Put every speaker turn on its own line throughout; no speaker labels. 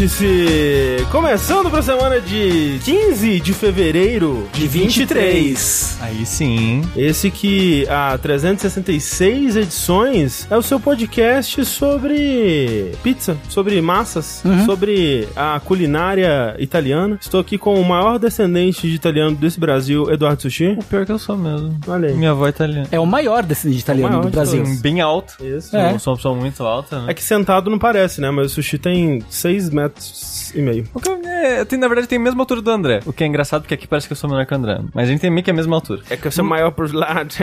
Vértice! Começando pra semana de 15 de fevereiro de 23.
Aí sim.
Esse que há 366 edições é o seu podcast sobre pizza, sobre massas, sobre a culinária italiana. Estou aqui com o maior descendente de italiano desse Brasil, Eduardo Sushi.
O pior que eu sou mesmo.
Olha aí.
Minha avó é italiana.
É o maior descendente
O
italiano
maior
do
de
Brasil.
Bem alto.
Isso.
É.
Eu sou uma pessoa muito alta, né?
É que sentado não parece, né? Mas o sushi tem 6 metros e meio.
O que eu- é, eu tenho, na verdade, tem a mesma altura do André. O que é engraçado porque aqui parece que eu sou menor que o André. Mas a gente tem meio que a mesma altura.
É que eu sou maior pros lados.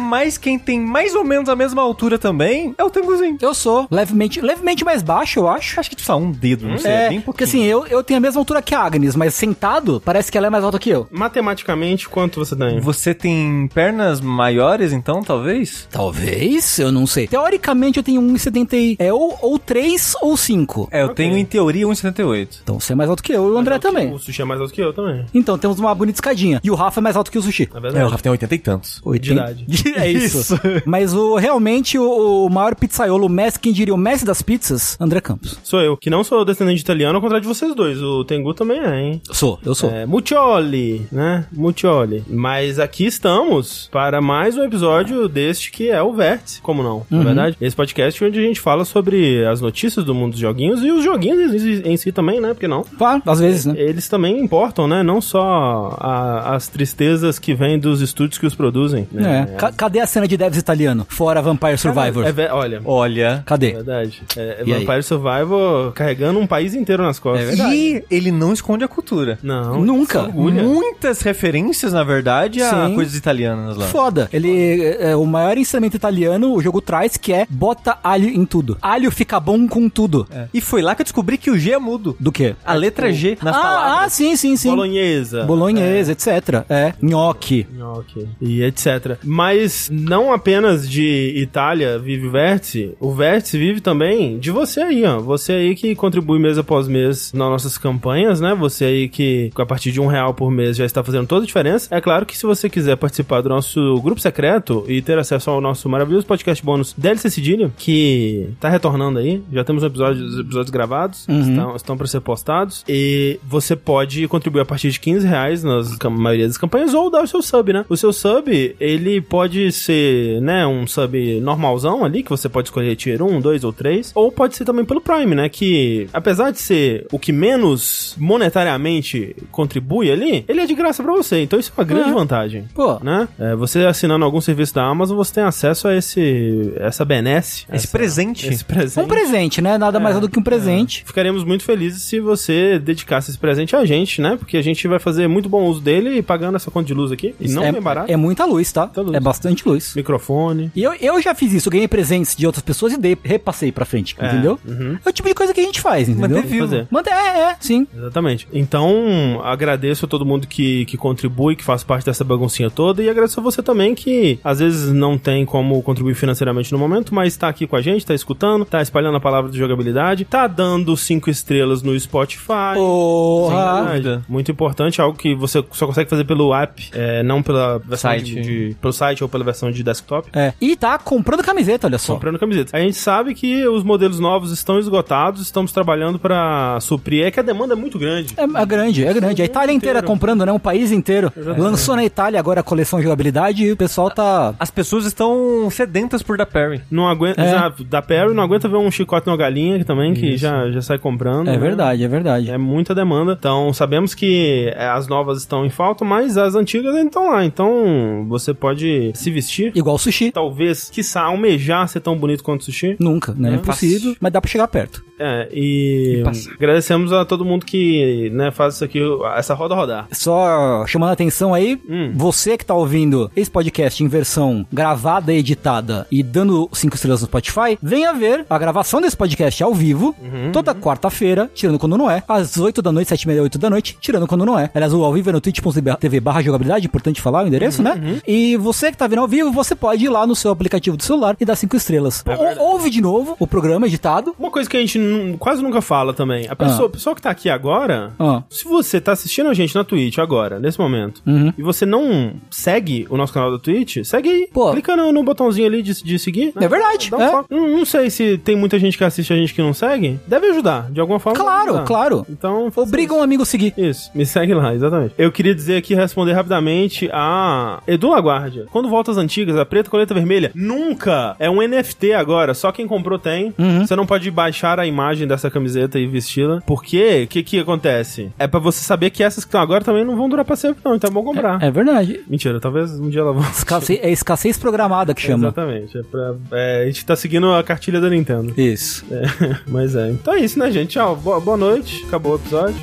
Mas quem tem mais ou menos a mesma altura também é o Tenguzinho.
Eu sou levemente, levemente mais baixo, eu acho.
Acho que tipo só um dedo, não sei.
É,
bem
porque assim, eu, eu tenho a mesma altura que a Agnes, mas sentado, parece que ela é mais alta que eu.
Matematicamente, quanto você tem?
Você tem pernas maiores, então, talvez?
Talvez, eu não sei. Teoricamente eu tenho 1,70 e- é ou, ou 3 ou 5.
É, eu tenho em teoria 1,78.
Então você é mais alto que eu e o André também.
O sushi é mais alto que eu também.
Então temos uma bonita escadinha. E o Rafa é mais alto que o Sushi.
Na verdade.
Rafa tem 80 e tantos.
De idade.
É isso. Mas o realmente o, o maior pizzaiolo, o mestre, quem diria o mestre das pizzas, André Campos.
Sou eu, que não sou descendente italiano, ao contrário de vocês dois. O Tengu também é, hein?
Sou, eu sou.
É, Muccioli, né? Muccioli. Mas aqui estamos para mais um episódio deste que é o Vértice, como não, na verdade? Esse podcast onde a gente fala sobre as notícias do mundo dos joguinhos e os joguinhos em em si também, né? Porque não?
Claro, às vezes, né?
Eles também importam, né? Não só a- as tristezas que vêm dos estúdios que os produzem.
É.
Né?
Ca- cadê a cena de devs italiano? Fora Vampire Survivor.
É, ve- olha,
Olha.
Cadê?
é verdade. É,
E aí?
Vampire Survivor carregando um país inteiro nas costas.
E ele não esconde a cultura.
Não.
Nunca.
Muitas referências, na verdade, a
Sim.
coisas italianas lá.
Foda. Ele é o maior ensinamento italiano, o jogo traz, que é bota alho em tudo. Alho fica bom com tudo.
E foi lá que eu descobri que o G é mudo.
Do quê?
A letra G nas
ah, ah,
palavras.
sim, sim, sim.
Bolonhesa.
Bolonhesa, etc. É. Nhoque.
Ok. E etc. Mas não apenas de Itália vive o Vértice, o Vértice vive também de você aí, ó. Você aí que contribui mês após mês nas nossas campanhas, né? Você aí que a partir de um real por mês já está fazendo toda a diferença. É claro que se você quiser participar do nosso grupo secreto e ter acesso ao nosso maravilhoso podcast bônus DLC Cedilha, que tá retornando aí, já temos episódios, episódios gravados, estão, estão para ser postados, e você pode contribuir a partir de 15 reais nas maioria das campanhas ou dar o seu sub, né? O seu sub, ele pode ser, né, um sub normalzão ali, que você pode escolher tier 1, 2 ou 3, ou pode ser também pelo Prime, né, que apesar de ser o que menos monetariamente contribui ali, ele é de graça pra você, então isso é uma grande
É.
vantagem.
Pô.
Né? É, você assinando algum serviço da Amazon, você tem acesso a esse essa benesse,
Esse
essa-
presente.
esse presente.
Um presente, né? Nada mais é do que um presente.
Ficaremos muito felizes se você dedicasse esse presente a gente, né? Porque a gente vai fazer muito bom uso dele pagando essa conta de luz aqui. E não
é,
é barato.
é muita luz, tá?
Muita luz.
É bastante luz.
Microfone.
E eu, eu já fiz isso, eu ganhei presentes de outras pessoas e dei, repassei pra frente, entendeu? É o tipo de coisa que a gente faz, entendeu?
Manter vivo.
Fazer.
Manda, é, é, sim.
Exatamente. Então, agradeço a todo mundo que, que contribui, que faz parte dessa baguncinha toda, e agradeço a você também que às vezes não tem como contribuir financeiramente no momento, mas tá aqui com a gente, tá escutando, tá espalhando a palavra de jogabilidade, tá dando cinco estrelas no Spotify.
Porra.
Verdade. Muito importante, algo que você só consegue fazer pelo app, é, não pela versão
Site.
De, de- pelo site ou pela versão de desktop.
É. E tá comprando camiseta, olha só.
Comprando camiseta. A gente sabe que os modelos novos estão esgotados, estamos trabalhando pra suprir. É que a demanda é muito grande.
É, é grande, é grande. A Itália inteira
inteiro.
comprando, né? Um país inteiro. Lançou na Itália agora a coleção de jogabilidade e o pessoal tá.
As pessoas estão sedentas por da Perry.
Não aguenta.
É.
já- da Perry não aguenta ver um chicote numa galinha também, que já, já sai comprando.
É
né?
verdade, é verdade.
É muita demanda. Então, sabemos que é, as novas estão em falta, mas as antigas ainda estão lá. Então, você pode se vestir.
Igual sushi.
Talvez, quiçá, almejar ser tão bonito quanto o sushi.
Nunca, né? É
É
impossível, mas dá pra chegar perto.
É, e
passa.
agradecemos a todo mundo que né, faz isso aqui, essa roda rodar.
Só chamando a atenção aí,
Hum.
você que tá ouvindo esse podcast em versão gravada, editada e dando cinco estrelas no Spotify, venha ver a gravação desse podcast ao vivo,
Uhum,
toda quarta-feira, tirando quando não é, às 8 da noite, 7 e meia, 8 da noite, tirando quando não é. Aliás, o ao vivo é no twitch.tv barra jogabilidade, importante falar o endereço,
Uhum,
né? E você que tá vendo ao vivo, você pode ir lá no seu aplicativo do celular e dar cinco estrelas.
É
Ou- ouve de novo o programa editado.
Uma coisa que a gente quase nunca fala também. A pessoa,
Ah.
pessoa que tá aqui agora,
Ah.
se você tá assistindo a gente na Twitch agora, nesse momento,
Uhum.
e você não segue o nosso canal da Twitch, segue aí.
Pô.
Clica no, no botãozinho ali de, de seguir.
É verdade,
um
é.
Não, não sei se tem muita gente que assiste a gente que não segue. Deve ajudar. Ajudar. De alguma forma.
Claro, claro.
Então.
Obriga um amigo a seguir.
Isso, me segue lá, exatamente. Eu queria dizer aqui, responder rapidamente a Edu Laguardia. Quando volta às antigas, a preta coleta vermelha nunca é um NFT agora, só quem comprou tem. Você não pode baixar a imagem dessa camiseta e vesti-la. Porque, o que que acontece? É pra você saber que essas que estão agora também não vão durar pra sempre não, então é bom comprar.
É verdade.
Mentira, talvez um dia ela vá.
Escassez, é escassez programada que chama.
Exatamente. É pra, é, a gente tá seguindo a cartilha da Nintendo.
Isso.
É, mas é. Então é isso, né, gente? Tchau. Boa, boa noite. Acabou o episódio.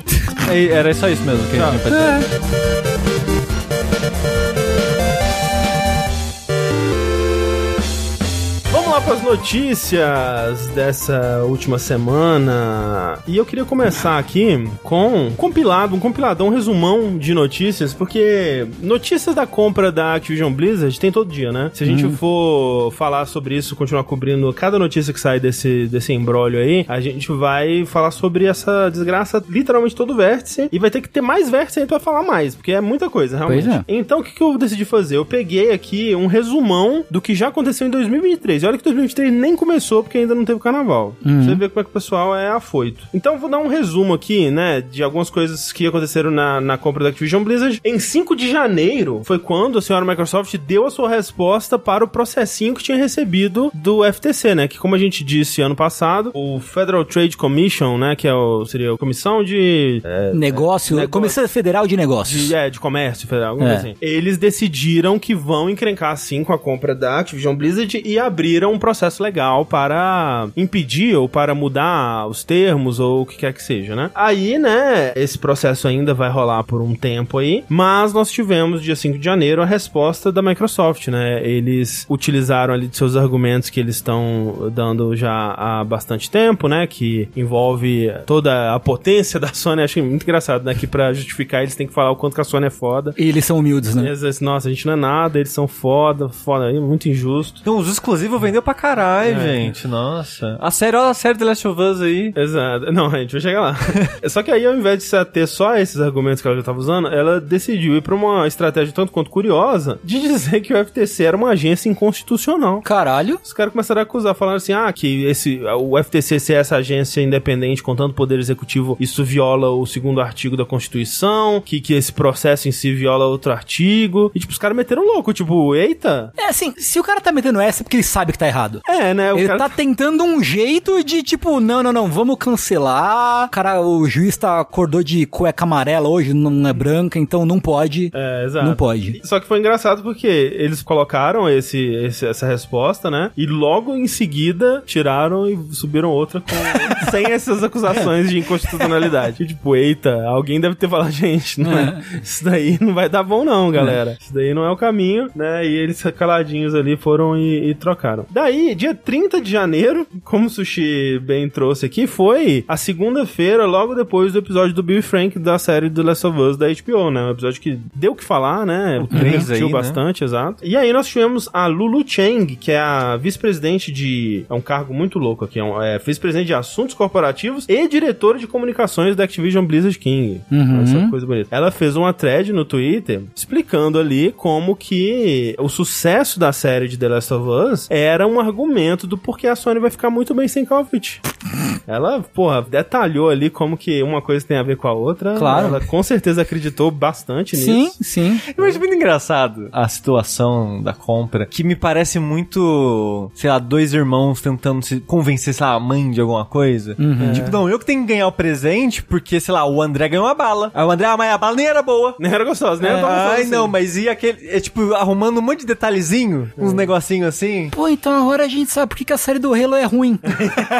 É, Era só isso mesmo que a gente dizer.
Para as notícias dessa última semana. E eu queria começar aqui com um compilado, um compiladão, um resumão de notícias, porque notícias da compra da Activision Blizzard tem todo dia, né? Se a gente for falar sobre isso, continuar cobrindo cada notícia que sai desse, desse embrólio aí, a gente vai falar sobre essa desgraça literalmente todo vértice e vai ter que ter mais vértice aí pra falar mais, porque é muita coisa, realmente.
É.
Então, o que, que eu decidi fazer? Eu peguei aqui um resumão do que já aconteceu em 2023. E olha que 2023 nem começou, porque ainda não teve carnaval. Pra Você vê como é que o pessoal é afoito. Então, vou dar um resumo aqui, né, de algumas coisas que aconteceram na, na compra da Activision Blizzard. Em 5 de janeiro, foi quando a senhora Microsoft deu a sua resposta para o processinho que tinha recebido do FTC, né, que como a gente disse ano passado, o Federal Trade Commission, né, que é o, seria a comissão de... é,
Negócio,
negócio.
Comissão Federal de Negócios.
de, é, de comércio federal, alguma
É.
coisa assim. Eles decidiram que vão encrencar sim com a compra da Activision Blizzard e abriram um processo legal para impedir ou para mudar os termos ou o que quer que seja, né? Aí, né, esse processo ainda vai rolar por um tempo aí, mas nós tivemos dia 5 de janeiro a resposta da Microsoft, né? Eles utilizaram ali de seus argumentos que eles estão dando já há bastante tempo, né? Que envolve toda a potência da Sony. Acho muito engraçado, né? Que pra justificar eles têm que falar o quanto que a Sony é foda.
E eles são humildes, né?
Eles dizem, Nossa, a gente não é nada, eles são foda, foda, é muito injusto.
Então, os exclusivos vendeu pra caralho, gente. Nossa. A série, olha a série The Last of Us aí.
Exato. Não, a gente vai chegar lá. Só que aí, ao invés de se ater só a esses argumentos que ela já estava usando, ela decidiu ir pra uma estratégia tanto quanto curiosa de dizer que o FTC era uma agência inconstitucional.
Caralho.
Os caras começaram a acusar, falando assim: ah, que esse, o FTC ser essa agência independente com tanto poder executivo, isso viola o segundo artigo da Constituição, que, que esse processo em si viola outro artigo. E, tipo, os caras meteram louco, tipo, eita.
É assim, se o cara tá metendo essa é porque ele sabe que tá errado.
É, né?
Ele
cara
tá tentando um jeito de tipo, não, não, não, vamos cancelar. Cara, o juiz tá acordou de cueca amarela hoje, não é branca, então não pode.
É, exato.
Não pode.
Só que foi engraçado porque eles colocaram esse, esse- essa resposta, né? E logo em seguida tiraram e subiram outra com, sem essas acusações de inconstitucionalidade. E, tipo, eita, alguém deve ter falado, gente, não é, isso daí não vai dar bom não, galera. Isso daí não é o caminho, né? E eles caladinhos ali foram e, e trocaram. Daí, dia 30 de janeiro, como o Sushi bem trouxe aqui, foi a segunda-feira, logo depois do episódio do Bill e Frank da série The Last of Us da HBO, né? Um episódio que deu o que falar, né? O
três aí, né?
bastante, exato. E aí nós tivemos a Lulu Cheng, que é a vice-presidente de... É um cargo muito louco aqui. É, um, é vice-presidente de assuntos corporativos e diretora de comunicações da Activision Blizzard King.
Uhum.
Essa coisa bonita. Ela fez uma thread no Twitter explicando ali como que o sucesso da série de The Last of Us era um argumento do porquê a Sony vai ficar muito bem sem Call of Duty. Ela, porra, detalhou ali como que uma coisa tem a ver com a outra.
Claro.
Ela com certeza acreditou bastante
Sim,
nisso.
sim.
Eu acho muito engraçado a situação da compra, que me parece muito, sei lá, dois irmãos tentando se convencer, sei lá, a mãe de alguma coisa. Tipo, não, eu que tenho que ganhar o presente porque, sei lá, o André ganhou a bala. Aí o André, ah, mas a bala nem era boa.
Nem era gostosa, nem era tão gostosa
Ai,
assim.
não, mas e aquele. É tipo, arrumando um monte de detalhezinho, uns negocinhos assim.
Pô, então agora a gente sabe por que a série do Halo é ruim.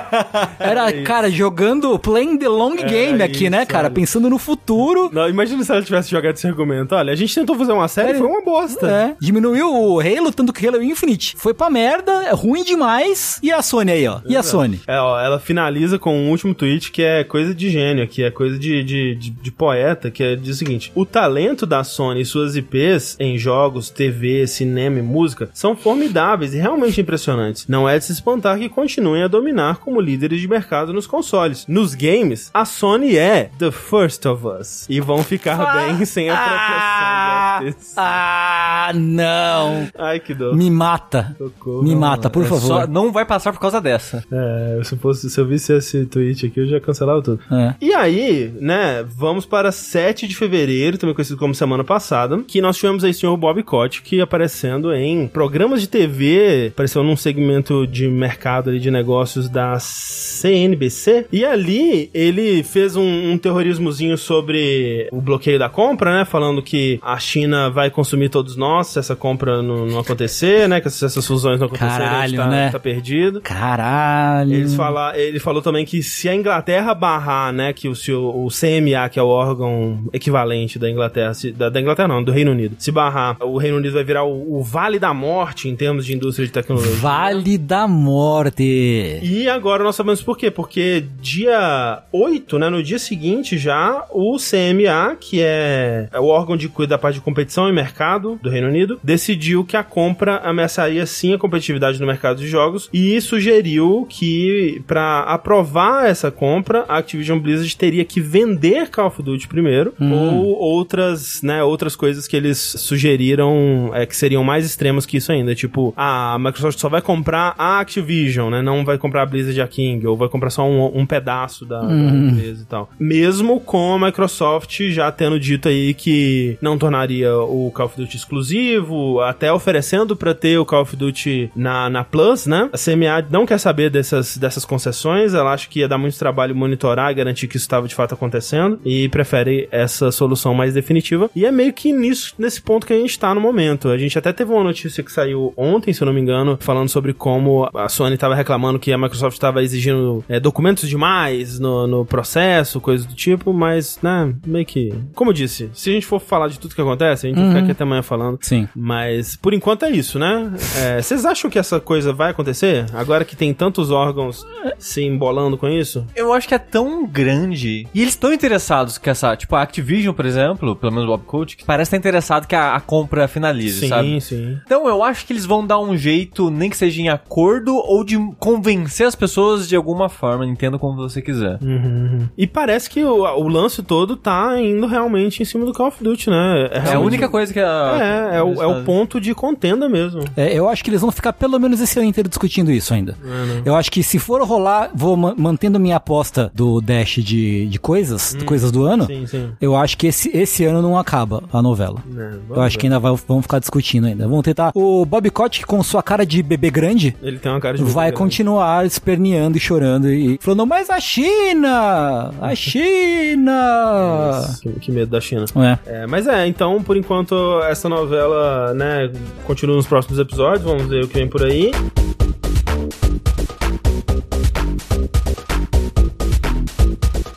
Era, cara, jogando, playing the long game aqui, né,
isso,
cara?
olha.
Pensando no futuro.
Não, imagina se ela tivesse jogado esse argumento. Olha, a gente tentou fazer uma série e foi uma bosta.
É, diminuiu o Halo, tanto que Halo Infinite foi pra merda, é ruim demais. E a Sony aí, ó? E a Sony?
É, ó, ela finaliza com um último tweet que é coisa de gênio, que é coisa de, de, de, de poeta, que é diz o seguinte: o talento da Sony e suas IPs em jogos, TV, cinema e música são formidáveis e realmente impressionantes. Não é de se espantar que continuem a dominar como líderes de mercado nos consoles. Nos games, a Sony é The First of Us. E vão ficar bem sem a proteção acontece.
ah, não.
Ai, que dor.
Me mata.
Socorro.
Me mata, por
É
favor.
só- não vai passar por causa dessa.
É, se, fosse, se eu visse esse tweet aqui, eu já cancelava tudo.
É.
E aí, né, vamos para 7 de fevereiro, também conhecido como semana passada, que nós tivemos aí o senhor Bob Kotick aparecendo em programas de TV, apareceu num segmento de mercado ali de negócios da CNBC, e ali ele fez um, um terrorismozinho sobre o bloqueio da compra, né, falando que a China vai consumir todos nós se essa compra não, não acontecer, né, que se essas fusões não acontecerem, a gente
Caralho,
tá,
né?
tá perdido.
Caralho.
Eles fala, ele falou também que se a Inglaterra barrar, né, que o, seu, o CMA, que é o órgão equivalente da Inglaterra, se- da, da Inglaterra não, do Reino Unido, se barrar, o Reino Unido vai virar o, o Vale da Morte em termos de indústria de tecnologia.
Vale da morte.
E agora nós sabemos por quê? Porque dia 8, né, no dia seguinte já, o CMA, que é o órgão de cuida da parte de competição e mercado do Reino Unido, decidiu que a compra ameaçaria sim a competitividade no mercado de jogos e sugeriu que para aprovar essa compra, a Activision Blizzard teria que vender Call of Duty primeiro ou outras, né, outras coisas que eles sugeriram é, que seriam mais extremas que isso ainda, tipo, a Microsoft só vai comprar a Activision, né, não vai comprar a Blizzard a King, ou vai comprar só um, um pedaço da, da empresa e tal. Mesmo com a Microsoft já tendo dito aí que não tornaria o Call of Duty exclusivo, até oferecendo pra ter o Call of Duty na, na Plus, né? A CMA não quer saber dessas, dessas concessões, ela acha que ia dar muito trabalho monitorar e garantir que isso estava de fato acontecendo, e prefere essa solução mais definitiva. E é meio que nisso, nesse ponto que a gente tá no momento. A gente até teve uma notícia que saiu ontem, se eu não me engano, falando sobre como a Sony estava reclamando que a Microsoft estava exigindo é, documentos demais no, no processo, coisas do tipo, mas, né, meio que. Como eu disse, se a gente for falar de tudo que acontece, a gente vai ficar aqui até amanhã falando.
Sim.
Mas por enquanto é isso, né? É, Vocês acham que essa coisa vai acontecer? Agora que tem tantos órgãos se embolando com isso?
Eu acho que é tão grande. E eles estão interessados que essa. Tipo, a Activision, por exemplo, pelo menos o Bob Coach, parece estar interessado que a, a compra finalize,
sim,
sabe?
sim.
Então eu acho que eles vão dar um jeito, nem que seja em acordo, ou de convencer as pessoas de alguma forma, entenda como você quiser.
Uhum. E parece que o, o lance todo tá indo realmente em cima do Call of Duty, né?
É a
realmente-
única coisa que a.
É, é o, é o ponto de contenda mesmo.
É, eu acho que eles vão ficar pelo menos esse ano inteiro discutindo isso ainda. Eu acho que se for rolar, vou ma- mantendo minha aposta do Dash de, de coisas, de coisas do ano.
Sim, sim.
Eu acho que esse, esse ano não acaba a novela.
É,
Eu acho
ver.
que ainda vai, vão ficar discutindo ainda. Vão tentar. O Bob Kotick, com sua cara de bebê grande,
Ele tem uma cara de
vai
bebê, né?
continuar esperneando e chorando e falando, mas a China! A China!
Isso, Que, que medo da China.
É.
É, mas é, então, por enquanto, essa novela, né, continua nos próximos episódios, vamos ver o que vem por aí.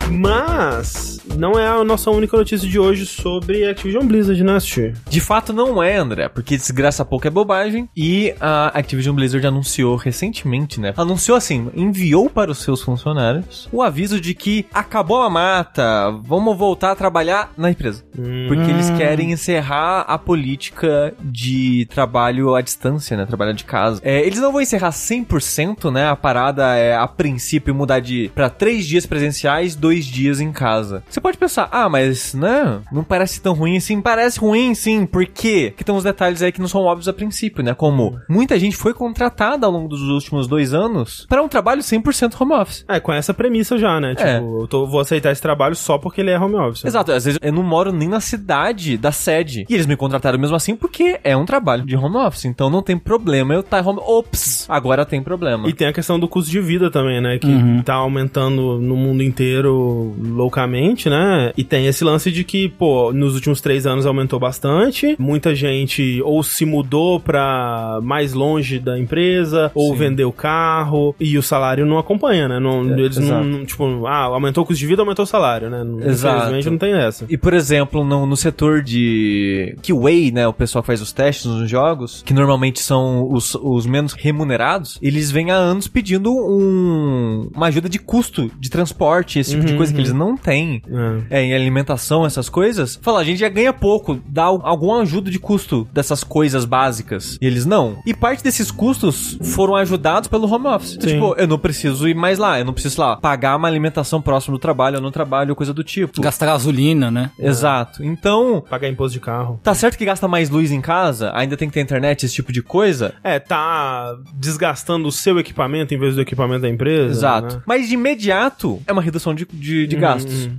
Mas não é a nossa única notícia de hoje sobre Activision Blizzard, né, Assistir?
De fato não é, André, porque desgraça pouco é bobagem. E a Activision Blizzard anunciou recentemente, né? Anunciou assim, enviou para os seus funcionários o aviso de que acabou a mata, vamos voltar a trabalhar na empresa. Porque eles querem encerrar a política de trabalho à distância, né? Trabalhar de casa. É, eles não vão encerrar 100%, né? A parada é, a princípio, mudar de para três dias presenciais, dois dias em casa. Você pode pensar, ah, mas, né? Não parece tão ruim assim. Parece ruim, sim. Por quê? Porque tem uns detalhes aí que não são óbvios a princípio, né? Como muita gente foi contratada ao longo dos últimos dois anos para um trabalho 100% home office.
É, com essa premissa já, né? Tipo,
É.
eu tô- vou aceitar esse trabalho só porque ele é home office.
Exato, às vezes eu não moro nem na cidade da sede. E eles me contrataram mesmo assim porque é um trabalho de home office. Então não tem problema eu estar home. Ops, agora tem problema.
E tem a questão do custo de vida também, né? Que tá aumentando no mundo inteiro loucamente, né? E tem esse lance de que, pô, nos últimos três anos aumentou bastante. Muita gente ou se mudou pra mais longe da empresa, ou
Sim.
vendeu carro, e o salário não acompanha, né? Não,
É,
eles não,
exato.
não, tipo, ah, aumentou o custo de vida, aumentou o salário, né?
Exato.
Infelizmente não tem essa.
E, por exemplo, no, no setor de QA, né, o pessoal que faz os testes nos jogos, que normalmente são os, os menos remunerados, eles vêm há anos pedindo um, uma ajuda de custo de transporte, esse tipo de coisa que eles não têm.
É.
é, em alimentação, essas coisas, fala, a gente já ganha pouco, dá al- algum ajuda de custo dessas coisas básicas. E eles não. E parte desses custos foram ajudados pelo home office. Então. Tipo, eu não preciso ir mais lá, eu não preciso, sei lá, pagar uma alimentação próxima do trabalho, eu não trabalho, coisa do tipo.
Gastar gasolina, né?
Exato. Então,
Pagar imposto de carro.
tá certo que gasta mais luz em casa, ainda tem que ter internet, esse tipo de coisa.
É, tá desgastando o seu equipamento em vez do equipamento da empresa.
Exato.
né?
Mas de imediato é uma redução de, de, de
Uhum,
gastos.
uhum.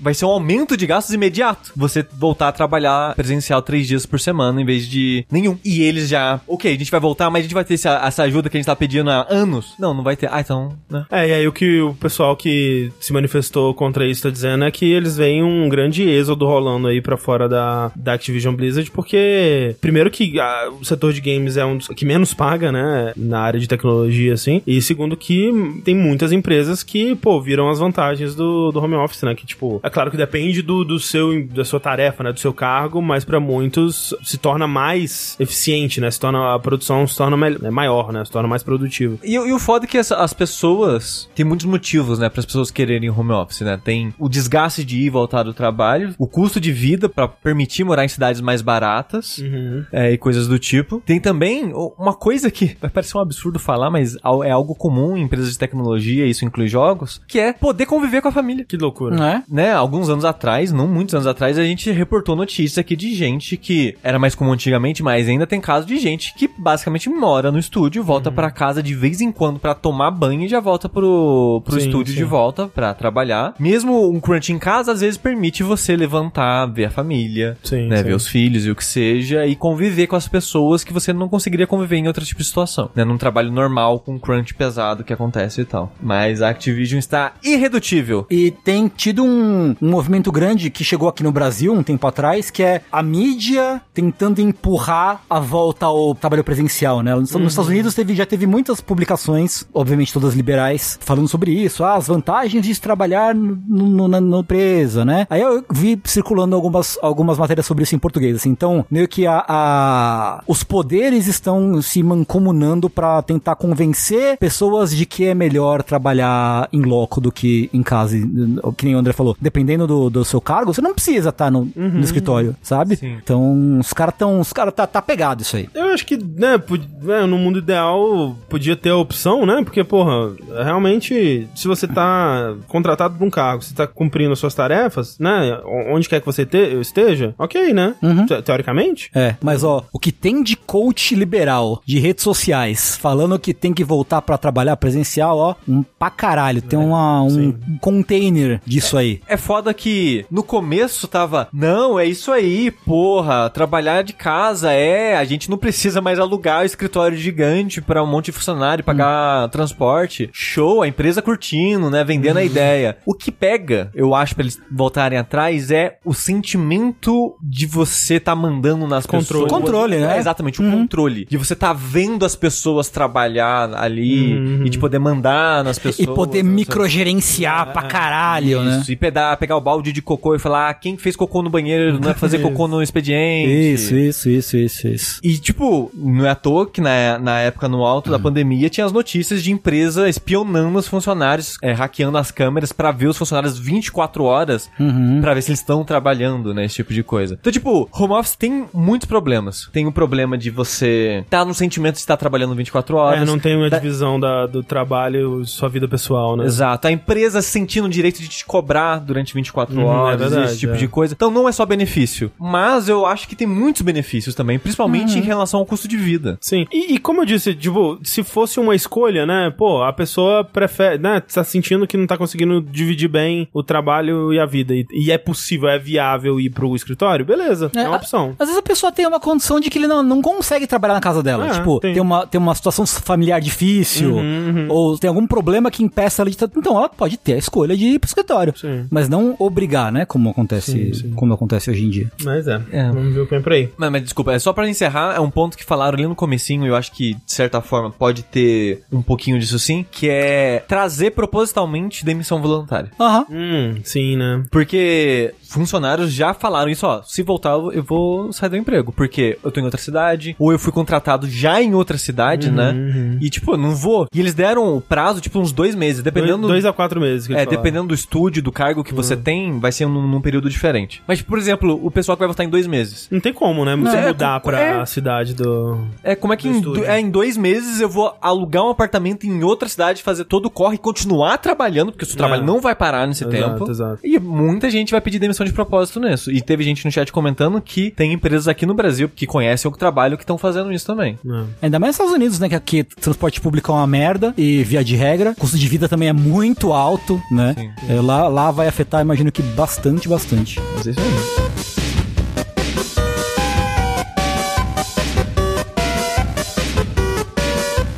Vai ser um aumento de gastos imediato. Você voltar a trabalhar presencial três dias por semana em vez de nenhum. E eles já, ok, a gente vai voltar, mas a gente vai ter essa, essa ajuda que a gente tá pedindo há anos. Não, não vai ter. Ah, então, né?
É, e aí o que o pessoal que se manifestou contra isso tá dizendo é que eles veem um grande êxodo rolando aí pra fora da, da Activision Blizzard, porque, primeiro que ah, o setor de games é um dos que menos paga, né, na área de tecnologia, assim, e segundo que tem muitas empresas que, pô, viram as vantagens do, do home office, né, que, tipo, é claro que depende do, do seu, da sua tarefa, né, do seu cargo, mas pra muitos se torna mais eficiente, né, se torna, a produção se torna mel- é maior, né, se torna mais produtiva.
E, e o foda é que as, as pessoas. Tem muitos motivos, né, para as pessoas quererem home office, né? Tem o desgaste de ir e voltar do trabalho, o custo de vida pra permitir morar em cidades mais baratas.
Uhum.
é, e coisas do tipo. Tem também uma coisa que vai parecer um absurdo falar, mas é algo comum em empresas de tecnologia, isso inclui jogos, que é poder conviver com a família.
Que loucura.
Não é?
Né, alguns anos atrás, não muitos anos atrás, a gente reportou notícias aqui de gente que era mais comum antigamente, mas ainda tem caso de gente que basicamente mora no estúdio, volta pra casa de vez em quando pra tomar banho e já volta pro, pro
Sim,
estúdio
sim.
de volta pra trabalhar. Mesmo um crunch em casa, às vezes permite você levantar, ver a família,
Sim,
né,
sim.
ver os filhos e o que seja, e conviver com as pessoas que você não conseguiria conviver em outro tipo de situação, né, num trabalho normal com crunch pesado que acontece e tal. Mas a Activision está irredutível.
E tem tido um, um movimento grande que chegou aqui no Brasil um tempo atrás, que é a mídia tentando empurrar a volta ao trabalho presencial, né? Nos, nos Estados Unidos teve, já teve muitas publicações, obviamente todas liberais, falando sobre isso, ah, as vantagens de trabalhar no, no- na, na empresa, né? Aí eu vi circulando algumas, algumas matérias sobre isso em português, assim. Então, meio que a, a- os poderes estão se mancomunando pra tentar convencer pessoas de que é melhor trabalhar em loco do que em casa. Que nem o André falou. Dependendo do, do seu cargo, você não precisa estar no, no escritório, sabe?
Sim.
Então, os caras tão. Os caras tá, tá pegado isso aí.
Eu acho que, né, né, no mundo ideal podia ter a opção, né? Porque, porra, realmente, se você tá contratado pra um cargo, você tá cumprindo as suas tarefas, né? Onde quer que você te- esteja, ok, né? Te- Teoricamente.
É, mas ó, o que tem de coach liberal de redes sociais falando que tem que voltar pra trabalhar presencial, ó, um pra caralho. Tem uma, um
sim.
container disso aí.
É foda que no começo tava, não, é isso aí, porra, trabalhar de casa é, a gente não precisa mais alugar o escritório gigante pra um monte de funcionário pagar transporte. Show, a empresa curtindo, né, vendendo a ideia. O que pega, eu acho, pra eles voltarem atrás é o sentimento de você tá mandando nas
Controle.
pessoas.
Controle, né?
É, exatamente, o controle. De você tá vendo as pessoas trabalhar ali e de poder mandar nas pessoas.
E poder
né,
microgerenciar pra caralho, né?
isso, e pegar, pegar o balde de cocô e falar ah, quem fez cocô no banheiro, não é fazer cocô no expediente.
Isso, isso, isso, isso, isso.
E, tipo, não é à toa que na, na época, no alto da pandemia, tinha as notícias de empresa espionando os funcionários, é, hackeando as câmeras pra ver os funcionários 24 horas, pra ver se eles estão trabalhando, né, esse tipo de coisa. Então, tipo, home office tem muitos problemas. Tem o problema de você tá no sentimento de estar trabalhando 24 horas.
É, não tem uma
Da-
divisão da, do trabalho e sua vida pessoal, né?
Exato. A empresa sentindo o direito de te cobrar durante 24
Uhum,
horas,
é verdade,
esse tipo
é.
de coisa. Então não é só benefício. Mas eu acho que tem muitos benefícios também, principalmente em relação ao custo de vida.
Sim. E, e como eu disse, tipo, se fosse uma escolha, né? Pô, a pessoa prefere, né? Tá sentindo que não tá conseguindo dividir bem o trabalho e a vida. E, e é possível, é viável ir pro escritório? Beleza, é, uma
a-
opção.
Às vezes a pessoa tem uma condição de que ele não, não consegue trabalhar na casa dela.
É,
tipo,
tem.
tem. uma, tem uma situação familiar difícil,
Uhum,
ou tem algum problema que impeça ela de. Então ela pode ter a escolha de ir pro escritório.
Sim.
Mas não obrigar, né? Como acontece,
Sim, sim.
como acontece hoje em dia.
Mas é,
É.
vamos ver o que vem por aí.
Mas, mas desculpa, é só pra encerrar, é um ponto que falaram ali no comecinho, e eu acho que, de certa forma, pode ter um pouquinho disso sim, que é trazer propositalmente demissão voluntária.
Aham.
Hum, sim, né?
Porque funcionários já falaram isso, ó, se voltar eu vou sair do emprego, porque eu tô em outra cidade, ou eu fui contratado já em outra cidade,
Uhum,
né? E tipo, eu não vou. E eles deram o prazo, tipo, uns dois meses, dependendo...
Dois, dois a quatro meses. Que
É,
falaram.
dependendo do estúdio, do cargo que você tem, vai ser num, num período diferente. Mas, por exemplo, o pessoal que vai votar em dois meses.
Não tem como, né? Você
é,
mudar
co-
pra
é.
cidade do.
É, como é que em, do- é, em dois meses eu vou alugar um apartamento em outra cidade, fazer todo o corre e continuar trabalhando, porque o seu trabalho não vai parar nesse
Exato,
tempo.
exato.
E muita gente vai pedir demissão de propósito nisso. E teve gente no chat comentando que tem empresas aqui no Brasil que conhecem o trabalho que estão fazendo isso também.
Não.
Ainda mais nos Estados Unidos, né? Que aqui transporte público é uma merda e via de regra, custo de vida também é muito alto, né?
Sim.
É, lá, lá vai afetar, imagino que bastante, bastante.
Mas é isso aí.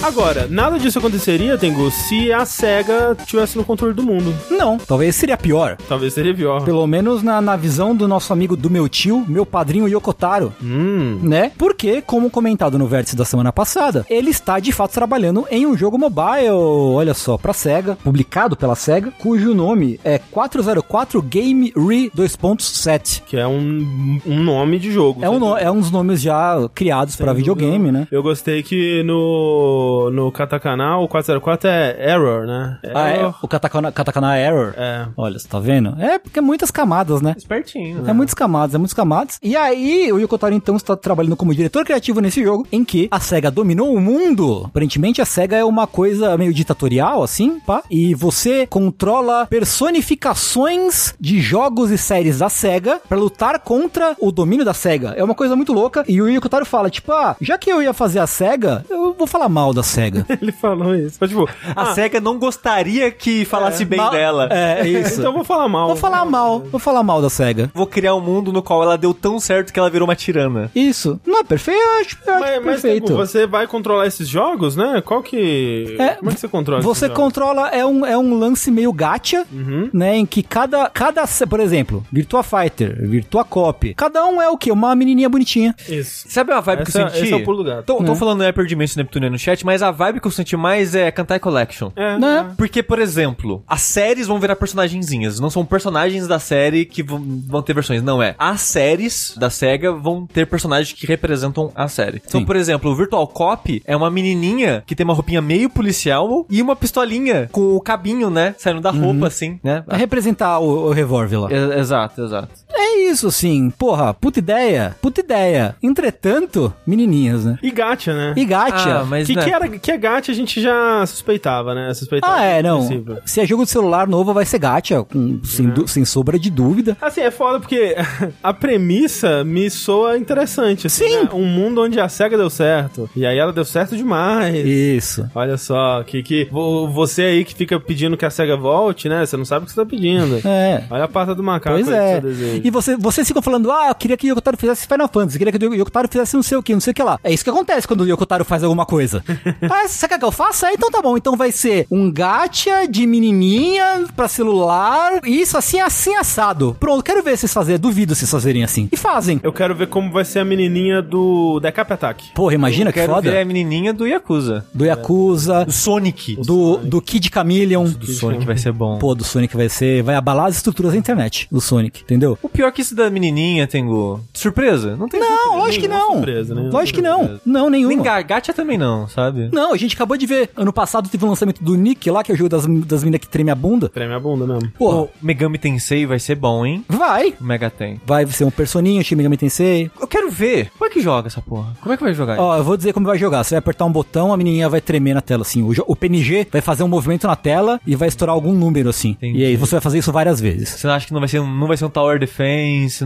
Agora, nada disso aconteceria, Tengu, se a SEGA tivesse no controle do mundo.
Não, talvez seria pior.
Talvez seria pior.
Pelo menos na, na visão do nosso amigo do meu tio, meu padrinho Yokotaro.
Hum.
Né? Porque, como comentado no vértice da semana passada, ele está de fato trabalhando em um jogo mobile, olha só, pra SEGA, publicado pela SEGA, cujo nome é 404 Game Re 2.7.
Que é um, um nome de jogo.
É um, é um dos nomes já criados para videogame, né?
Eu gostei que no, no katakana o 404 é error, né?
Ah, é,
Error.
o katakana, katakana Error.
É.
Olha, você tá vendo? É porque é muitas camadas, né?
Espertinho.
É muitas camadas, é muitas camadas. E aí, o Yokotaro então está trabalhando como diretor criativo nesse jogo, em que a SEGA dominou o mundo. Aparentemente, a SEGA é uma coisa meio ditatorial, assim, pá. E você controla personificações de jogos e séries da SEGA pra lutar contra o domínio da SEGA. É uma coisa muito louca. E o Yokotaro fala, tipo, ah, já que eu ia fazer a SEGA, eu vou falar mal da SEGA.
Ele falou isso. Mas, tipo,
A
ah,
SEGA não gostaria que falasse bem
Mal-
dela.
É, isso.
então eu vou falar mal.
Vou falar mal, vou falar mal da SEGA.
Vou criar um mundo no qual ela deu tão certo que ela virou uma tirana.
Isso. Não é perfeito? Eu acho, eu acho
Mas, mas
perfeito.
Tengu, você vai controlar esses jogos, né? Qual que.
É,
Como é que você controla
Você controla, é um, é um lance meio gacha, né? Em que cada, cada, por exemplo, Virtua Fighter, Virtua Cop, cada um é o quê? Uma menininha bonitinha.
Isso.
Sabe a vibe
Essa-
que eu senti?
esse é o pulo do gato.
Tô, tô falando Hyper Dimension Neptune no chat, mas a vibe que eu senti mais é Kantai Collection.
É,
Né?
Porque, por exemplo, as séries vão virar personagenzinhas. Não são personagens da série que vão, vão ter versões. Não é. As séries da SEGA vão ter personagens que representam a série. Então,
Sim.
por exemplo, o Virtual Cop é uma menininha que tem uma roupinha meio policial e uma pistolinha com o cabinho, né? Saindo da roupa, assim, né?
Pra representar o, o revólver lá.
É- exato, exato.
É isso, assim. Porra, puta ideia. Puta ideia. Entretanto, menininhas, né?
E gacha, né?
E gacha.
Ah, mas
que,
né?
que, era, que é gacha a gente já suspeitava, né? Suspeitava.
Ah, é, não. Se é jogo de celular novo, vai ser gacha, com- sem, du- sem sombra de dúvida.
Assim, é foda porque a premissa me soa interessante. Assim,
Sim.
né? Um mundo onde a SEGA deu certo. E aí ela deu certo demais.
Isso.
Olha só, que, que vo- você aí que fica pedindo que a SEGA volte, né? Você não sabe o que você tá pedindo.
É.
Olha a pata do macaco
Pois é. E você, vocês ficam falando, ah, eu queria que o Yokotaro fizesse Final Fantasy, queria que o Yokotaro fizesse não sei o que, não sei o que lá. É isso que acontece quando o Yokotaro faz alguma coisa. ah, você quer que eu faça? Ah, então tá bom. Então vai ser um gacha de menininha pra celular, isso assim, assim, assado. Pronto, quero ver vocês fazerem, duvido vocês fazerem assim. E fazem.
Eu quero ver como vai ser a menininha do Decap Attack.
Porra, imagina
Eu
que
quero
foda.
ver a menininha do Yakuza.
Do Yakuza,
Do Sonic.
do, do Kid Chameleon.
Do Sonic vai ser bom.
Pô, do Sonic vai ser. Vai abalar as estruturas da internet do Sonic, entendeu?
O pior que isso da menininha, Tengu. Surpresa? Não tem
Não, lógico que não.
surpresa, né?
Lógico que não. Não, nenhuma.
Nem Gargacha também não, sabe?
Não, a gente acabou de ver. Ano passado teve o lançamento do Nick lá, que é o jogo das, das minas que treme a bunda.
Treme a bunda mesmo.
Porra,
O Megami Tensei vai ser bom, hein?
vai.
O Mega tem.
Vai ser um personinho, Shin Megami Tensei.
Eu quero ver. Como é que joga essa porra? Como é que vai jogar?
Ó, eu vou dizer como vai jogar. Você vai apertar um botão, a menininha vai tremer na tela, assim. O, o PNG vai fazer um movimento na tela e vai estourar algum número, assim.
Entendi.
E aí você vai fazer isso várias vezes.
Você não acha que não vai ser um, não vai ser um Tower Defense,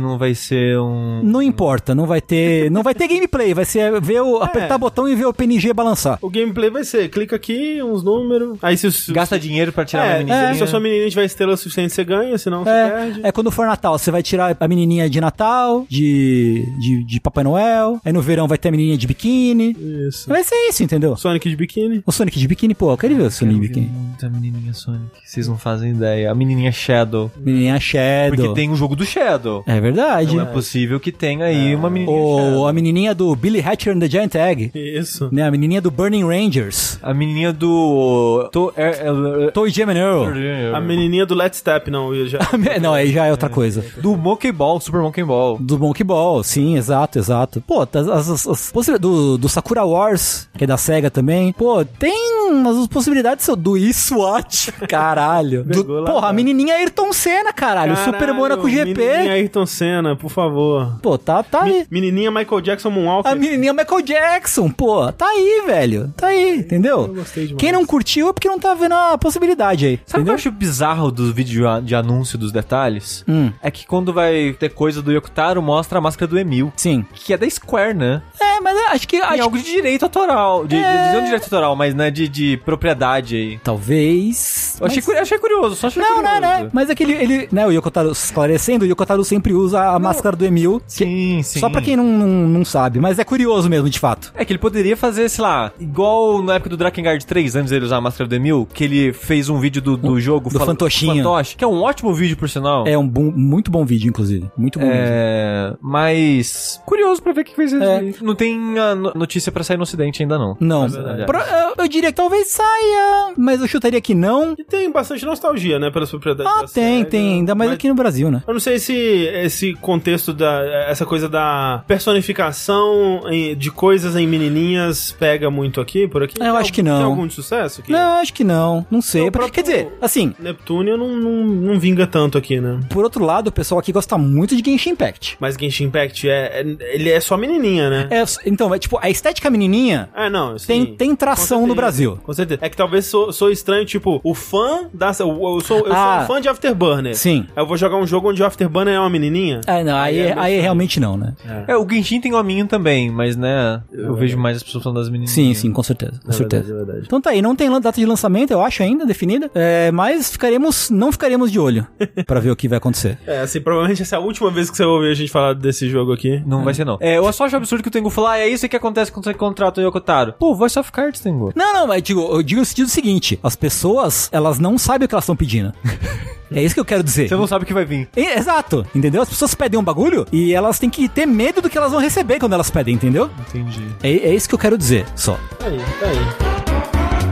não vai ser um...
Não importa, não vai ter. Não vai ter gameplay, vai ser ver o, apertar botão e ver o PNG balançar.
O gameplay vai ser, clica aqui, uns números. Aí se os.
Gasta dinheiro pra tirar
é,
uma menininha.
se a sua menininha tiver estrela o suficiente, você ganha, senão você perde.
É, é quando for Natal, você vai tirar a menininha de Natal, de, de, de Papai Noel. Aí no verão vai ter a menininha de biquíni.
Isso.
Vai ser isso, entendeu?
Sonic de biquíni.
O Sonic de biquíni, pô, eu quero ver o Sonic de biquíni.
Muita menininha Sonic. Vocês não fazem ideia. A menininha Shadow.
Menininha Shadow.
Porque tem o jogo do Shadow.
É verdade.
Não é possível que tenha aí uma menininha
Ou a menininha do Billy Hatcher and the Giant Egg.
Isso.
Né? A menininha do Burning Rangers.
A menininha do... to- é- é-
Toy Jam.
A menininha do Let's Step, não, já.
Não, aí já é outra coisa.
Do Monkey Ball, Super Monkey Ball.
Do Monkey Ball, sim, exato, exato. Pô, tá- as, as, as do, do Sakura Wars, que é da SEGA também. Pô, tem umas possibilidades do eSWAT. Caralho. Do, porra, a menininha Ayrton Senna, caralho. o Super Monaco GP.
Ayrton Senna, por favor.
Pô, tá, tá aí.
Menininha Michael Jackson Moonwalker.
A menininha Michael Jackson, pô, tá aí, velho. Tá aí, entendeu?
gostei demais.
Quem não curtiu é porque não tá vendo a possibilidade aí.
Sabe o que eu acho bizarro dos vídeos de anúncio dos detalhes?
Hum.
É que quando vai ter coisa do Yokotaro, mostra a máscara do Emil.
Sim.
Que é da Square, né?
É, mas eu acho que.
Tem
Acho
algo de direito autoral. De,
É.
de, não de direito autoral, mas né, de, de propriedade aí.
Talvez.
Eu achei,
mas-
curi- achei curioso, só achei
Não,
curioso.
não, né? Mas é que ele, ele né, o Yokotaro esclarecendo, o Yokotaro sempre usa a máscara do Emil. que-
Sim, sim.
Só pra quem não, não, não sabe, mas é curioso mesmo, de fato.
É que ele poderia fazer, sei lá, igual na época do Drakengard 3, antes dele usar a máscara do Emil, que ele fez um vídeo do, do jogo
do
fala-
Fantochinho.
Fantoche, que é um ótimo vídeo, por sinal.
É um bom- muito bom vídeo, inclusive. Muito bom.
É, mas curioso pra ver o que ser.
É.
aí. Não tem notícia pra sair no ocidente ainda não.
Não. Pro- eu, eu diria que talvez saia, mas eu chutaria que não.
E tem bastante nostalgia, né, pelas propriedades
Ah,
da
tem,
SEGA,
tem, ainda mais
mas-
aqui no Brasil, né?
Eu não sei se esse contexto da. essa coisa da personificação de coisas em menininhas pega muito aqui, por aqui.
Eu
Tem
acho que
algum-
não.
Tem algum de sucesso? aqui?
Não, acho que não. Não sei. Porque- Quer dizer, assim,
Neptunia não, não, não vinga tanto aqui, né?
por outro lado, o pessoal aqui gosta muito de Genshin Impact.
Mas Genshin Impact é, é- ele é só menininha, né?
É, então, é tipo, a estética menininha
É, não. sim.
tem, tem tração no Brasil.
Com certeza. É que talvez sou, sou estranho, tipo, o fã da. Eu, eu sou, eu
Ah.
sou um fã de Afterburner.
Sim.
Eu vou jogar um jogo onde o Afterburner é uma menininha.
É, não, aí,
Aí é
aí,
meio
realmente não, né?
É, o Genshin tem hominho também, mas né, eu vejo mais as pessoas falando das meninas.
Sim, sim, com certeza. Com
É
certeza.
verdade, é verdade.
Então tá aí, não tem data de lançamento, eu acho, ainda definida. É, mas ficaremos, não ficaremos de olho pra ver o que vai acontecer.
É, assim, provavelmente essa é a última vez que você vai ouvir a gente falar desse jogo aqui.
Não vai ser não. É, eu só acho absurdo que o Tengu falou, ah, é isso que acontece quando você contrata o Yokotaro. Pô, Voice of Cards, Tengu.
Não, não, mas digo, eu digo no sentido seguinte: as pessoas, elas não sabem o que elas estão pedindo. É isso que eu quero dizer.
Você não sabe o que vai vir.
É, Exato, entendeu? As pessoas pedem um bagulho e elas têm que ter medo do que elas vão receber quando elas pedem, entendeu?
Entendi.
É, é isso que eu quero dizer, só.
Tá aí, tá aí.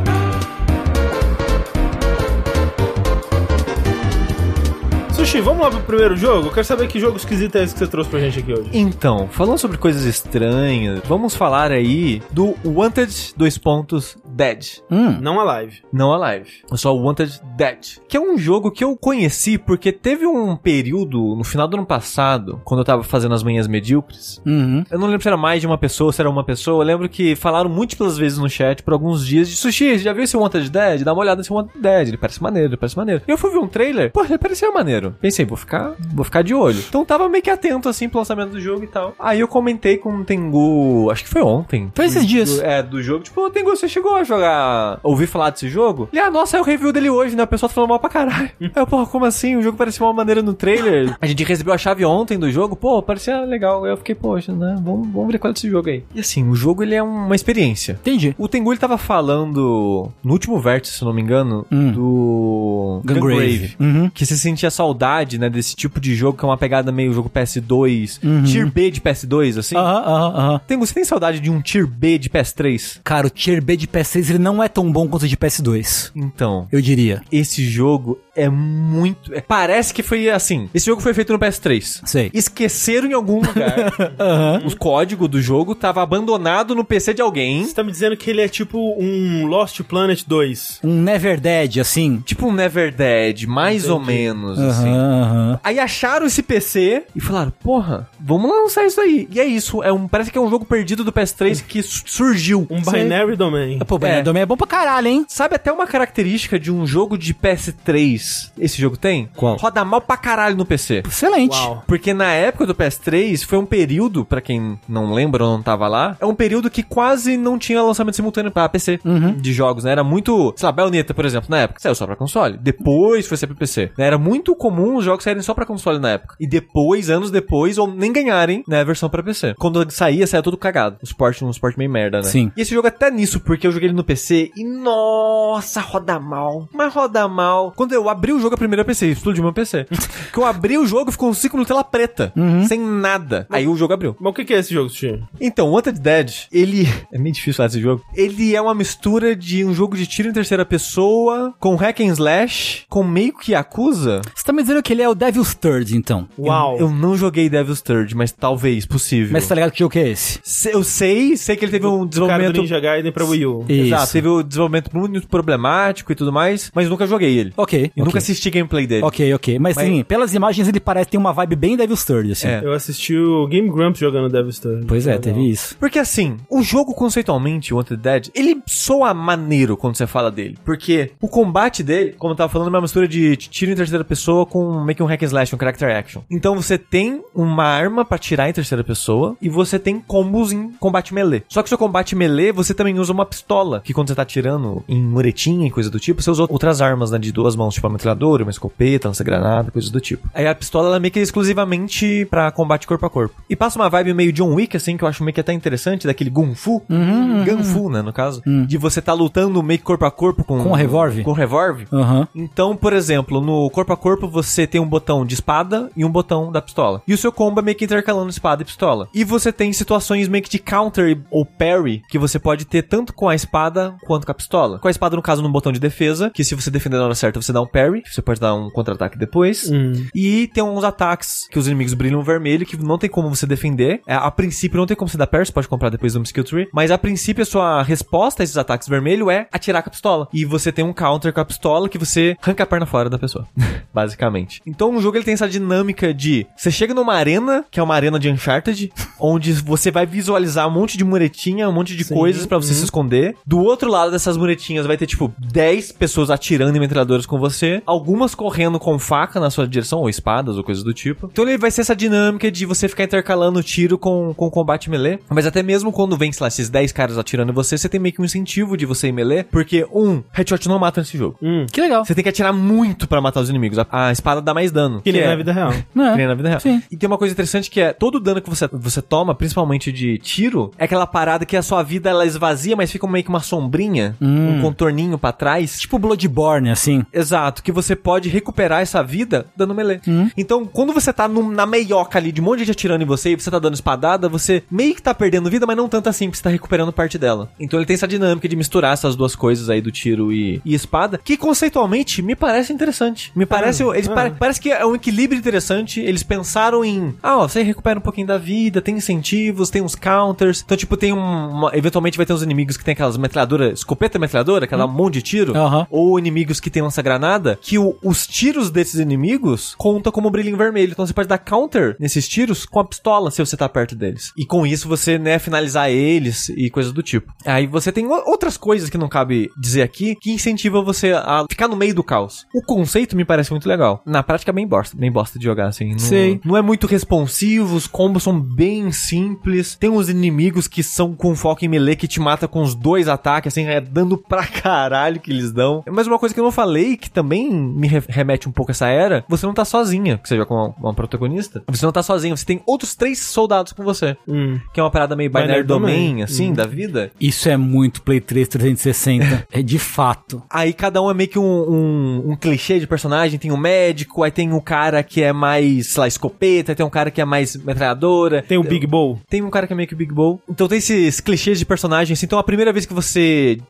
Sushi, vamos lá pro primeiro jogo? Eu quero saber que jogo esquisito é esse que você trouxe pra gente aqui hoje.
Então, falando sobre coisas estranhas, vamos falar aí do Wanted dois pontos Dead.
Hum,
Não a live.
Não Alive. É só o Wanted Dead. Que é um jogo que eu conheci porque teve um período no final do ano passado, quando eu tava fazendo as manhãs medíocres.
uhum.
Eu não lembro se era mais de uma pessoa, se era uma pessoa. Eu lembro que falaram múltiplas vezes no chat por alguns dias de Sushi, já viu esse Wanted Dead? Dá uma olhada nesse Wanted Dead. Ele parece maneiro, ele parece maneiro. E eu fui ver um trailer, pô, ele parecia maneiro. Pensei, vou ficar, vou ficar de olho. Então tava meio que atento assim pro lançamento do jogo e tal. Aí eu comentei com o Tengu, acho que foi ontem.
Foi esses dias.
Do- é, do jogo. Tipo, ô Tengu, você chegou a jogar, ouvir falar desse jogo? Ele, ah, nossa, é o review dele hoje, né? O pessoal tá falando mal pra caralho. Aí eu, porra, como assim? O jogo parecia uma maneira no trailer. A gente recebeu a chave ontem do jogo, pô, parecia legal. Aí eu fiquei, poxa, né? Vamos, vamos ver qual é desse jogo aí. E assim, o jogo ele é uma experiência.
Entendi.
O Tengu ele tava falando no último vértice, se eu não me engano,
Hum.
do
Gungrave. Uhum.
Que você sentia saudade, né, desse tipo de jogo que é uma pegada meio jogo PS2,
Uhum.
Tier B de PS2, assim.
Aham, aham, aham.
Tengu, você tem saudade de um Tier B de PS3?
Cara, o Tier B de PS3 ele não é tão bom quanto o de PS2.
Então,
Eu diria.
esse jogo é muito. é- parece que foi assim. Esse jogo foi feito no PS3.
Sei.
Esqueceram em algum lugar. O código do jogo tava abandonado no PC de alguém.
Você tá me dizendo que ele é tipo um Lost Planet 2.
Um Never Dead, assim.
Tipo um Never Dead, mais ou menos, assim.
Aham, aham.
Aí acharam esse PC e falaram, porra, vamos lançar isso aí. E é isso, é um, parece que é um jogo perdido do PS3 que su- surgiu.
Um
Sei.
Binary Domain.
Pô, o
É.
é. Domain é bom pra caralho, hein?
Sabe até uma característica de um jogo de PS3, esse jogo tem?
Qual?
Roda mal pra caralho no PC.
Excelente.
Uau.
Porque na época do PS3 foi um período, pra quem não lembra ou não tava lá, é um período que quase não tinha lançamento simultâneo pra PC de jogos, né? Era muito, sei lá, Bayonetta, por exemplo, na época, saiu só pra console. Depois foi ser pra PC. né? Era muito comum os jogos saírem só pra console na época. E depois, anos depois, ou nem ganharem, né, a versão pra PC. Quando saía, saía todo cagado. O suporte, um suporte meio merda, né?
Sim.
E esse jogo até nisso, porque eu joguei no PC e nossa, roda mal. Mas roda mal. Quando eu abri o jogo a primeira PC, explodiu meu PC. que eu abri o jogo ficou um ciclo no tela preta, sem nada. Aí o jogo abriu.
Mas o que é esse jogo, Tio?
Então, Wanted Dead, ele. É meio difícil falar desse jogo. Ele é uma mistura de um jogo de tiro em terceira pessoa, com hack and slash, com meio que Yakuza.
Você tá me dizendo que ele é o Devil's Third, então.
Uau.
Eu, eu não joguei Devil's Third, mas talvez, possível.
Mas você tá ligado que jogo que é esse?
Se- Eu sei, sei que ele teve um
O cara do
desenvolvimento.
Ninja Gaiden pra Wii U.
Exato, teve um desenvolvimento muito problemático e tudo mais, mas nunca joguei ele.
Ok.
E
ok.
nunca assisti gameplay dele.
Ok, ok. Mas,
Mas-
sim, pelas imagens ele parece ter uma vibe bem Devil's Third, assim.
É.
Eu assisti o Game Grumps jogando Devil's Third.
Pois é, teve isso.
Porque assim, o jogo conceitualmente, o Wanted Dead, ele soa maneiro quando você fala dele. Porque o combate dele, como eu tava falando, é uma mistura de tiro em terceira pessoa com meio que um hack and slash, um character action. Então você tem uma arma pra tirar em terceira pessoa e você tem combos em combate melee. Só que seu combate melee, você também usa uma pistola, que quando você tá atirando em muretinha e coisa do tipo, você usa outras armas, né, de duas mãos, tipo uma metralhadora, uma escopeta, lança-granada, coisas do tipo. Aí a pistola, ela é meio que exclusivamente pra combate corpo a corpo. E passa uma vibe meio John Wick, assim, que eu acho meio que até interessante, daquele Gun Fu. Gun Fu, né, no caso. De você tá lutando meio que corpo a corpo com...
Com revólver?
Com revólver.
Aham.
Então, por exemplo, no corpo a corpo você tem um botão de espada e um botão da pistola. E o seu combo é meio que intercalando espada e pistola. E você tem situações meio que de counter ou parry que você pode ter tanto com a espada quanto com a pistola. Com a espada, no caso, no botão de defesa, que se você defender na hora certa, você dá um parry. Você pode dar um contra-ataque depois. E tem uns ataques que os inimigos brilham vermelho, que não tem como você defender. É, A princípio, não tem como você dar parry, você pode comprar depois do skill tree. Mas a princípio, a sua resposta a esses ataques vermelhos é atirar com a pistola. E você tem um counter com a pistola que você arranca a perna fora da pessoa. Basicamente. Então o jogo ele tem essa dinâmica de você chega numa arena, que é uma arena de Uncharted, onde você vai visualizar um monte de muretinha, um monte de coisas pra você se esconder. Do outro lado dessas muretinhas vai ter tipo 10 pessoas atirando em metralhadoras com você, algumas correndo com faca na sua direção, ou espadas, ou coisas do tipo. Então ele vai ser essa dinâmica de você ficar intercalando tiro com, com combate melee. Mas até mesmo quando vem, sei lá, esses 10 caras atirando em você, você tem meio que um incentivo de você ir melee, porque um, headshot não mata nesse jogo.
Que legal.
Você tem que atirar muito pra matar os inimigos. A, a espada dá mais dano.
Que nem
é-
na vida real.
Não
que nem na vida real.
Sim.
E tem uma coisa interessante que é todo dano que você, você toma, principalmente de tiro, é aquela parada que a sua vida ela esvazia, mas fica meio que uma sombrinha, um contorninho pra trás.
Tipo Bloodborne, assim.
Exato, que você pode recuperar essa vida dando melee. Então, quando você tá num- na meioca ali de um monte de gente atirando em você e você tá dando espadada, você meio que tá perdendo vida, mas não tanto assim, porque você tá recuperando parte dela. Então ele tem essa dinâmica de misturar essas duas coisas aí do tiro e, e espada, que conceitualmente me parece interessante. Me parece, eles
ah.
pare- parece que é um equilíbrio interessante. Eles pensaram em, ah, ó, você recupera um pouquinho da vida, tem incentivos, tem uns counters. Então, tipo, tem um, uma- eventualmente vai ter uns inimigos que tem aquelas metralhadoras, escopeta metralhadora, aquela monte de tiro
Aham.
ou inimigos que tem lança-granada, que o- os tiros desses inimigos contam como brilhinho vermelho. Então você pode dar counter nesses tiros com a pistola se você tá perto deles. E com isso você, né, finalizar eles e coisas do tipo. Aí você tem outras coisas que não cabe dizer aqui que incentivam você a ficar no meio do caos. O conceito me parece muito legal. Na prática é bem bosta, bem bosta de jogar assim. Não,
Sei.
Não é muito responsivo, os combos são bem simples. Tem uns inimigos que são com foco em melee que te mata com os dois ataques, assim, é dando pra caralho que eles dão. Mas uma coisa que eu não falei, que também me re- remete um pouco a essa era, você não tá sozinha, que seja com uma, uma protagonista. Você não tá sozinha, você tem outros três soldados com você.
Hum.
Que é uma parada meio binary,
Binary
domain,
domain.
assim, da vida.
Isso é muito Play 3 360. é de fato.
Aí cada um é meio que um, um, um clichê de personagem. Tem o médico, aí tem o cara que é mais, sei lá, escopeta, aí tem um cara que é mais metralhadora.
Tem o Big Bowl.
Tem um cara que é meio que Big Bowl. Então tem esses clichês de personagens. Então a primeira vez que você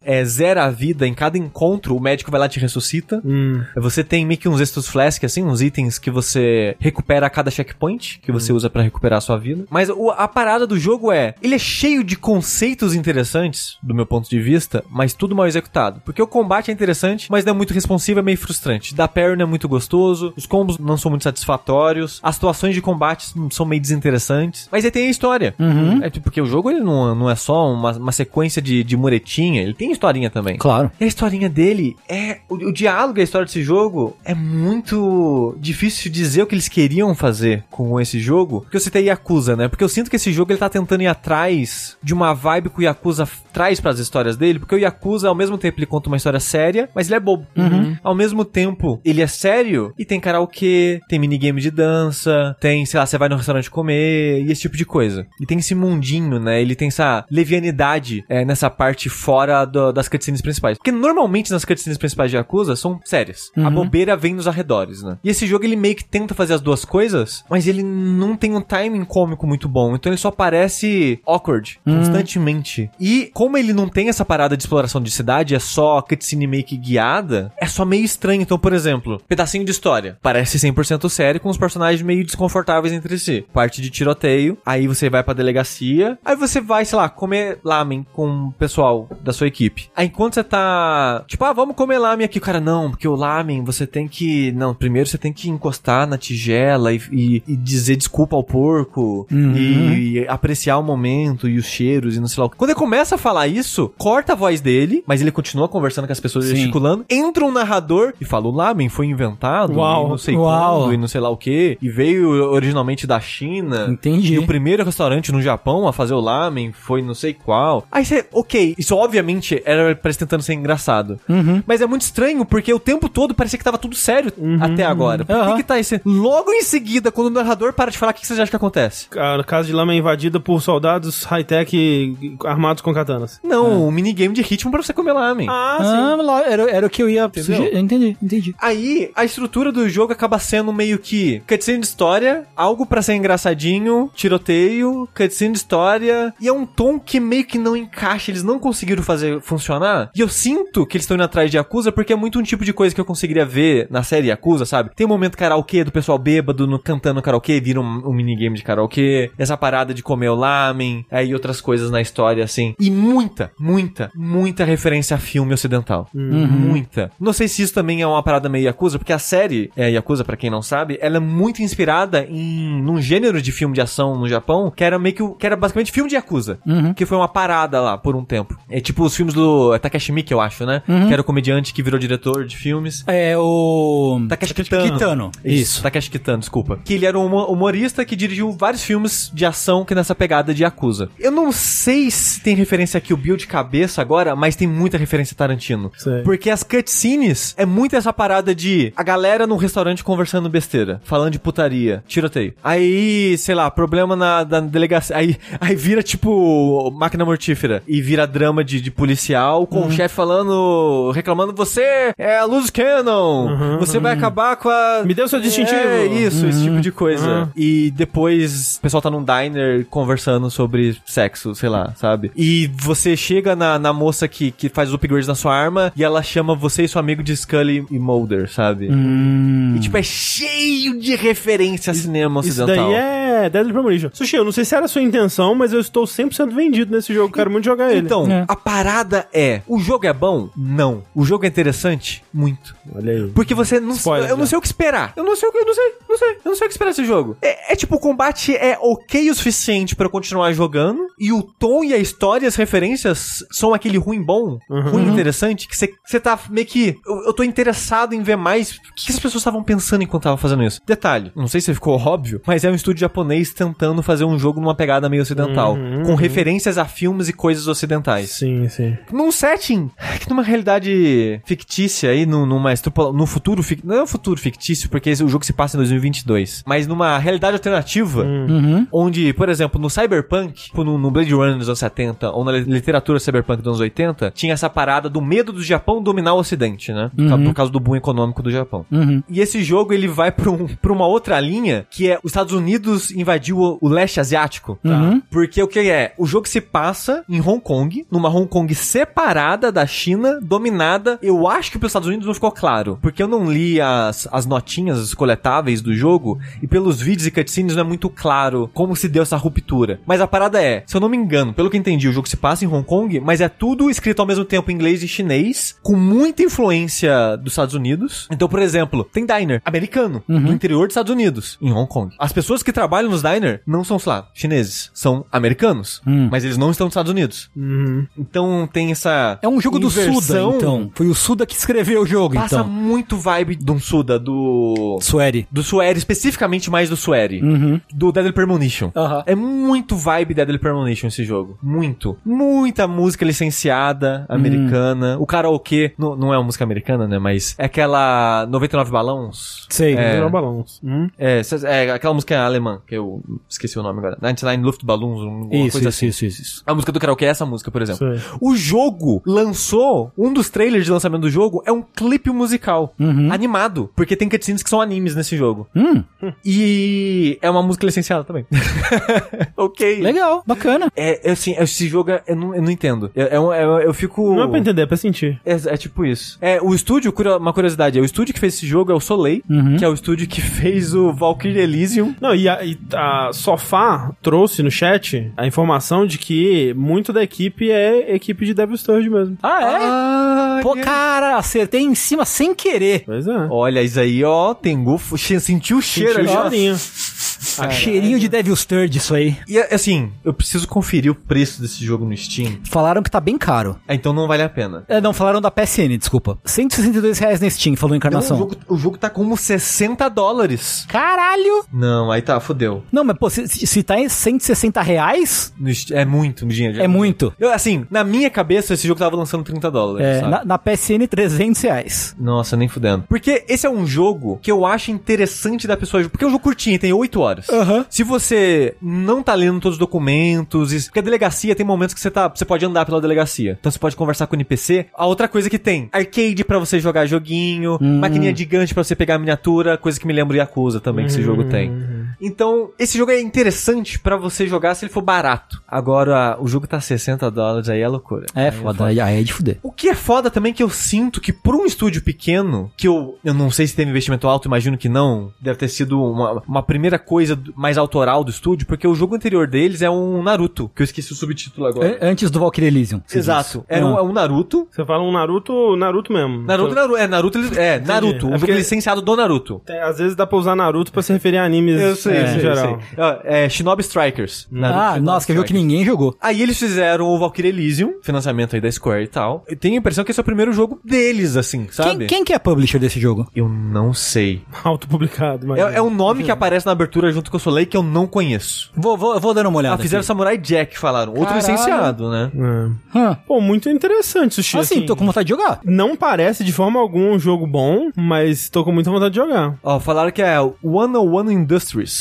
é, zera a vida em cada encontro, o médico vai lá e te ressuscita.
Hum.
Você tem meio que uns Estus Flask, assim, uns itens que você recupera a cada checkpoint, que você usa pra recuperar a sua vida. Mas o- a parada do jogo é, ele é cheio de conceitos interessantes, do meu ponto de vista, mas tudo mal executado. Porque o combate é interessante, mas não é muito responsivo, é meio frustrante. Da parry não é muito gostoso, os combos não são muito satisfatórios, as situações de combate são meio desinteressantes. Mas aí tem a história. É tipo, porque o jogo ele não, não é só uma, uma sequência de, de muretinha, ele tem historinha também.
Claro.
E a historinha dele é. O, o diálogo e a história desse jogo é muito difícil dizer o que eles queriam fazer com esse jogo. Porque eu citei Yakuza, né? Porque eu sinto que esse jogo ele tá tentando ir atrás de uma vibe que o Yakuza traz pras histórias dele. Porque o Yakuza, ao mesmo tempo, ele conta uma história séria, mas ele é bobo. Ao mesmo tempo, ele é sério e tem karaokê, tem minigame de dança, tem, sei lá, você vai no restaurante comer e esse tipo de coisa. E tem esse mundinho, né? Ele tem essa levianidade é, nessa parte fora do- das cutscenes principais. Porque normalmente nas cutscenes principais de Yakuza são sérias. A bobeira vem nos arredores, né? E esse jogo ele meio que tenta fazer as duas coisas, mas ele não tem um timing cômico muito bom. Então ele só parece awkward constantemente. E como ele não tem essa parada de exploração de cidade, é só cutscene meio que guiada, é só meio estranho. Então, por exemplo, pedacinho de história. Parece 100% sério com os personagens meio desconfortáveis entre si. Parte de tiroteio, aí você vai pra delegacia, aí você vai, sei lá, comer lamen com o pessoal da sua equipe. Aí enquanto você tá, tipo, ah, vamos comer lamen aqui, o cara, não, porque o lamen você tem que, não, primeiro você tem que encostar na tigela e, e- e dizer desculpa ao porco e, e apreciar o momento e os cheiros e não sei lá o que. Quando ele começa a falar isso, corta a voz dele, mas ele continua conversando com as pessoas
Sim.
gesticulando, entra um narrador e fala, o lamen foi inventado
Uau,
e não sei
uau.
quando e não sei lá o que, e veio originalmente da China.
Entendi.
E o primeiro restaurante no Japão a fazer o lamen foi não sei qual. Aí você, ok, isso obviamente era pra eles tentando ser engraçado.
Uhum.
Mas é muito estranho porque o tempo todo parecia que tava tudo sério até agora. Por que,
Aham.
que tá esse. Logo em seguida, quando o narrador para de falar, o que que vocês acham que acontece?
A casa de lama é invadida por soldados high-tech armados com katanas.
Não, um minigame de ritmo pra você comer lamen.
Ah, lá, era, era o que eu ia sugerir. Entendi, entendi.
Aí, a estrutura do jogo acaba sendo meio que cutscene de história, algo pra ser engraçadinho, tiroteio, cutscene de história, e é um tom que meio que não encaixa, eles não conseguiram fazer funcionar. E eu sinto que eles estão indo atrás de Yakuza porque é muito um tipo de coisa que eu conseguiria ver na série Yakuza, sabe? Tem um momento karaokê do pessoal bêbado no, cantando karaokê, vira um, um minigame de karaokê, essa parada de comer o lamen, aí outras coisas na história, assim. E muita, muita, muita referência a filme ocidental. Muita. Não sei se isso também é uma parada meio Yakuza, porque a série é, Yakuza, pra quem não sabe, ela é muito inspirada em num gênero de filme de ação no Japão, que era meio que, que era basicamente filme de Yakuza, que foi uma parada lá por um tempo. É tipo os filmes do Takeshi Miike, eu acho, né? Que era o comediante que virou diretor de filmes.
É o.
Takeshi Kitano.
Kitano. Isso.
Takeshi Kitano, desculpa. Que ele era um humo- humorista que dirigiu vários filmes de ação que nessa pegada de Yakuza. Eu não sei se tem referência aqui o Bill de cabeça agora, mas tem muita referência a Tarantino.
Sei.
Porque as cutscenes é muito essa parada de a galera num restaurante conversando besteira, falando de putaria, tiroteio. Aí, sei lá, problema na, na delegacia. Aí, aí vira tipo máquina mortífera e vira drama de, de policial com o chefe falando, reclamando: você é a Luz Cannon, você vai acabar com a.
Me dê o seu distintivo.
É isso, esse tipo de coisa.
Uhum.
E depois o pessoal tá num diner conversando sobre sexo, sei lá, sabe? E você chega na, na moça que, que faz os upgrades na sua arma e ela chama você e seu amigo de Scully e Mulder, sabe?
Hum.
E tipo, é cheio de referência a cinema
Isso
ocidental.
daí é Deadly Premonition. Sushi, eu não sei se era a sua intenção, mas eu estou 100% vendido nesse jogo. Quero muito jogar ele.
Então,
É.
a parada é: o jogo é bom? Não. O jogo é interessante? Muito.
Olha aí.
Porque você não.
Spoiler,
eu não sei o que esperar. Eu não sei o que. Eu não sei. Não sei. Eu não sei o que esperar desse jogo. É, é tipo, o combate é ok o suficiente pra eu continuar jogando. E o tom e a história e as referências são aquele ruim bom, ruim interessante, que você tá meio que. Eu, eu tô interessado em ver mais o que, que as pessoas estavam pensando enquanto estavam fazendo isso. Detalhe, não sei se ficou óbvio, mas é um estúdio japonês tentando fazer um jogo numa pegada meio ocidental. com referências a filmes e coisas ocidentais
Sim, sim.
num setting que numa realidade fictícia aí, num- numa estrupa, no futuro, fic- não é um futuro fictício, porque esse- o jogo se passa em 2022, mas numa realidade alternativa,
Uhum.
onde, por exemplo, no Cyberpunk, tipo, no, no Blade Runner dos anos 70, ou na li- literatura Cyberpunk dos anos 80, tinha essa parada do medo do Japão dominar o Ocidente, né? Por, causa, por causa do boom econômico do Japão.
Uhum.
E esse jogo, ele vai pra, um, pra uma outra linha, que é os Estados Unidos invadiu o, o leste asiático.
Uhum.
Porque o que é? O jogo se passa em Hong Kong, numa Hong Kong separada da China, dominada. Eu acho que pelos Estados Unidos não ficou claro. Porque eu não li as, as notinhas as coletáveis do jogo, e pelos vídeos e cutscenes não é muito claro como se deu essa ruptura. Mas a parada é, se eu não me engano, pelo que eu entendi, o jogo se passa em Hong Kong, mas é tudo escrito ao mesmo tempo em inglês e chinês, com muita influência dos Estados Unidos. Então, por exemplo, tem diner americano, no interior dos Estados Unidos, em Hong Kong. As pessoas que trabalham nos diner não são, sei lá, chineses, são americanos, mas eles não estão nos Estados Unidos.
Uhum.
Então tem essa.
É um jogo do Suda,
inversão.
então. Foi o Suda que escreveu o jogo,
Passa
então.
muito vibe um Suda, do.
Sueri.
Do Sueri, especificamente mais do Sueri.
Uhum.
Do Deadly Premonition.
Aham.
É muito vibe Deadly Premonition esse jogo. Muito. Muita música licenciada, americana. O karaokê, não, não é uma música americana, né? Mas é aquela 99 balões.
Sei.
É.
Não balões. Hum?
É, é aquela música alemã. que eu esqueci o nome agora. 99 Luftballons, uma
Isso,
coisa
isso,
assim.
isso, isso, isso.
A música do karaokê é essa música, por exemplo.
Sei.
O jogo lançou, um dos trailers de lançamento do jogo é um clipe musical animado, porque tem cutscenes que são animes nesse jogo.
Hum,
E é uma música licenciada também. ok.
legal, bacana.
É, é assim, esse jogo é- eu não, eu não entendo. Eu, eu, eu, eu fico.
Não é pra entender, é pra sentir.
É, é tipo isso. É, o estúdio, uma curiosidade, é o estúdio que fez esse jogo é o Soleil, que é o estúdio que fez o Valkyrie Elysium.
Não, e a, e a Sofá trouxe no chat a informação de que muito da equipe é equipe de Devil's Third mesmo.
Ah, é?
Ah,
Pô, cara, acertei em cima sem querer.
Pois é.
Olha, isso aí, ó, che- sentiu o cheiro
Sentiu o
ó.
Cheirinho.
Cheirinho de Devil's Third isso aí.
E assim, eu preciso conferir o preço desse jogo no Steam.
Falaram que tá bem caro.
Ah, então não vale a pena.
É, não, falaram da PSN, desculpa. 162 reais na Steam, falou Encarnação.
o, jogo, o jogo tá como 60 dólares.
Caralho!
Não, aí tá, fodeu.
Não, mas pô, se, se tá em 160 reais,
No é muito dinheiro.
é muito.
Eu, assim, na minha cabeça, esse jogo tava lançando 30 dólares,
É,
sabe?
na, na PSN, 300 reais.
Nossa, nem fudendo. Porque esse é um jogo que eu acho interessante da pessoa. Porque é um jogo curtinho, tem 8 horas.
Aham.
Se você não tá lendo todos os documentos, e- porque a delegacia tem momentos que você tá, você pode andar pela delegacia. Então você pode conversar com o NPC. A outra coisa que tem, arcade pra você jogar joguinho, maquininha gigante pra você pegar a miniatura, coisa que me lembra o Yakuza também que esse jogo tem. Então, esse jogo é interessante pra você jogar se ele for barato. Agora, o jogo tá 60 dólares aí é loucura.
É
Aí
foda, aí é de fuder.
o que é foda também é que eu sinto que por um estúdio pequeno, que eu, eu não sei se teve investimento alto, imagino que não, deve ter sido uma, uma primeira coisa mais autoral do estúdio, porque o jogo anterior deles é um Naruto, que eu esqueci o subtítulo agora.
An- Antes do Valkyrie Elysium.
Exato. Era um,
Ah.
é um Naruto.
Você fala um Naruto, Naruto mesmo.
Naruto, Naruto, é, Naruto, é, Naruto, um
É
jogo
porque-
licenciado do Naruto.
Tem- às vezes dá pra usar Naruto pra se referir a animes em geral.
É, Shinobi Strikers. Naruto,
Ah,
Shinobi
nossa, que jogo que
Strikers.
ninguém jogou.
Aí eles fizeram o Valkyrie Elysium, financiamento aí da Square e tal. Eu tenho a impressão que esse é o primeiro jogo deles, assim, sabe?
Quem, quem que é publisher desse jogo?
Eu não sei.
Autopublicado, mas.
É, é um nome que aparece na abertura junto com o Soleil que eu não conheço.
Vou, vou, vou dando uma olhada.
Ah, fizeram
aqui.
Samurai Jack, falaram. Outro
Caralho.
licenciado, né?
É. Pô, muito interessante, Sushi.
Assim, tô com vontade de jogar.
Não parece de forma alguma um jogo bom, mas tô com muita vontade de jogar.
Ó, falaram que é 101 Industries.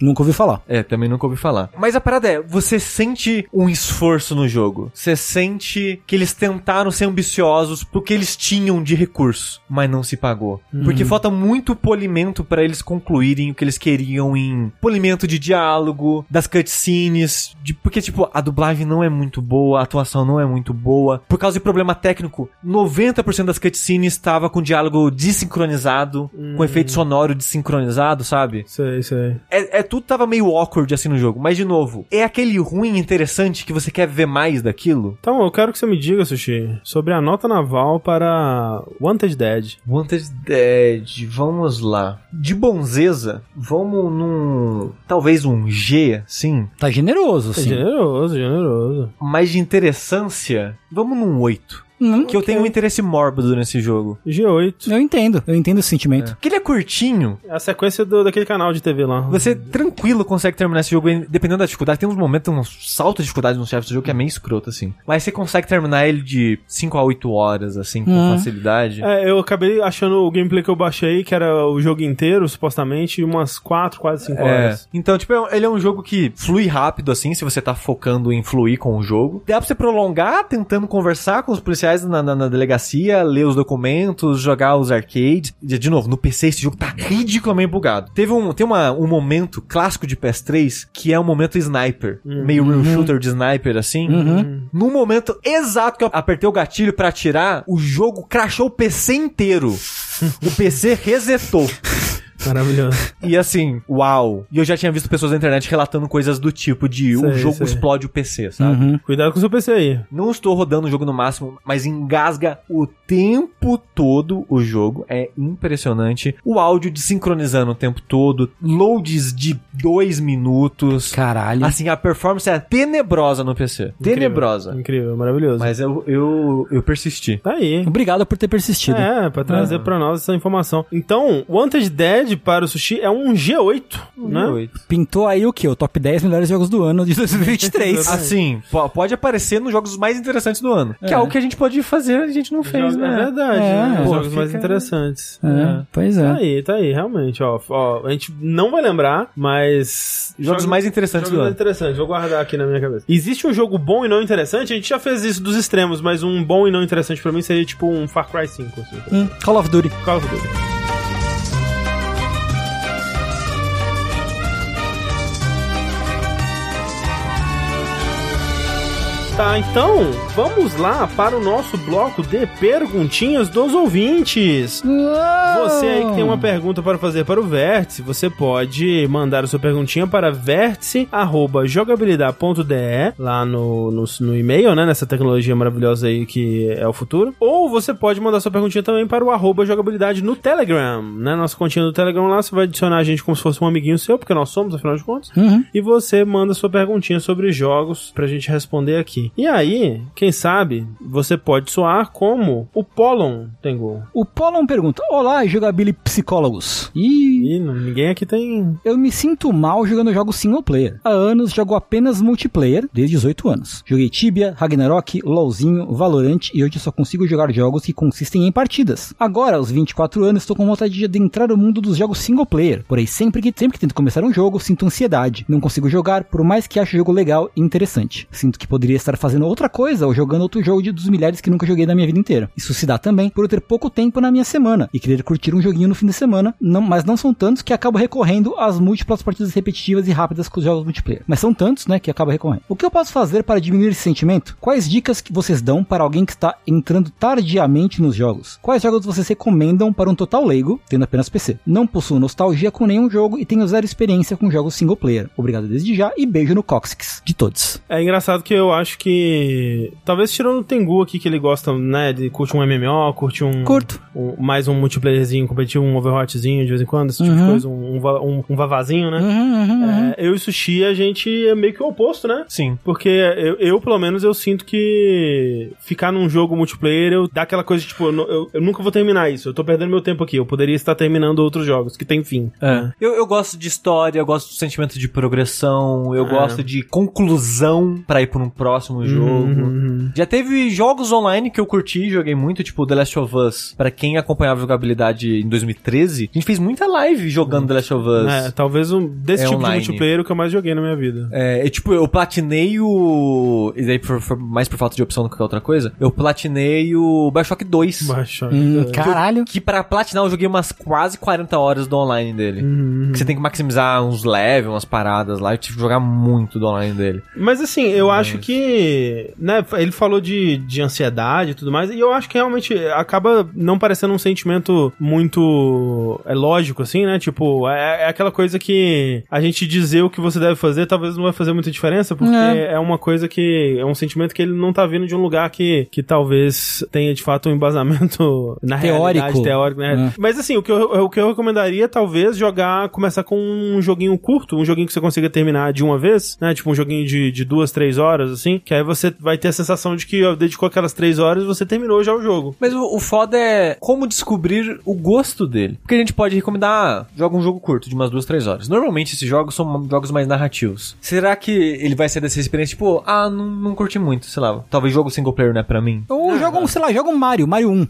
Nunca ouvi falar.
É, também nunca ouvi falar. Mas a parada é, você sente um esforço no jogo. Você sente que eles tentaram ser ambiciosos porque eles tinham de recurso, mas não se pagou. Porque falta muito polimento pra eles concluírem o que eles queriam em polimento de diálogo, das cutscenes, de, porque tipo, a dublagem não é muito boa, a atuação não é muito boa. Por causa de problema técnico, 90% das cutscenes estava com diálogo desincronizado, com efeito sonoro desincronizado, sabe?
Sei, sei.
É, é tudo tava meio awkward assim no jogo, mas de novo, é aquele ruim interessante que você quer ver mais daquilo?
Então, eu quero que você me diga, Sushi, sobre a nota naval para Wanted Dead.
Wanted Dead, vamos lá. De bonzeza, vamos num. Talvez um G, sim.
Tá generoso,
É
sim.
generoso, generoso.
Mas de interessância, vamos num 8.
Hum,
Que eu tenho um interesse mórbido nesse jogo.
G8.
eu entendo, eu entendo esse sentimento.
Porque ele é curtinho,
É a sequência do, daquele canal de TV lá.
você tranquilo consegue terminar esse jogo, dependendo da dificuldade. Tem uns momentos, um salto de dificuldade no chefe do jogo que é meio escroto, assim. Mas você consegue terminar ele de 5 a 8 horas, assim, com
Hum.
facilidade.
É, eu acabei achando o gameplay que eu baixei, que era o jogo inteiro, supostamente, umas 4, quase 5
É.
horas.
Então, tipo, é ele é um jogo que flui rápido, assim, se você tá focando em fluir com o jogo. Dá pra você prolongar tentando conversar com os policiais na, na, na delegacia, ler os documentos, jogar os arcades. De, de novo, no PC esse jogo tá ridiculamente bugado. Teve um, tem uma, um momento clássico de PS3 que é um momento sniper. Meio real shooter de sniper, assim. No momento exato que eu apertei o gatilho pra atirar, o jogo crashou o PC inteiro. o PC resetou.
Maravilhoso.
E assim, uau. E eu já tinha visto pessoas na internet relatando coisas do tipo de o
Sei,
jogo
sei.
explode o PC, sabe?
Uhum.
Cuidado com o seu PC aí.
Não estou rodando o jogo no máximo, mas engasga o tempo todo o jogo. É impressionante. O áudio desincronizando o tempo todo. Loads de dois minutos.
Caralho.
Assim, a performance é tenebrosa no PC. Tenebrosa.
Incrível, maravilhoso.
Mas eu, eu, eu persisti.
Tá aí.
Obrigado por ter persistido.
É, pra trazer pra nós essa informação. Então, Wanted Dead, para o Sushi é um G8, né?
G8.
Pintou aí o quê? O top 10 melhores jogos do ano de 2023.
Assim, po- pode aparecer nos jogos mais interessantes do ano. Que é algo que a gente pode fazer, a gente não fez,
É
né?
verdade,
É.
né? Os
Pô,
jogos mais
fica-
interessantes.
É, pois
Tá
é.
aí, tá aí, realmente, ó, ó. A gente não vai lembrar, mas.
Jogos mais interessantes
jogos
do
mais
ano.
interessantes, vou guardar aqui na minha cabeça. Existe um jogo bom e não interessante? A gente já fez isso dos extremos, mas um bom e não interessante pra mim seria tipo um Far Cry 5. Assim,
Hum, Call of Duty.
Call of Duty. Tá, então vamos lá para o nosso bloco de perguntinhas dos ouvintes. Você aí que tem uma pergunta para fazer para o Vértice, você pode mandar a sua perguntinha para vértice.jogabilidade.de lá no, no, no e-mail, né? Nessa tecnologia maravilhosa aí que é o futuro. Ou você pode mandar sua perguntinha também para o arroba jogabilidade no Telegram, né? Nossa continha do Telegram lá, você vai adicionar a gente como se fosse um amiguinho seu, porque nós somos, afinal de contas.
Uhum.
E você manda sua perguntinha sobre jogos pra gente responder aqui. E aí, quem sabe, você pode soar como o Polon Tengu.
O Polon pergunta: Olá, jogabilidade psicólogos. E
não- ninguém aqui tem.
eu me sinto mal jogando jogos single player. Há anos jogo apenas multiplayer, desde 18 anos. Joguei Tibia, Ragnarok, LOLzinho, Valorant e hoje só consigo jogar jogos que consistem em partidas. Agora, aos 24 anos, estou com vontade de adentrar o mundo dos jogos single player. Porém, sempre que, sempre que tento começar um jogo, sinto ansiedade. Não consigo jogar, por mais que ache o jogo legal e interessante. Sinto que poderia estar fazendo outra coisa ou jogando outro jogo de, dos milhares que nunca joguei na minha vida inteira. Isso se dá também por eu ter pouco tempo na minha semana e querer curtir um joguinho no fim de semana, não, mas não são tantos que acabo recorrendo às múltiplas partidas repetitivas e rápidas com os jogos multiplayer. Mas são tantos, né, que acabo recorrendo. O que eu posso fazer para diminuir esse sentimento? Quais dicas que vocês dão para alguém que está entrando tardiamente nos jogos? Quais jogos vocês recomendam para um total leigo, tendo apenas PC? Não possuo nostalgia com nenhum jogo e tenho zero experiência com jogos single player. Obrigado desde já e beijo no cóccix de todos.
É engraçado que eu acho que. Talvez tirando o Tengu aqui, que ele gosta, né? De curte um MMO, curte um.
Curto.
um- mais um multiplayerzinho competitivo, um Overwatchzinho de vez em quando, esse tipo de
Uhum.
coisa, um, um, um, um vavazinho, né? É, eu e Sushi, a gente é meio que o oposto, né?
Sim.
Porque eu, eu, pelo menos, eu sinto que ficar num jogo multiplayer, eu dá aquela coisa, tipo, eu, eu- eu nunca vou terminar isso. Eu tô perdendo meu tempo aqui. Eu poderia estar terminando outros jogos que tem fim.
É. Eu, eu gosto de história, eu gosto do sentimento de progressão, eu
É.
gosto de conclusão pra ir pra um próximo jogo.
Uhum.
Já teve jogos online que eu curti e joguei muito, tipo The Last of Us. Pra quem acompanhava a jogabilidade em 2013, a gente fez muita live jogando The Last of Us.
É, talvez um, desse
É
tipo
online.
de multiplayer o que eu mais joguei na minha vida.
É, e, tipo, eu platinei o. E daí, por, por- mais por falta de opção do que qualquer outra coisa, eu platinei o Bioshock 2.
Baixa.
Hum, caralho.
Que pra platinar eu joguei umas quase 40 horas do online dele.
Uhum.
Que você tem que maximizar uns levels, umas paradas lá. Eu tive que jogar muito do online dele.
Mas assim, eu acho que, né, ele falou de, de ansiedade e tudo mais, e eu acho que realmente acaba não parecendo um sentimento muito é lógico, assim, né? Tipo, é, é aquela coisa que a gente dizer o que você deve fazer talvez não vai fazer muita diferença, porque
É.
é, uma coisa que, é um sentimento que ele não tá vindo de um lugar que, que talvez tenha de fato um embasamento na
Teórico.
realidade, teórico, né?
É.
Mas assim, o que, eu, o que eu recomendaria talvez jogar, começar com um joguinho curto, um joguinho que você consiga terminar de uma vez, né? Tipo um joguinho de, de duas, três horas, assim, que aí você vai ter a sensação de que ó, dedicou aquelas três horas e você terminou já o jogo.
Mas o, o foda é como descobrir o gosto dele. Porque a gente pode recomendar, ah, joga um jogo curto, de umas duas, três horas. Normalmente esses jogos são jogos mais narrativos. Será que ele vai ser dessa experiência, tipo, ah, não, não curti muito, sei lá. Talvez jogo single player não é pra mim.
Ou joga um, sei lá, joga um Mario, Mario 1.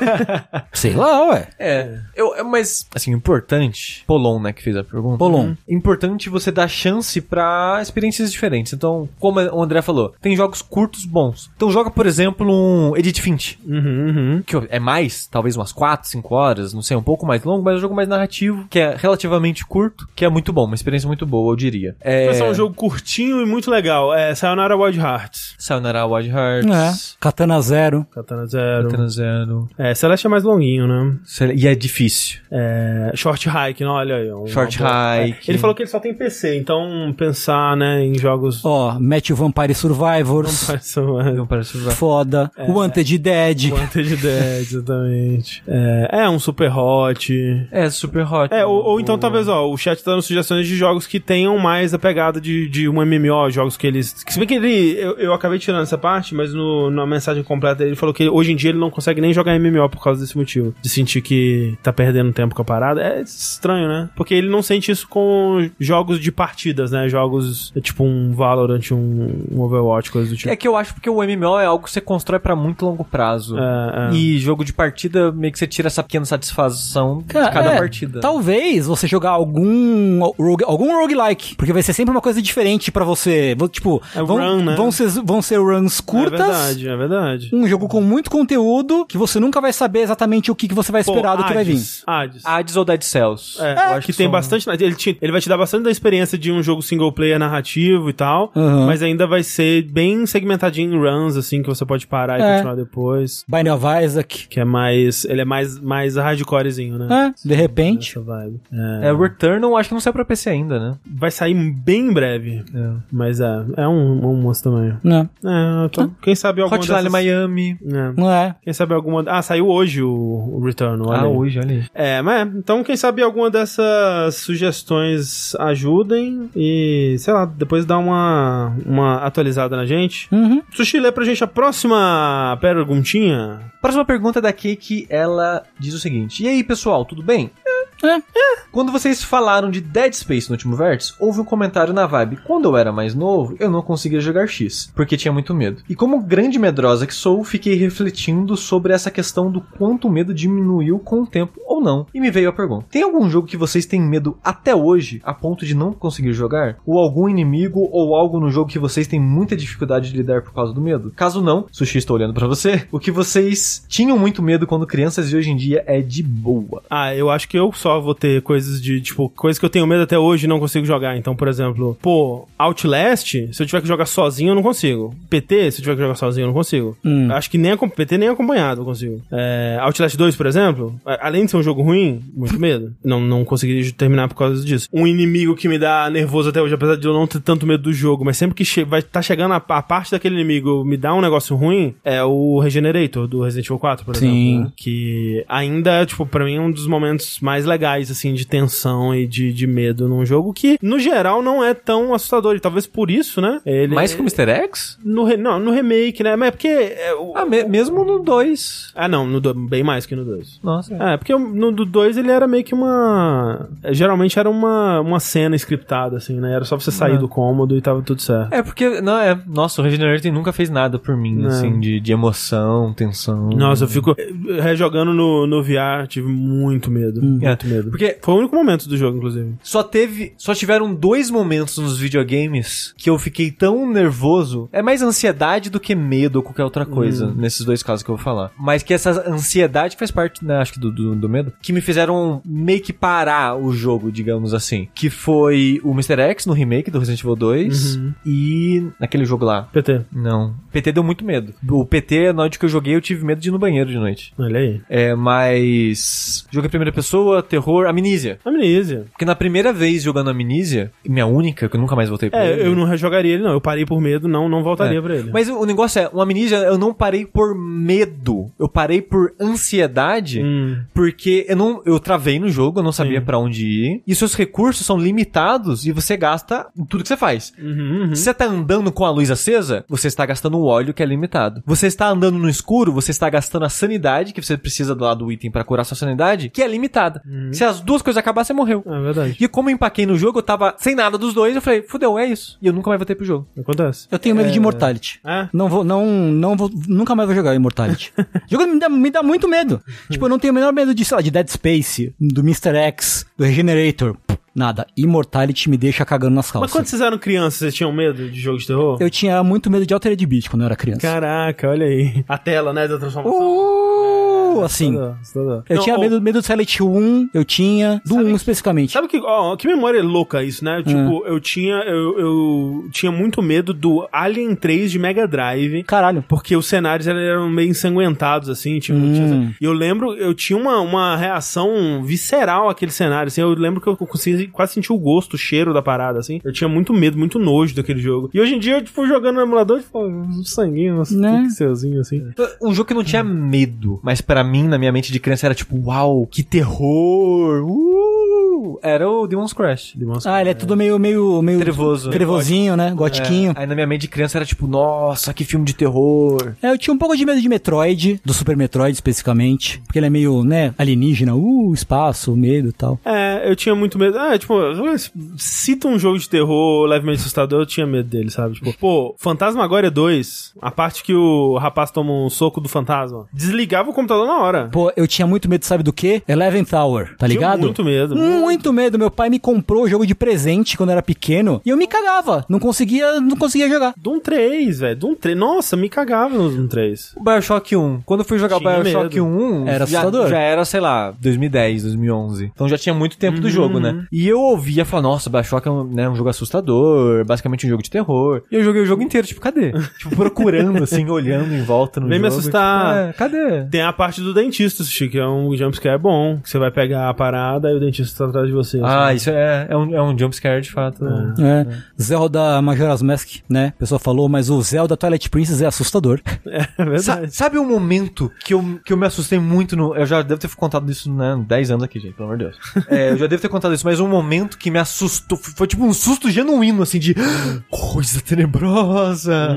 sei lá, ué.
É, eu, é, mas, assim, importante. Polon, né, que fez a pergunta.
Polon.
Importante você dar chance pra experiências diferentes. Então, como o André falou, tem jogos curtos bons. Então, joga, por exemplo, um Edith Finch.
Uhum, uhum.
Que é mais, talvez umas 4, 5 horas, não sei, um pouco mais longo, mas é um jogo mais narrativo, que é relativamente curto, que é muito bom, uma experiência muito boa, eu diria. É.
Vai ser um jogo curtinho e muito legal. É Sayonara Wild Hearts.
Sayonara Wild
É.
Hearts.
Katana Zero.
Katana Zero.
Katana Zero.
É, Celeste é mais longuinho, né?
E é difícil.
É, Short Hike, não, olha aí. um-
Short Hike.
É, ele falou que ele só tem PC, então pensar, né, em jogos...
Ó, mete o Vampire Survivor Survivors.
Vampire Survivor.
Vampire Survivor.
Foda. Wanted Dead.
Wanted Dead, exatamente. É, é um Super Hot.
É, super hot.
É, ou, ou então talvez, ó, o chat tá dando sugestões de jogos que tenham mais a pegada de, de um MMO, jogos que eles... Que se bem que ele... Eu, eu acabei tirando essa parte, mas no, na mensagem completa ele falou que hoje em dia ele não consegue nem jogar MMO por causa desse motivo. De sentir que tá perdendo tempo com a parada. É estranho, né? Porque ele não sente isso com jogos de partidas, né? Jogos tipo um Valorant, um, um Overwatch, coisa do tipo.
É que eu acho porque o MMO é algo que você constrói pra muito longo prazo.
É, é.
E jogo de partida, meio que você tira essa pequena satisfação de
Cara,
cada
é,
partida.
Talvez você jogar algum rogue, algum roguelike, porque vai ser sempre uma coisa diferente pra você. Tipo,
É
vão,
run, né?
vão, ser, vão ser runs
É
curtas.
verdade, é verdade.
um jogo com muito conteúdo que você nunca vai saber exatamente o que, que você vai esperar do que vai vir.
Hades, Hades.
Ou Dead Cells.
É,
Eu
eu
acho
acho que tem
são-
bastante. Ele, te- ele vai te dar bastante da experiência de um jogo single player narrativo e tal,
Uhum.
mas ainda vai ser bem segmentadinho em runs, assim, que você pode parar e
É.
continuar depois.
Binding of Isaac.
Que é mais. Ele é mais, mais hardcorezinho, né?
É, de repente.
É.
É, Returnal acho que não saiu pra PC ainda, né?
Vai sair bem em breve. Mas é, é um, um moço também.
Não,
É, eu tô- quem sabe alguma
Hotline
dessas...
Miami.
É.
não é.
Quem sabe alguma. Ah, saiu hoje o, o Return. olha
Ah,
aí.
hoje, olha aí.
É, mas é, então quem sabe alguma dessas sugestões ajudem e, sei lá, depois dá uma, uma atualizada na gente.
Uhum.
Sushi, lê pra gente a próxima perguntinha.
Próxima pergunta é da Kiki, ela diz o seguinte: E aí, pessoal, tudo bem?
É.
Quando vocês falaram de Dead Space no último vértice, houve um comentário na vibe. Quando eu era mais novo, eu não conseguia jogar X, porque tinha muito medo. E como grande medrosa que sou, fiquei refletindo sobre essa questão do quanto o medo diminuiu com o tempo ou não. E me veio a pergunta: tem algum jogo que vocês têm medo até hoje, a ponto de não conseguir jogar? Ou algum inimigo ou algo no jogo que vocês têm muita dificuldade de lidar por causa do medo? Caso não, Sushi, estou olhando pra você. O que vocês tinham muito medo quando crianças e hoje em dia é de boa.
Ah, eu acho que eu só vou ter coisas de, tipo, coisas que eu tenho medo até hoje e não consigo jogar. Então, por exemplo, pô, Outlast, se eu tiver que jogar sozinho, eu não consigo. PT, se eu tiver que jogar sozinho, eu não consigo.
Hum.
Acho que nem PT nem acompanhado eu consigo. É, Outlast 2, por exemplo, além de ser um jogo ruim, muito medo. Não, não conseguiria terminar por causa disso. Um inimigo que me dá nervoso até hoje, apesar de eu não ter tanto medo do jogo, mas sempre que che vai estar chegando a, a parte daquele inimigo me dá um negócio ruim, é o Regenerator do Resident Evil 4, por
Sim.
exemplo. né? Que ainda, tipo, pra mim é um dos momentos mais legais, assim, de tensão e de, de medo num jogo que, no geral, não é tão assustador. E talvez por isso, né? Ele,
Mais que o Mr. X?
no, re- não, no remake, né? Mas é porque. é, o-
Ah, me- mesmo no 2.
ah, não, no do- bem mais que no 2.
Nossa.
É, porque o- no do 2 ele era meio que uma. é, Geralmente era uma, uma cena scriptada, assim, né? Era só você sair
É.
do cômodo e tava tudo certo.
É, porque, não, é. Nossa, o Regenerating nunca fez nada por mim,
Não.
assim, de, de emoção, tensão.
Nossa, eu fico eh, rejogando no, no VR, tive muito medo. Muito
É,
medo.
Porque
Foi o único momento do jogo, inclusive.
só teve. Só tiveram dois momentos nos videogames que eu fiquei tão nervoso. É mais ansiedade do que medo ou qualquer outra coisa, nesses dois casos que eu vou falar. Mas que essa ansiedade faz parte, né, acho que do, do, do medo, que me fizeram meio que parar o jogo, digamos assim. Que foi o Mr. X no remake do Resident Evil 2 e naquele jogo lá.
PT.
Não. PT deu muito medo. O PT, na noite que eu joguei, eu tive medo de ir no banheiro de noite.
Olha aí.
É, mas. Jogo em primeira pessoa, terror, amnísia.
Amnesia.
Porque na primeira vez jogando amnísia, minha única, que eu nunca mais voltei pra ele.
É, eu não rejogaria ele, não. Eu parei por medo, não, não voltaria
É.
pra ele.
Mas o negócio é, o amnísia eu não parei por medo. Eu parei por ansiedade.
Hum.
Porque eu não, eu travei no jogo, eu não sabia pra onde ir. E seus recursos são limitados e você gasta tudo que você faz.
Uhum, uhum.
Se você tá andando com a luz acesa, você está gastando o óleo que é limitado. Você está andando no escuro, você está gastando a sanidade, que você precisa do lado do item pra curar sua sanidade, que é limitada. Se as duas coisas acabar, você morreu.
É verdade.
E como eu empaquei no jogo, eu tava sem nada dos dois, eu falei, fudeu, é isso. E eu nunca mais voltei pro jogo.
Acontece.
Eu tenho medo de Immortality.
É?
Não vou, não, não vou, nunca mais vou jogar Immortality. o jogo me dá, me dá muito medo. tipo, eu não tenho o menor medo de, sei lá, de Dead Space, do Mr. X, do Regenerator. Nada. Immortality me deixa cagando nas
Mas
calças.
quando vocês eram crianças, vocês tinham medo de jogo de terror?
Eu tinha muito medo de Altered Beat quando eu era criança.
Caraca, olha aí. A tela, né, da transformação.
Uh! Assim. Eu
Não,
tinha
ó,
medo, medo do Silent 1, eu tinha. Do 1 especificamente.
Sabe que, ó, que memória louca isso, né? Tipo, eu tinha eu, eu tinha muito medo do Alien 3 de Mega Drive.
Caralho.
Porque os cenários eram meio ensanguentados, assim, tipo...
Hum.
tinha- E eu lembro, eu tinha uma, uma reação visceral àquele cenário, assim, eu lembro que eu consegui quase sentir o gosto, o cheiro da parada, assim. Eu tinha muito medo, muito nojo daquele jogo. E hoje em dia, tipo, jogando no emulador, tipo, um sanguinho, um
Né?
pixelzinho, assim.
Um jogo que não tinha medo, mas pra mim, na minha mente de criança, era tipo, uau, que terror! Uh! Era o Demon's Crash.
Ah, ele é tudo meio, meio, meio...
Trevoso.
Trevosinho, né? Gotiquinho.
É, aí na minha mente de criança era tipo, nossa, que filme de terror.
É, eu tinha um pouco de medo de Metroid, do Super Metroid especificamente, porque ele é meio, né, alienígena, uh, espaço, medo e tal.
É, eu tinha muito medo. Ah, tipo, cita um jogo de terror levemente assustador, eu tinha medo dele, sabe? Tipo, pô, Fantasmagória 2, a parte que o rapaz toma um soco do fantasma, desligava o computador na hora.
Pô, eu tinha muito medo, sabe do quê? Eleven Tower, tá
Tinha
ligado?
muito medo.
Muito medo. Meu pai me comprou o jogo de presente quando era pequeno e eu me cagava. Não conseguia, não conseguia jogar.
Doom 3, velho. Doom 3. Nossa, me cagava no Doom 3.
O Bioshock 1. Quando eu fui jogar o
Tinha
Bioshock
medo.
1,
Era
já,
assustador.
já era, sei lá, 2010, 2011. Então já tinha muito tempo do jogo, né? E eu ouvia falar, nossa, Bioshock é um, né, um jogo assustador, basicamente um jogo de terror. E eu joguei o jogo inteiro, tipo, cadê? tipo, procurando, assim, olhando em volta no
Vem
jogo.
me assustar.
Tipo, é, cadê?
Tem a parte do dentista, Chico, que é um jumpscare bom. Que você vai pegar a parada e o dentista tá atrás de você.
Ah,
assim.
isso é, é, um, é um jumpscare de fato. né?
É. Zelda Majora's Mask, né? A pessoa falou, mas o Zelda Twilight Princess é assustador.
É
Sa-
verdade.
sabe um momento que eu, que eu me assustei muito no. Eu já devo ter contado isso, né? 10 anos aqui, gente, pelo amor de Deus. É, eu já devo ter contado isso, mas um momento que me assustou. Foi tipo um susto genuíno, assim, de. Coisa tenebrosa.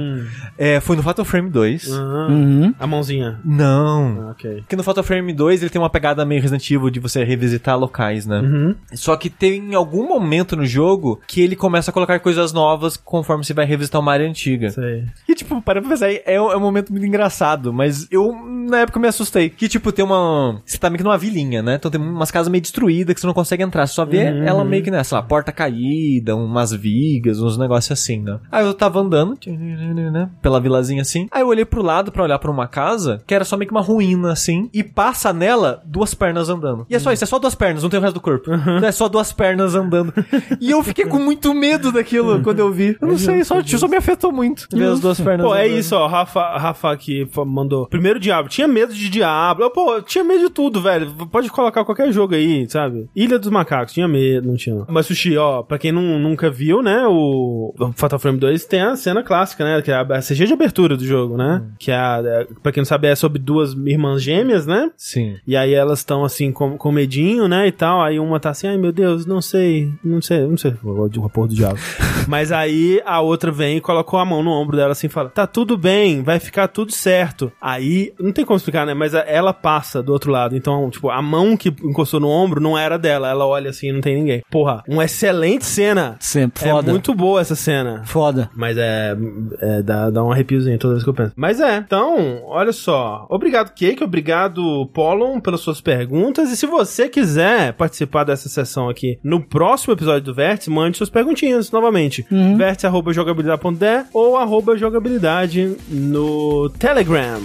É, foi no Fatal Frame 2.
Ah,
Uhum.
A mãozinha.
Não.
Ah, ok.
Porque no Fatal Frame 2 ele tem uma pegada meio Resident Evil de você revisitar locais, né?
Uhum.
Só que tem algum momento no jogo que ele começa a colocar coisas novas conforme você vai revisitar uma área antiga.
Sei.
E, tipo, para pra pensar, é, um- é um momento muito engraçado, mas eu, na época, me assustei. Que, tipo, tem uma... Você tá meio que numa vilinha, né? Então tem umas casas meio destruídas que você não consegue entrar. Você só vê ela meio que, né, sei lá, porta caída, umas vigas, uns negócios assim, né? Aí eu tava andando, né, pela vilazinha assim. Aí eu olhei pro lado pra olhar pra uma casa, que era só meio que uma ruína, assim, e passa nela duas pernas andando. E é só isso, é só duas pernas, não tem o resto do corpo. Então é só duas pernas andando. E eu fiquei com muito medo daquilo quando eu vi. Eu não sei, só, só me afetou muito. Ver as duas pernas
Pô, é
andando.
isso, ó. Rafa, Rafa aqui mandou. Primeiro Diablo. Tinha medo de Diablo. Pô, tinha medo de tudo, velho. Pode colocar qualquer jogo aí, sabe? Ilha dos Macacos. Tinha medo, não tinha. Mas, Sushi, ó, pra quem não, nunca viu, né? O Fatal Frame 2 tem a cena clássica, né? Que é a CG de abertura do jogo, né? Que é, a, é, pra quem não sabe, é sobre duas irmãs gêmeas, né?
Sim.
E aí elas estão assim com, com medinho, né, e tal. Aí uma tá assim, ai meu Deus, não sei, não sei, não sei, de porra do diabo. Mas aí a outra vem e colocou a mão no ombro dela assim e fala: "Tá tudo bem, vai ficar tudo certo". Aí não tem como explicar, né, mas ela passa do outro lado. Então, tipo, a mão que encostou no ombro não era dela. Ela olha assim, e não tem ninguém. Porra, uma excelente cena.
Sempre foda.
É muito boa essa cena.
Foda.
Mas é, é dá, dá um arrepiozinho toda vez que eu penso. Mas é, então, olha só. Obrigado, Cake. Obrigado, Pollon, pelas suas perguntas. E se você quiser participar dessa sessão aqui no próximo episódio do Vértice, mande suas perguntinhas novamente.
Uhum.
Vértice.jogabilidade.de ou arroba jogabilidade no Telegram.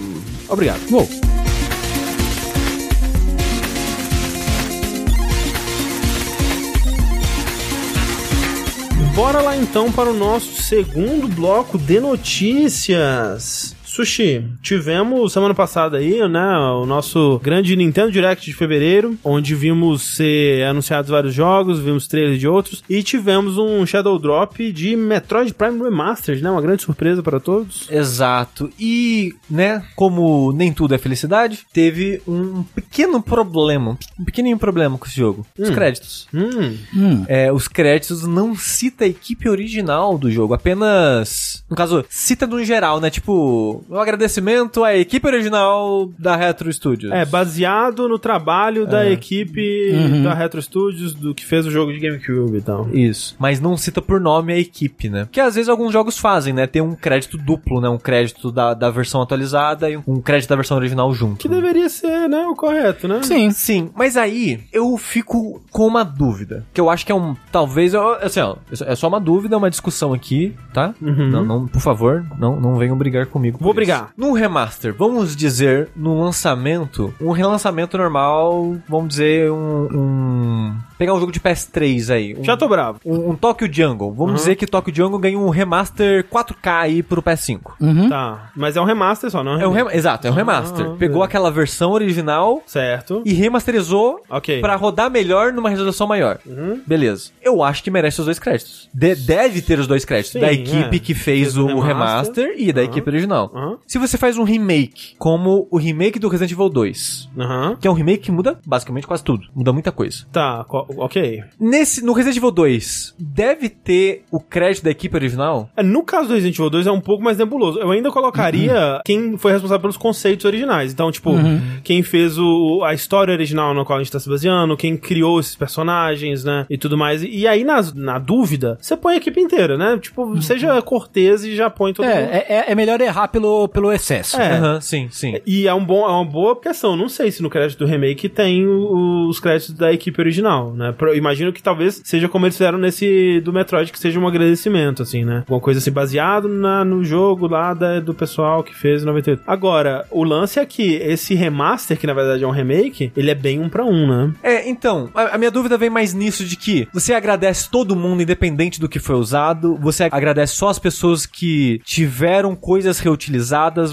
Obrigado.
Uou.
Bora lá então para o nosso segundo bloco de notícias. Sushi, tivemos semana passada aí, né, o nosso grande Nintendo Direct de fevereiro, onde vimos ser anunciados vários jogos, vimos trailers de outros, e tivemos um Shadow Drop de Metroid Prime Remastered, né, uma grande surpresa para todos.
Exato. E, né, como nem tudo é felicidade, teve um pequeno problema, um pequenininho problema com esse jogo. Os créditos.
Hum,
Hum.
É, os créditos não cita a equipe original do jogo, apenas, no caso, cita no geral, né, tipo, um agradecimento à equipe original da Retro Studios.
é, baseado no trabalho da
É.
equipe
Uhum.
da Retro Studios, do que fez o jogo de GameCube e tal.
Isso. Mas não cita por nome a equipe, né? Que às vezes alguns jogos fazem, né? Tem um crédito duplo, né? Um crédito da, da versão atualizada e um crédito da versão original junto.
Que deveria ser, né, o correto, né?
Sim.
Sim, mas aí eu fico com uma dúvida. Que eu acho que é um. Talvez. eu- Assim, ó, é só uma dúvida, uma discussão aqui, tá?
Uhum.
Não, não, por favor, não, não venham brigar comigo. por
Vou. Brigar.
Num remaster, vamos dizer, no lançamento, um relançamento normal, vamos dizer, um. um- pegar um jogo de PS3 aí. Um,
Já tô bravo.
um, um Tokyo Jungle. Vamos dizer que Tokyo Jungle ganha um remaster 4K aí pro PS5.
Tá. Mas é um remaster só, não
É um rem- Exato, é um remaster.
Ah,
Pegou
é.
aquela versão original
Certo.
e remasterizou
Ok.
pra rodar melhor numa resolução maior.
Uhum.
Beleza. Eu acho que merece os dois créditos. De- deve ter os dois créditos.
Sim,
da equipe
é.
que fez o
o
remaster,
remaster.
e da equipe original. Se você faz um remake, como o remake do Resident Evil 2,
Aham.
que é um remake que muda basicamente quase tudo. Muda muita coisa.
Tá, ok.
Nesse, no Resident Evil 2, deve ter o crédito da equipe original?
É, No caso do Resident Evil 2 é um pouco mais nebuloso. Eu ainda colocaria quem foi responsável pelos conceitos originais. Então, tipo, quem fez o, a história original na qual a gente tá se baseando, quem criou esses personagens, né? E tudo mais. E aí, nas- na, dúvida, você põe a equipe inteira, né? Tipo, seja cortês e já põe todo mundo.
É, é, é melhor errar pelo, pelo excesso.
É.
Aham, sim, sim.
E é, um bom, é uma boa questão. Não sei se no crédito do remake tem o- os créditos da equipe original, né? Pro- imagino que talvez seja como eles fizeram nesse do Metroid, que seja um agradecimento, assim, né? Alguma coisa assim, baseado na, no jogo lá da- do pessoal que fez em 98. Agora, o lance é que esse remaster, que na verdade é um remake, ele é bem um pra um, né?
É, então, a, a minha dúvida vem mais nisso de que você agradece todo mundo, independente do que foi usado, você agradece só as pessoas que tiveram coisas reutilizadas,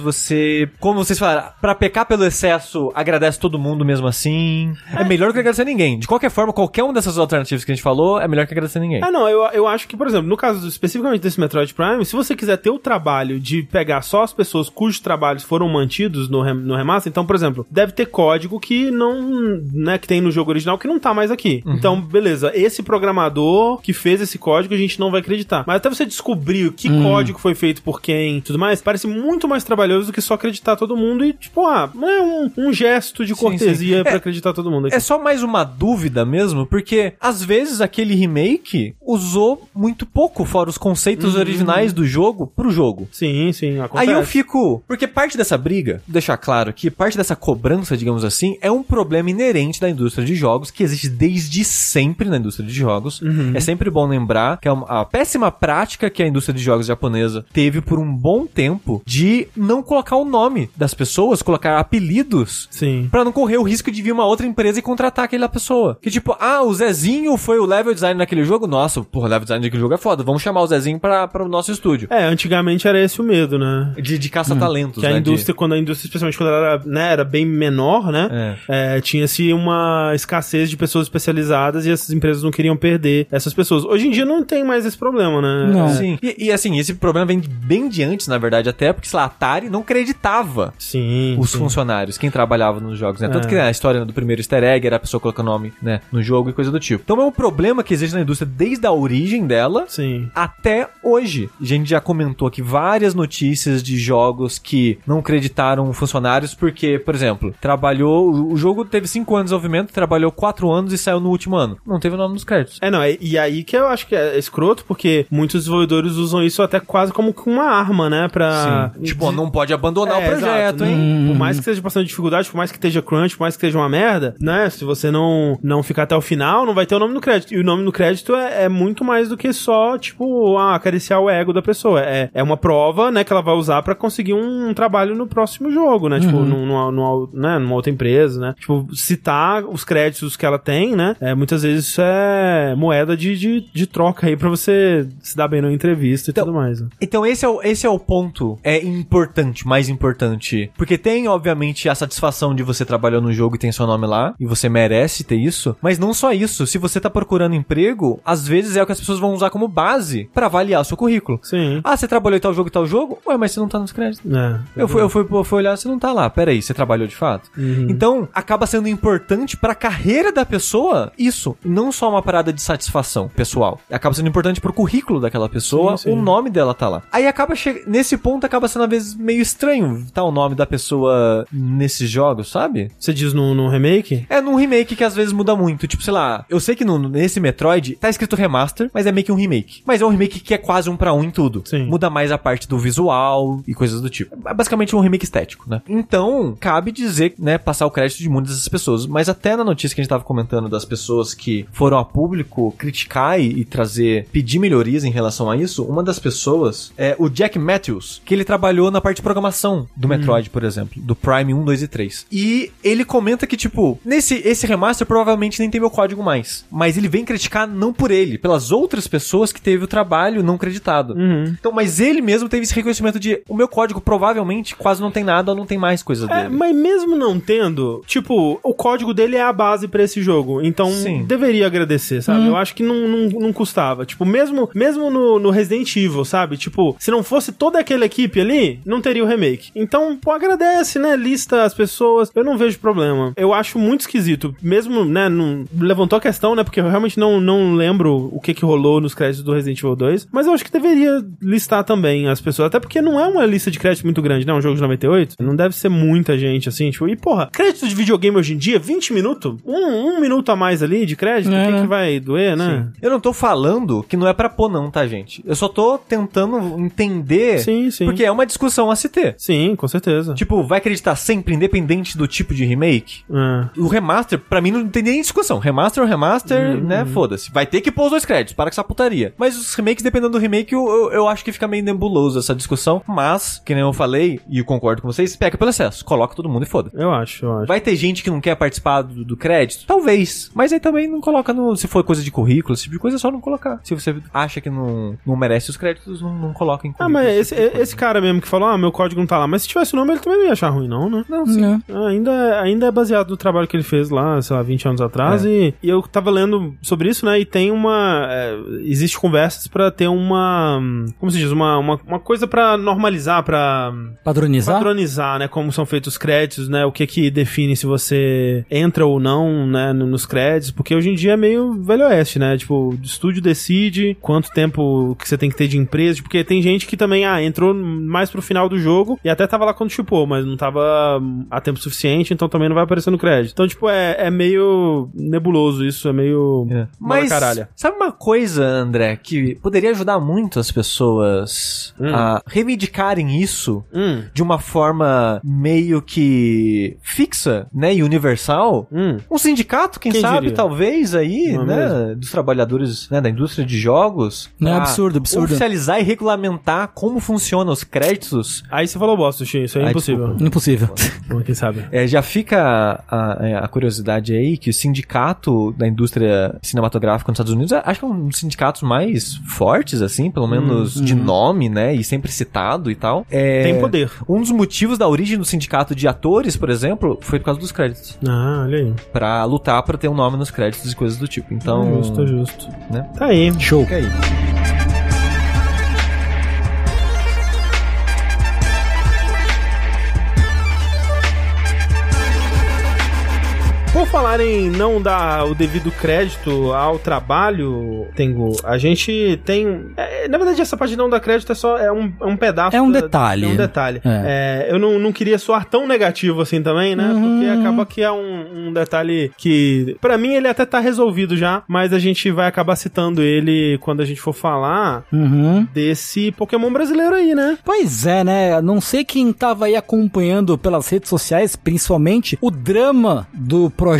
você, como vocês falaram, pra pecar pelo excesso, agradece todo mundo mesmo assim. É, melhor do que agradecer ninguém. De qualquer forma, qualquer uma dessas alternativas que a gente falou, é melhor que agradecer ninguém.
Ah, não, eu, eu acho que, por exemplo, no caso especificamente desse Metroid Prime, se você quiser ter o trabalho de pegar só as pessoas cujos trabalhos foram mantidos no, rem- no remaster, então, por exemplo, deve ter código que não, né, que tem no jogo original que não tá mais aqui. Então, beleza, esse programador que fez esse código a gente não vai acreditar. Mas até você descobrir que código foi feito por quem e tudo mais, parece muito mais trabalhoso do que só acreditar todo mundo e, tipo, ah, é um, um gesto de cortesia pra
É-
acreditar todo mundo aqui.
É só mais uma dúvida mesmo, porque às vezes aquele remake usou muito pouco, fora os conceitos originais do jogo, pro jogo.
Sim, sim, acontece.
Aí eu fico. Porque parte dessa briga, deixar claro que parte dessa cobrança, digamos assim, é um problema inerente da indústria de jogos, que existe desde sempre na indústria de jogos. É sempre bom lembrar que é uma, a péssima prática que a indústria de jogos japonesa teve por um bom tempo de não colocar o nome das pessoas, colocar apelidos
Sim.
Pra não correr o risco de vir uma outra empresa e contratar aquela pessoa. Que tipo, ah, o Zezinho foi o level design naquele jogo? Nossa, porra, o level design daquele jogo é foda. Vamos chamar o Zezinho pra, pra o nosso estúdio.
É, antigamente era esse o medo, né?
De, de caça-talentos,
Que a
né?
indústria, quando a indústria, especialmente quando ela era, né, era bem menor, né? é, Tinha-se uma escassez de pessoas especializadas e essas empresas não queriam perder essas pessoas. Hoje em dia não tem mais esse problema, né?
Não.
De... Sim. E, e, assim, esse problema vem bem de antes, na verdade, até porque, sei lá, Atari não acreditava
Sim.
os
sim.
funcionários, quem trabalhava nos jogos, né? Tanto
É.
que né, a história do primeiro easter egg era a pessoa colocando nome, né, no jogo e coisa do tipo. Então é um problema que existe na indústria desde a origem dela
Sim.
até hoje. A gente já comentou aqui várias notícias de jogos que não acreditaram funcionários porque, por exemplo, trabalhou. O jogo teve 5 anos de desenvolvimento, trabalhou 4 anos e saiu no último ano. Não teve o nome nos créditos.
É, não, é- e aí que eu acho que é escroto, porque muitos desenvolvedores usam isso até quase como uma arma, né? Pra.
Tipo, não pode abandonar
É,
o projeto,
exato.
hein?
Por mais que seja bastante dificuldade, por mais que esteja crunch, por mais que esteja uma merda, né? Se você não, não ficar até o final, não vai ter o nome no crédito. E o nome no crédito é, é muito mais do que só, tipo, ah, acariciar o ego da pessoa. É, é uma prova, né, que ela vai usar pra conseguir um, trabalho no próximo jogo, né? Tipo, num- numa, numa, né, numa outra empresa, né? Tipo, citar os créditos que ela tem, né? É, muitas vezes isso é moeda de, de, de troca aí pra você se dar bem numa entrevista e
Então,
tudo mais. né?
Então esse é, o, esse é o ponto é importante, mais importante. Porque tem, obviamente, a satisfação de você trabalhar no jogo e tem seu nome lá, e você merece ter isso. Mas não só isso, se você tá procurando emprego, às vezes é o que as pessoas vão usar como base pra avaliar o seu currículo.
Sim.
Ah, você trabalhou em tal jogo e tal jogo? Ué, mas você não tá nos créditos.
É,
Eu fui, eu, fui, eu fui olhar, você não tá lá. Pera aí, você trabalhou de fato?
Uhum.
Então, acaba sendo importante pra carreira da pessoa isso. Não só uma parada de satisfação pessoal. Acaba sendo importante pro currículo daquela pessoa,
Sim, sim.
o nome dela tá lá. Aí acaba che... nesse ponto acaba sendo às vezes meio estranho tá o nome da pessoa nesses jogos, sabe?
Você diz no, no remake?
É num remake que às vezes muda muito. Tipo, sei lá, eu sei que no, nesse Metroid tá escrito remaster, mas é meio que um remake. Mas é um remake que é quase um pra um em tudo.
Sim.
Muda mais a parte do visual e coisas do tipo. É basicamente um remake estético, né? Então, cabe dizer, né, passar o crédito de muitas dessas pessoas. Mas até na notícia que a gente tava comentando das pessoas que foram a público criticar e, e trazer, pedir melhorias em relação a isso, uma das pessoas é o Jack Matthews, que ele trabalhou trabalhou na parte de programação do Metroid, por exemplo, do Prime 1, 2 e 3. E ele comenta que, tipo, nesse esse remaster provavelmente nem tem meu código mais. Mas ele vem criticar não por ele, pelas outras pessoas que teve o trabalho não creditado. Então, mas ele mesmo teve esse reconhecimento de o meu código provavelmente quase não tem nada ou não tem mais coisa
É,
dele.
mas mesmo não tendo, tipo, o código dele é a base pra esse jogo. Então,
Sim.
deveria agradecer, sabe? Eu acho que não, não, não custava. Tipo, mesmo, mesmo no, no Resident Evil, sabe? Tipo, se não fosse toda aquela equipe ali, não teria o remake. Então, pô, agradece, né? Lista as pessoas. Eu não vejo problema. Eu acho muito esquisito. Mesmo, né? Não, levantou a questão, né? Porque eu realmente não, não lembro o que que rolou nos créditos do Resident Evil 2. Mas eu acho que deveria listar também as pessoas. Até porque não é uma lista de créditos muito grande, né? Um jogo de 98. Não deve ser muita gente, assim. Tipo, e porra, crédito de videogame hoje em dia, 20 minutos? Um, um minuto a mais ali de crédito?
É,
o que,
né?
que vai doer, né?
Eu não tô falando que não é pra pôr, não, tá, gente? Eu só tô tentando entender.
Sim, sim.
Porque é uma discussão a se ter.
Sim, com certeza.
Tipo, vai acreditar sempre, independente do tipo de remake?
É.
O remaster, pra mim, não tem nem discussão. Remaster é remaster,
Uhum.
né? Foda-se. Vai ter que pôr os dois créditos, para com essa putaria. Mas os remakes, dependendo do remake, eu, eu, eu acho que fica meio nebuloso essa discussão. Mas, que nem eu falei, e eu concordo com vocês, peca pelo excesso. Coloca todo mundo e foda.
Eu acho, eu acho.
Vai ter gente que não quer participar do, do crédito? Talvez. Mas aí também não coloca no. Se for coisa de currículo, esse tipo de coisa, é só não colocar. Se você acha que não, não merece os créditos, não, não coloca em
Ah,
currículo.
mas
esse tipo
esse cara mesmo que falou, ah, meu código não tá lá. Mas se tivesse o nome, ele também não ia achar ruim, não, né?
Não, sim.
Né?
Ah, Ainda, ainda é baseado no trabalho que ele fez lá, sei lá, 20 anos atrás. E, e eu tava lendo sobre isso, né? E tem uma. É, existe conversas pra ter uma. Como se diz? Uma, uma, uma coisa pra normalizar, pra
Padronizar?
padronizar, né? Como são feitos os créditos, né? O que que define se você entra ou não, né? no- Nos créditos. Porque hoje em dia é meio velho oeste, né? Tipo, o estúdio decide quanto tempo que você tem que ter de empresa. Porque tem gente que também, ah, entrou mais pro final do jogo e até tava lá quando chipou, mas não tava a tempo suficiente, então também não vai aparecer no crédito. Então, tipo, é, é meio nebuloso isso, é meio.
É.
Mas. Caralho.
sabe uma coisa, André, que poderia ajudar muito as pessoas
Hum.
a reivindicarem isso
Hum,
de uma forma meio que fixa, né, e universal?
hum.
Um sindicato, quem,
Quem
sabe,
diria?
talvez aí,
Não é
né, dos trabalhadores, né, da indústria de jogos.
Não, é absurdo, absurdo.
Oficializar e regulamentar como funcionam os créditos.
Aí você falou bosta, Xi, isso é
Ai,
impossível.
Impossível.
Bom, Quem sabe?
É, já fica a, a- a curiosidade aí que o sindicato da indústria cinematográfica nos Estados Unidos, acho que é um dos sindicatos mais fortes, assim, pelo menos de nome, né? E sempre citado e tal. É,
Tem poder.
Um dos motivos da origem do sindicato de atores, por exemplo, foi por causa dos créditos.
Ah, olha aí.
Pra lutar pra ter um nome nos créditos e coisas do tipo. Então.
Justo, justo.
Né?
Tá aí.
Show.
Fica aí.
Por falar em não dar o devido crédito ao trabalho, Tengu, a gente tem. é, na verdade, essa parte de não dar crédito é só é um, é um pedaço.
É um
da-
detalhe.
É um detalhe.
É.
Eu não, não queria soar tão negativo assim também, né?
Uhum.
Porque acaba que é um, um detalhe que, pra mim, ele até tá resolvido já, mas a gente vai acabar citando ele quando a gente for falar
Uhum.
desse Pokémon brasileiro aí, né?
Pois é, né? Não sei quem tava aí acompanhando pelas redes sociais, principalmente, o drama do projeto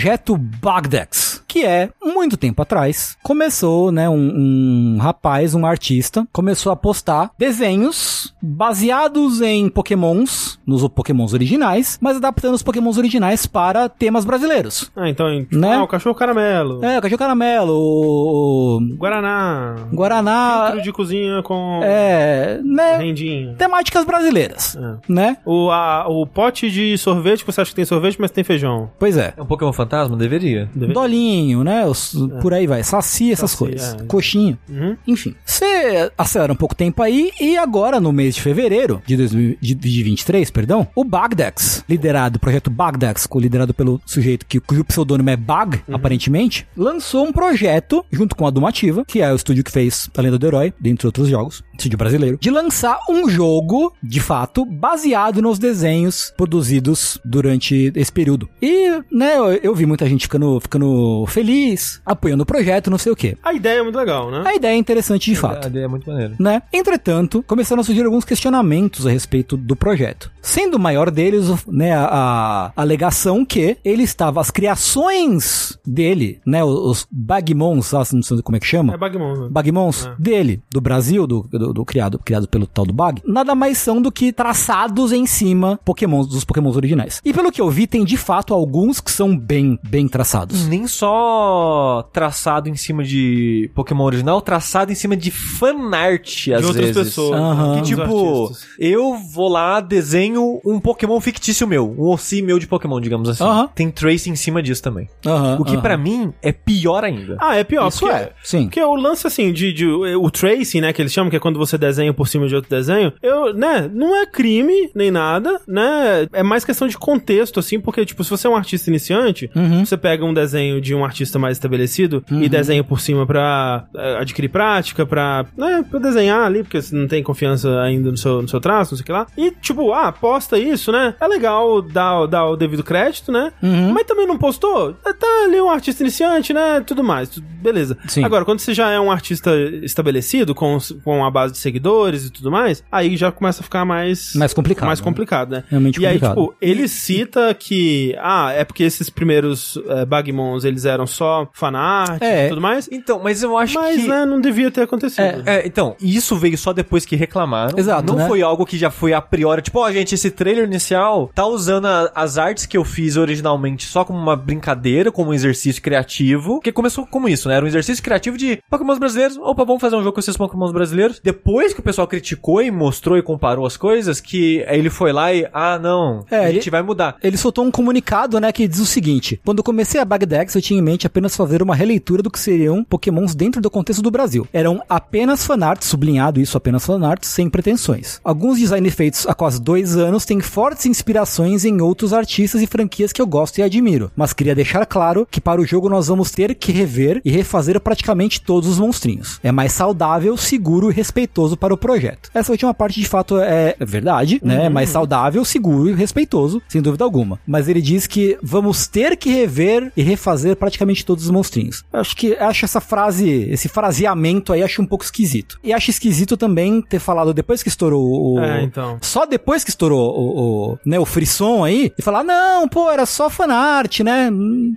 Bagdex, que é, muito tempo atrás, começou, né, um, um rapaz, um artista, começou a postar desenhos baseados em pokémons, nos pokémons originais, mas adaptando os pokémons originais para temas brasileiros.
Ah, então, tipo,
Né?
ah, o cachorro caramelo,
É, o Cachorro Caramelo, o
Guaraná,
Guaraná,
filtro de cozinha com
é, né,
rendinha.
temáticas brasileiras,
É.
né?
O, a- o pote de sorvete, que você acha que tem sorvete, mas tem feijão.
Pois é.
É um Pokémon fantasma? Deveria.
Deve-
Dolinho, né? Os- Por aí vai. Saci, essas
Saci,
coisas.
é.
Coxinha.
Uhum.
Enfim. Você acelera um pouco o tempo aí e agora, no mês de fevereiro de 2023, perdão, o Bagdex, liderado, o projeto Bagdex, liderado pelo sujeito que cujo pseudônimo é Bag, aparentemente, lançou um projeto, junto com a Dumativa, que é o estúdio que fez A Lenda do Herói, dentre outros jogos, estúdio brasileiro, de lançar um jogo, de fato, baseado nos desenhos produzidos durante esse período. E, né, eu, eu vi muita gente ficando, ficando feliz, apoiando o projeto, não sei o quê.
A ideia é muito legal, né?
A ideia é interessante de fato.
A ideia é muito maneira.
Né? Entretanto, começaram a surgir alguns questionamentos a respeito do projeto. Sendo o maior deles, né, a, a alegação que ele estava, as criações dele, né, os Bagmons, não sei como é que chama.
É Bagmon. Né?
Bagmons
É.
dele, do Brasil, do, do, do criado, criado pelo tal do Bag, nada mais são do que traçados em cima Pokémons, dos Pokémons originais. E pelo que eu vi, tem de fato alguns que são bem, bem traçados.
Nem só traçado em cima de Pokémon original, traçado em cima de fanart, às
De outras
vezes.
pessoas. Né?
Que tipo, eu vou lá, desenho um Pokémon fictício meu, um Ossi meu de Pokémon, digamos assim.
Aham.
Tem trace em cima disso também.
Aham,
O que
aham.
pra mim é pior ainda.
Ah, é pior,
Isso
porque,
é, sim.
porque o lance, assim, de, de- o tracing, né, que eles chamam, que é quando você desenha por cima de outro desenho, eu, né, não é crime, nem nada, né, é mais questão de contexto, assim, porque, tipo, se você é um artista iniciante,
Uhum.
você pega um desenho de um artista mais estabelecido e desenha por cima pra eh, adquirir prática, pra, né, pra desenhar ali, porque você não tem confiança ainda no seu, no seu traço, não sei o que lá, e, tipo, ah, posta isso, né, é legal dar, dar o devido crédito, né,
Uhum.
mas também não postou, tá ali um artista iniciante, né, tudo mais, tudo- beleza.
Sim.
Agora, quando você já é um artista estabelecido, com, com a base de seguidores e tudo mais, aí já começa a ficar mais...
Mais complicado,
Mais
né?
complicado, né?
Realmente
e aí,
complicado.
tipo, ele cita que, ah, é porque esses primeiros eh, Bagmons, eles eram só fanart
É.
e tudo mais,
Então, mas eu acho
mas,
que...
né, não devia ter acontecido.
É, então, isso veio só depois que reclamaram.
Exato,
Não
né?
foi algo que já foi a priori, tipo, ó, gente, esse trailer inicial tá usando a- as artes que eu fiz originalmente só como uma brincadeira, como um exercício criativo. Porque começou como isso, né? Era um exercício criativo de Pokémons brasileiros. Opa, vamos fazer um jogo com esses Pokémons brasileiros. Depois que o pessoal criticou e mostrou e comparou as coisas, que ele foi lá e, ah, não,
É,
a
ele-
gente vai mudar.
Ele soltou um comunicado, né, que diz o seguinte: Quando eu comecei a Bagdex, eu tinha em mente apenas fazer uma releitura do que seriam Pokémons dentro do contexto do Brasil. Eram apenas fanarts, sublinhado isso, apenas fanarts, sem pretensões. Alguns designs feitos há quase dois anos têm fortes inspirações em outros artistas e franquias que eu gosto e admiro, mas queria deixar claro que para o jogo nós vamos ter que rever e refazer praticamente todos os monstrinhos. É mais saudável, seguro e respeitoso para o projeto. Essa última parte de fato é verdade, né? É mais saudável, seguro e respeitoso, sem dúvida alguma. Mas ele diz que vamos ter que rever e refazer praticamente todos os monstrinhos. Eu Acho que acho essa frase, esse fraseamento aí acho um pouco esquisito. E acho esquisito também ter falado depois que estourou o
É, então.
só depois que estourou o, o, né, o frisson aí, e falar, não, pô, era só fanart, né?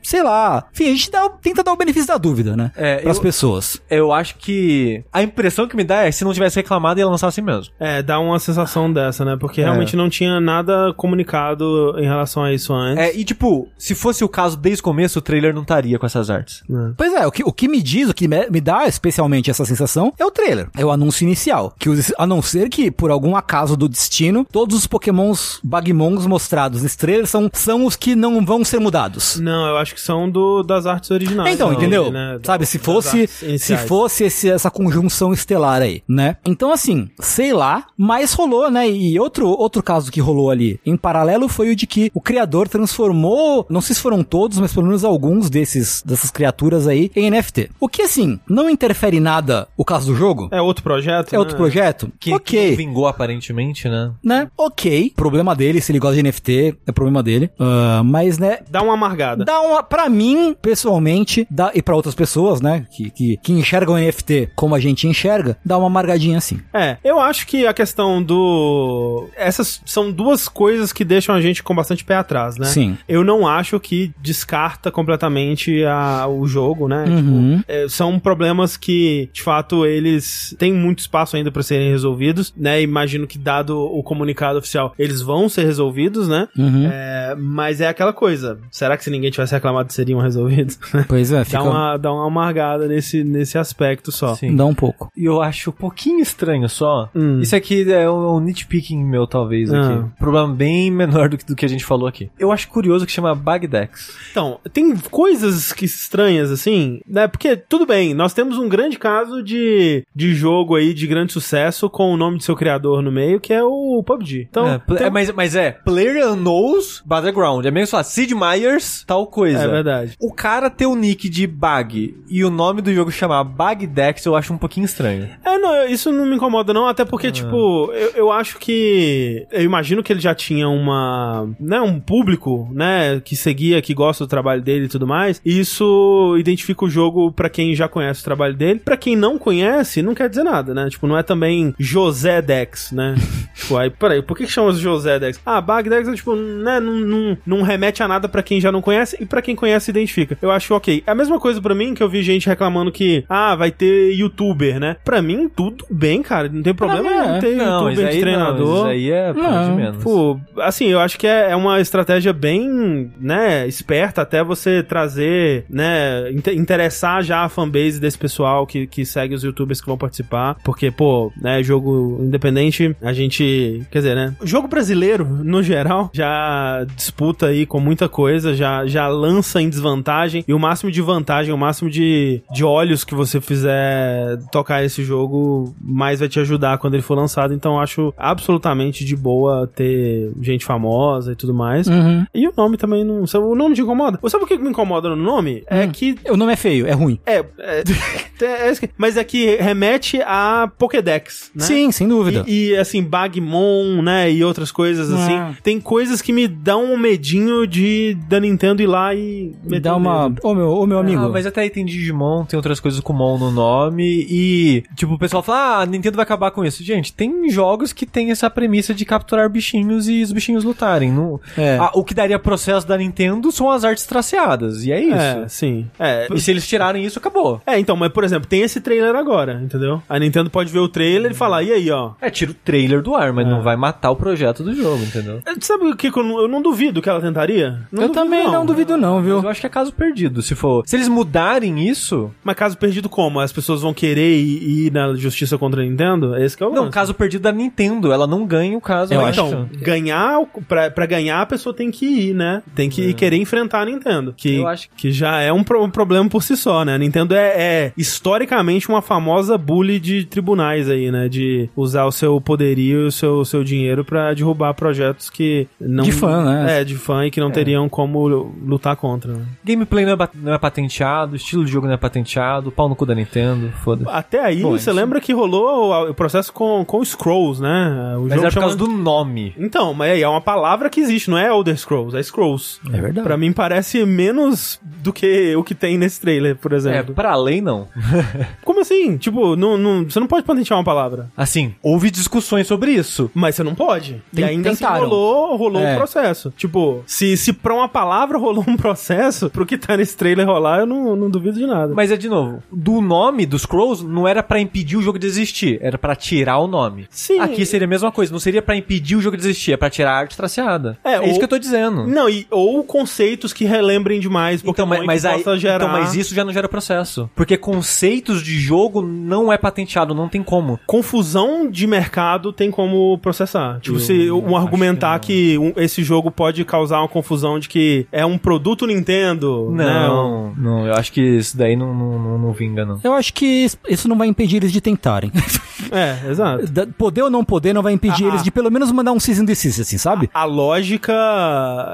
Sei lá. Enfim, a gente dá, tenta dar o benefício da dúvida, né?
É,
Pras
eu-
pessoas.
Eu acho que a impressão que me dá é que se não tivesse reclamado, ia lançar assim mesmo.
É, dá uma sensação dessa, né? Porque realmente não tinha nada comunicado em relação a isso antes.
É, e tipo, se fosse o caso desde o começo, o trailer não estaria com essas artes.
né?
Pois é, o que, o que me diz, o que me, me dá especialmente essa sensação é o trailer. É o anúncio inicial. Que os- a não ser que, por algum acaso do destino, todos os pokémons Bagmons mostrados nesse trailer são, são os que não vão ser mudados.
Não, eu acho que são do, das artes originais.
Então,
né?
entendeu?
Né?
Sabe, se fosse, se fosse esse- essa conjunção estelar aí, né? Então, assim, sei lá, mas rolou, né? E outro, outro caso que rolou ali em paralelo foi o de que o criador transformou, não sei se foram todos, mas pelo menos alguns desses, dessas criaturas aí em NFT. O que, assim, não interfere em nada o caso do jogo?
É outro projeto?
É outro
né?
projeto?
Que,
ok.
que não vingou aparentemente, né?
né? Ok. Problema dele, se ele gosta de NFT, é problema dele. Ah, mas, né,
Dá uma amargada.
Dá uma, pra mim, pessoalmente, dá, e pra outras pessoas, né, que, que, que enxergam NFT como a gente enxerga, dá uma amargadinha assim.
É, eu acho que a questão do. Essas são duas coisas que deixam a gente com bastante pé atrás, né?
Sim.
Eu não acho que descarta completamente a- o jogo, né?
Uhum.
Tipo, é, são problemas que, de fato, eles têm muito espaço ainda pra serem resolvidos, né? Imagino que, dado o comunicado oficial, eles vão ser resolvidos, né?
Uhum.
É, mas é aquela coisa. Será que se ninguém tivesse reclamado seriam resolvidos?
Pois é, fica...
dá, uma, dá uma amargada nesse, nesse aspecto só.
Sim.
Dá um pouco.
E eu acho um pouquinho estranho só.
Hum.
Isso aqui é um, um nitpicking meu, talvez,
Ah.
aqui. Problema bem menor do que, do que a gente falou aqui. Eu acho curioso que chama Bagdex.
Então, tem coisas que estranhas, assim, né? Porque, tudo bem, nós temos um grande caso de, de jogo aí de grande sucesso com o nome de seu criador no meio, que é o PUBG. Então,
é, pl-
tem-
é, mas, mas é, Player Knows Battleground. É mesmo falar, Sid Meier's, tal coisa.
é verdade.
O cara ter o nick de Bag e o nome do jogo chamar Bagdex, eu acho um pouquinho estranho.
É, não, isso não me incomoda, não, até porque, tipo, eu, eu acho que. Eu imagino que ele já tinha uma. né, um público, né, que seguia, que gosta do trabalho dele e tudo mais. E isso identifica o jogo pra quem já conhece o trabalho dele. Pra quem não conhece, não quer dizer nada, né? Tipo, não é também José Dex, né? tipo, aí, peraí, por que, que chama José Dex? Ah, Bagdex é tipo, né, não, não, não remete a nada pra quem já não conhece e pra quem conhece identifica. Eu acho ok. É a mesma coisa pra mim que eu vi gente reclamando que, ah, vai ter youtuber, né? Pra mim, tudo bem, cara. Não tem problema
mim é.
não ter
Não,
youtuber de treinador.
Não, isso aí é
Não,
de menos.
Pô, assim, eu acho que é, é uma estratégia bem, né, esperta até você trazer, né, inte- interessar já a fanbase desse pessoal que, que segue os youtubers que vão participar, porque, pô, né, jogo independente, a gente, quer dizer, né, jogo brasileiro, no geral, já disputa aí com muita coisa, já, já lança em desvantagem, e o máximo de vantagem, o máximo de, de olhos que você fizer tocar esse jogo, mais vai te ajudar quando ele for lançado, então eu acho absolutamente de boa ter gente famosa e tudo mais.
Uhum.
E o nome também não. O nome te incomoda? Sabe o que me incomoda no nome? É
Hum.
que.
O nome é feio, é ruim.
É, é, é que- mas é que remete a Pokédex, né?
Sim, sem dúvida.
E, e, assim, Bagmon, né? E outras coisas assim.
Ah.
Tem coisas que me dão um medinho de da Nintendo ir lá e
Me dá uma. Ô meu, ô meu amigo.
Ah, mas até aí tem Digimon, tem outras coisas com Mon no nome e, tipo, o pessoal fala, ah, a Nintendo vai acabar com isso. Gente, tem jogos que tem essa premissa de capturar bichinhos e os bichinhos lutarem. Não...
É.
Ah, o que daria processo da Nintendo são as artes traceadas, e é isso.
É, sim. É,
E se eles tirarem isso, acabou.
é, então, mas por exemplo, tem esse trailer agora, entendeu? A Nintendo pode ver o trailer e falar, e aí, ó.
É, tira o trailer do ar, mas não vai matar o projeto do jogo, entendeu?
É, Sabe o que eu não, eu não duvido que ela tentaria? Não
eu também não. duvido, não, viu?
Mas eu acho que é caso perdido, se for. Se eles mudarem isso.
Mas caso perdido como? As pessoas vão querer ir, ir na justiça contra a Nintendo? É esse que é o
Não,
lance.
caso perdido da Nintendo, ela não ganha o caso.
Eu
eu
acho.
acho.
Então, ganhar, pra, pra ganhar a pessoa tem que ir, né? Tem que querer enfrentar a Nintendo. Que,
Eu acho
que já é um, pro- um problema por si só, né? A Nintendo é, é historicamente uma famosa bully de tribunais aí, né? De usar o seu poderio e o seu, seu dinheiro pra derrubar projetos que não...
De fã, né?
É, de fã e que não teriam como lutar contra, né?
Gameplay não é, não é patenteado, estilo de jogo não é patenteado, pau no cu da Nintendo, foda-se.
Até aí,
Bom,
você
isso-
lembra que rolou o, o processo com, com Scrolls, né? O
Mas
jogo
é por causa
chama-
do nome.
Então, mas aí é uma palavra que existe, não é Elder Scrolls, é Scrolls.
É verdade.
Pra mim parece menos do que o que tem nesse trailer, por
É,
exemplo.
pra além não.
Como assim? Tipo, não, não- você não pode patentear uma palavra.
Assim, houve discussões sobre isso.
Mas você não pode.
Tem-
e ainda assim
tentaram.
rolou, rolou
É.
um processo. Tipo, se, se pra uma palavra rolou um processo, pro que tá nesse trailer rolar, eu não, não duvido de nada.
Mas é de novo, do nome dos Scrolls não era pra impedir o jogo de existir, era pra tirar o nome.
Sim.
Aqui seria a mesma coisa, não seria pra impedir o jogo de existir, é pra tirar a arte traceada.
É,
É, isso
ou-
que eu tô dizendo.
Não, e, ou conceitos que relembrem demais
Então, mas, mas
que
aí,
possa gerar...
então, mas isso já não gera processo. Porque conceitos de jogo não é patenteado, não tem como.
confusão de mercado tem como processar. Tipo,
Eu
se um argumentar que, um- esse jogo pode causar uma confusão de que é um produto Nintendo. né?
Não, não, eu acho que isso daí não, não, não, não vinga, não.
Eu acho que isso- não vai impedir eles de tentarem.
É, exato.
Da- poder ou não poder não vai impedir
Ah,
eles de pelo menos mandar um season desist, assim, sabe?
A lógica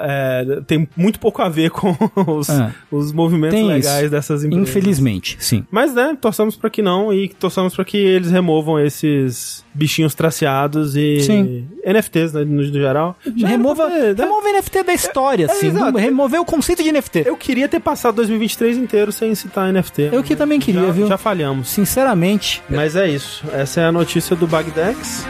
é, tem muito pouco a ver com os,
É.
os movimentos
Tem
legais
isso.
dessas empresas.
Infelizmente, sim.
Mas, né, torçamos pra que não e torçamos pra que eles removam esses bichinhos traceados e
Sim.
NFTs, né, no, geral. Já
remova,
ter, né?
remova NFT da história, assim.
exato.
do- remover o conceito de NFT.
Eu queria ter passado 2023 inteiro sem citar NFT.
Eu que também queria,
já,
viu?
Já falhamos.
Sinceramente.
Mas é isso. Essa é a notícia do Bagdex.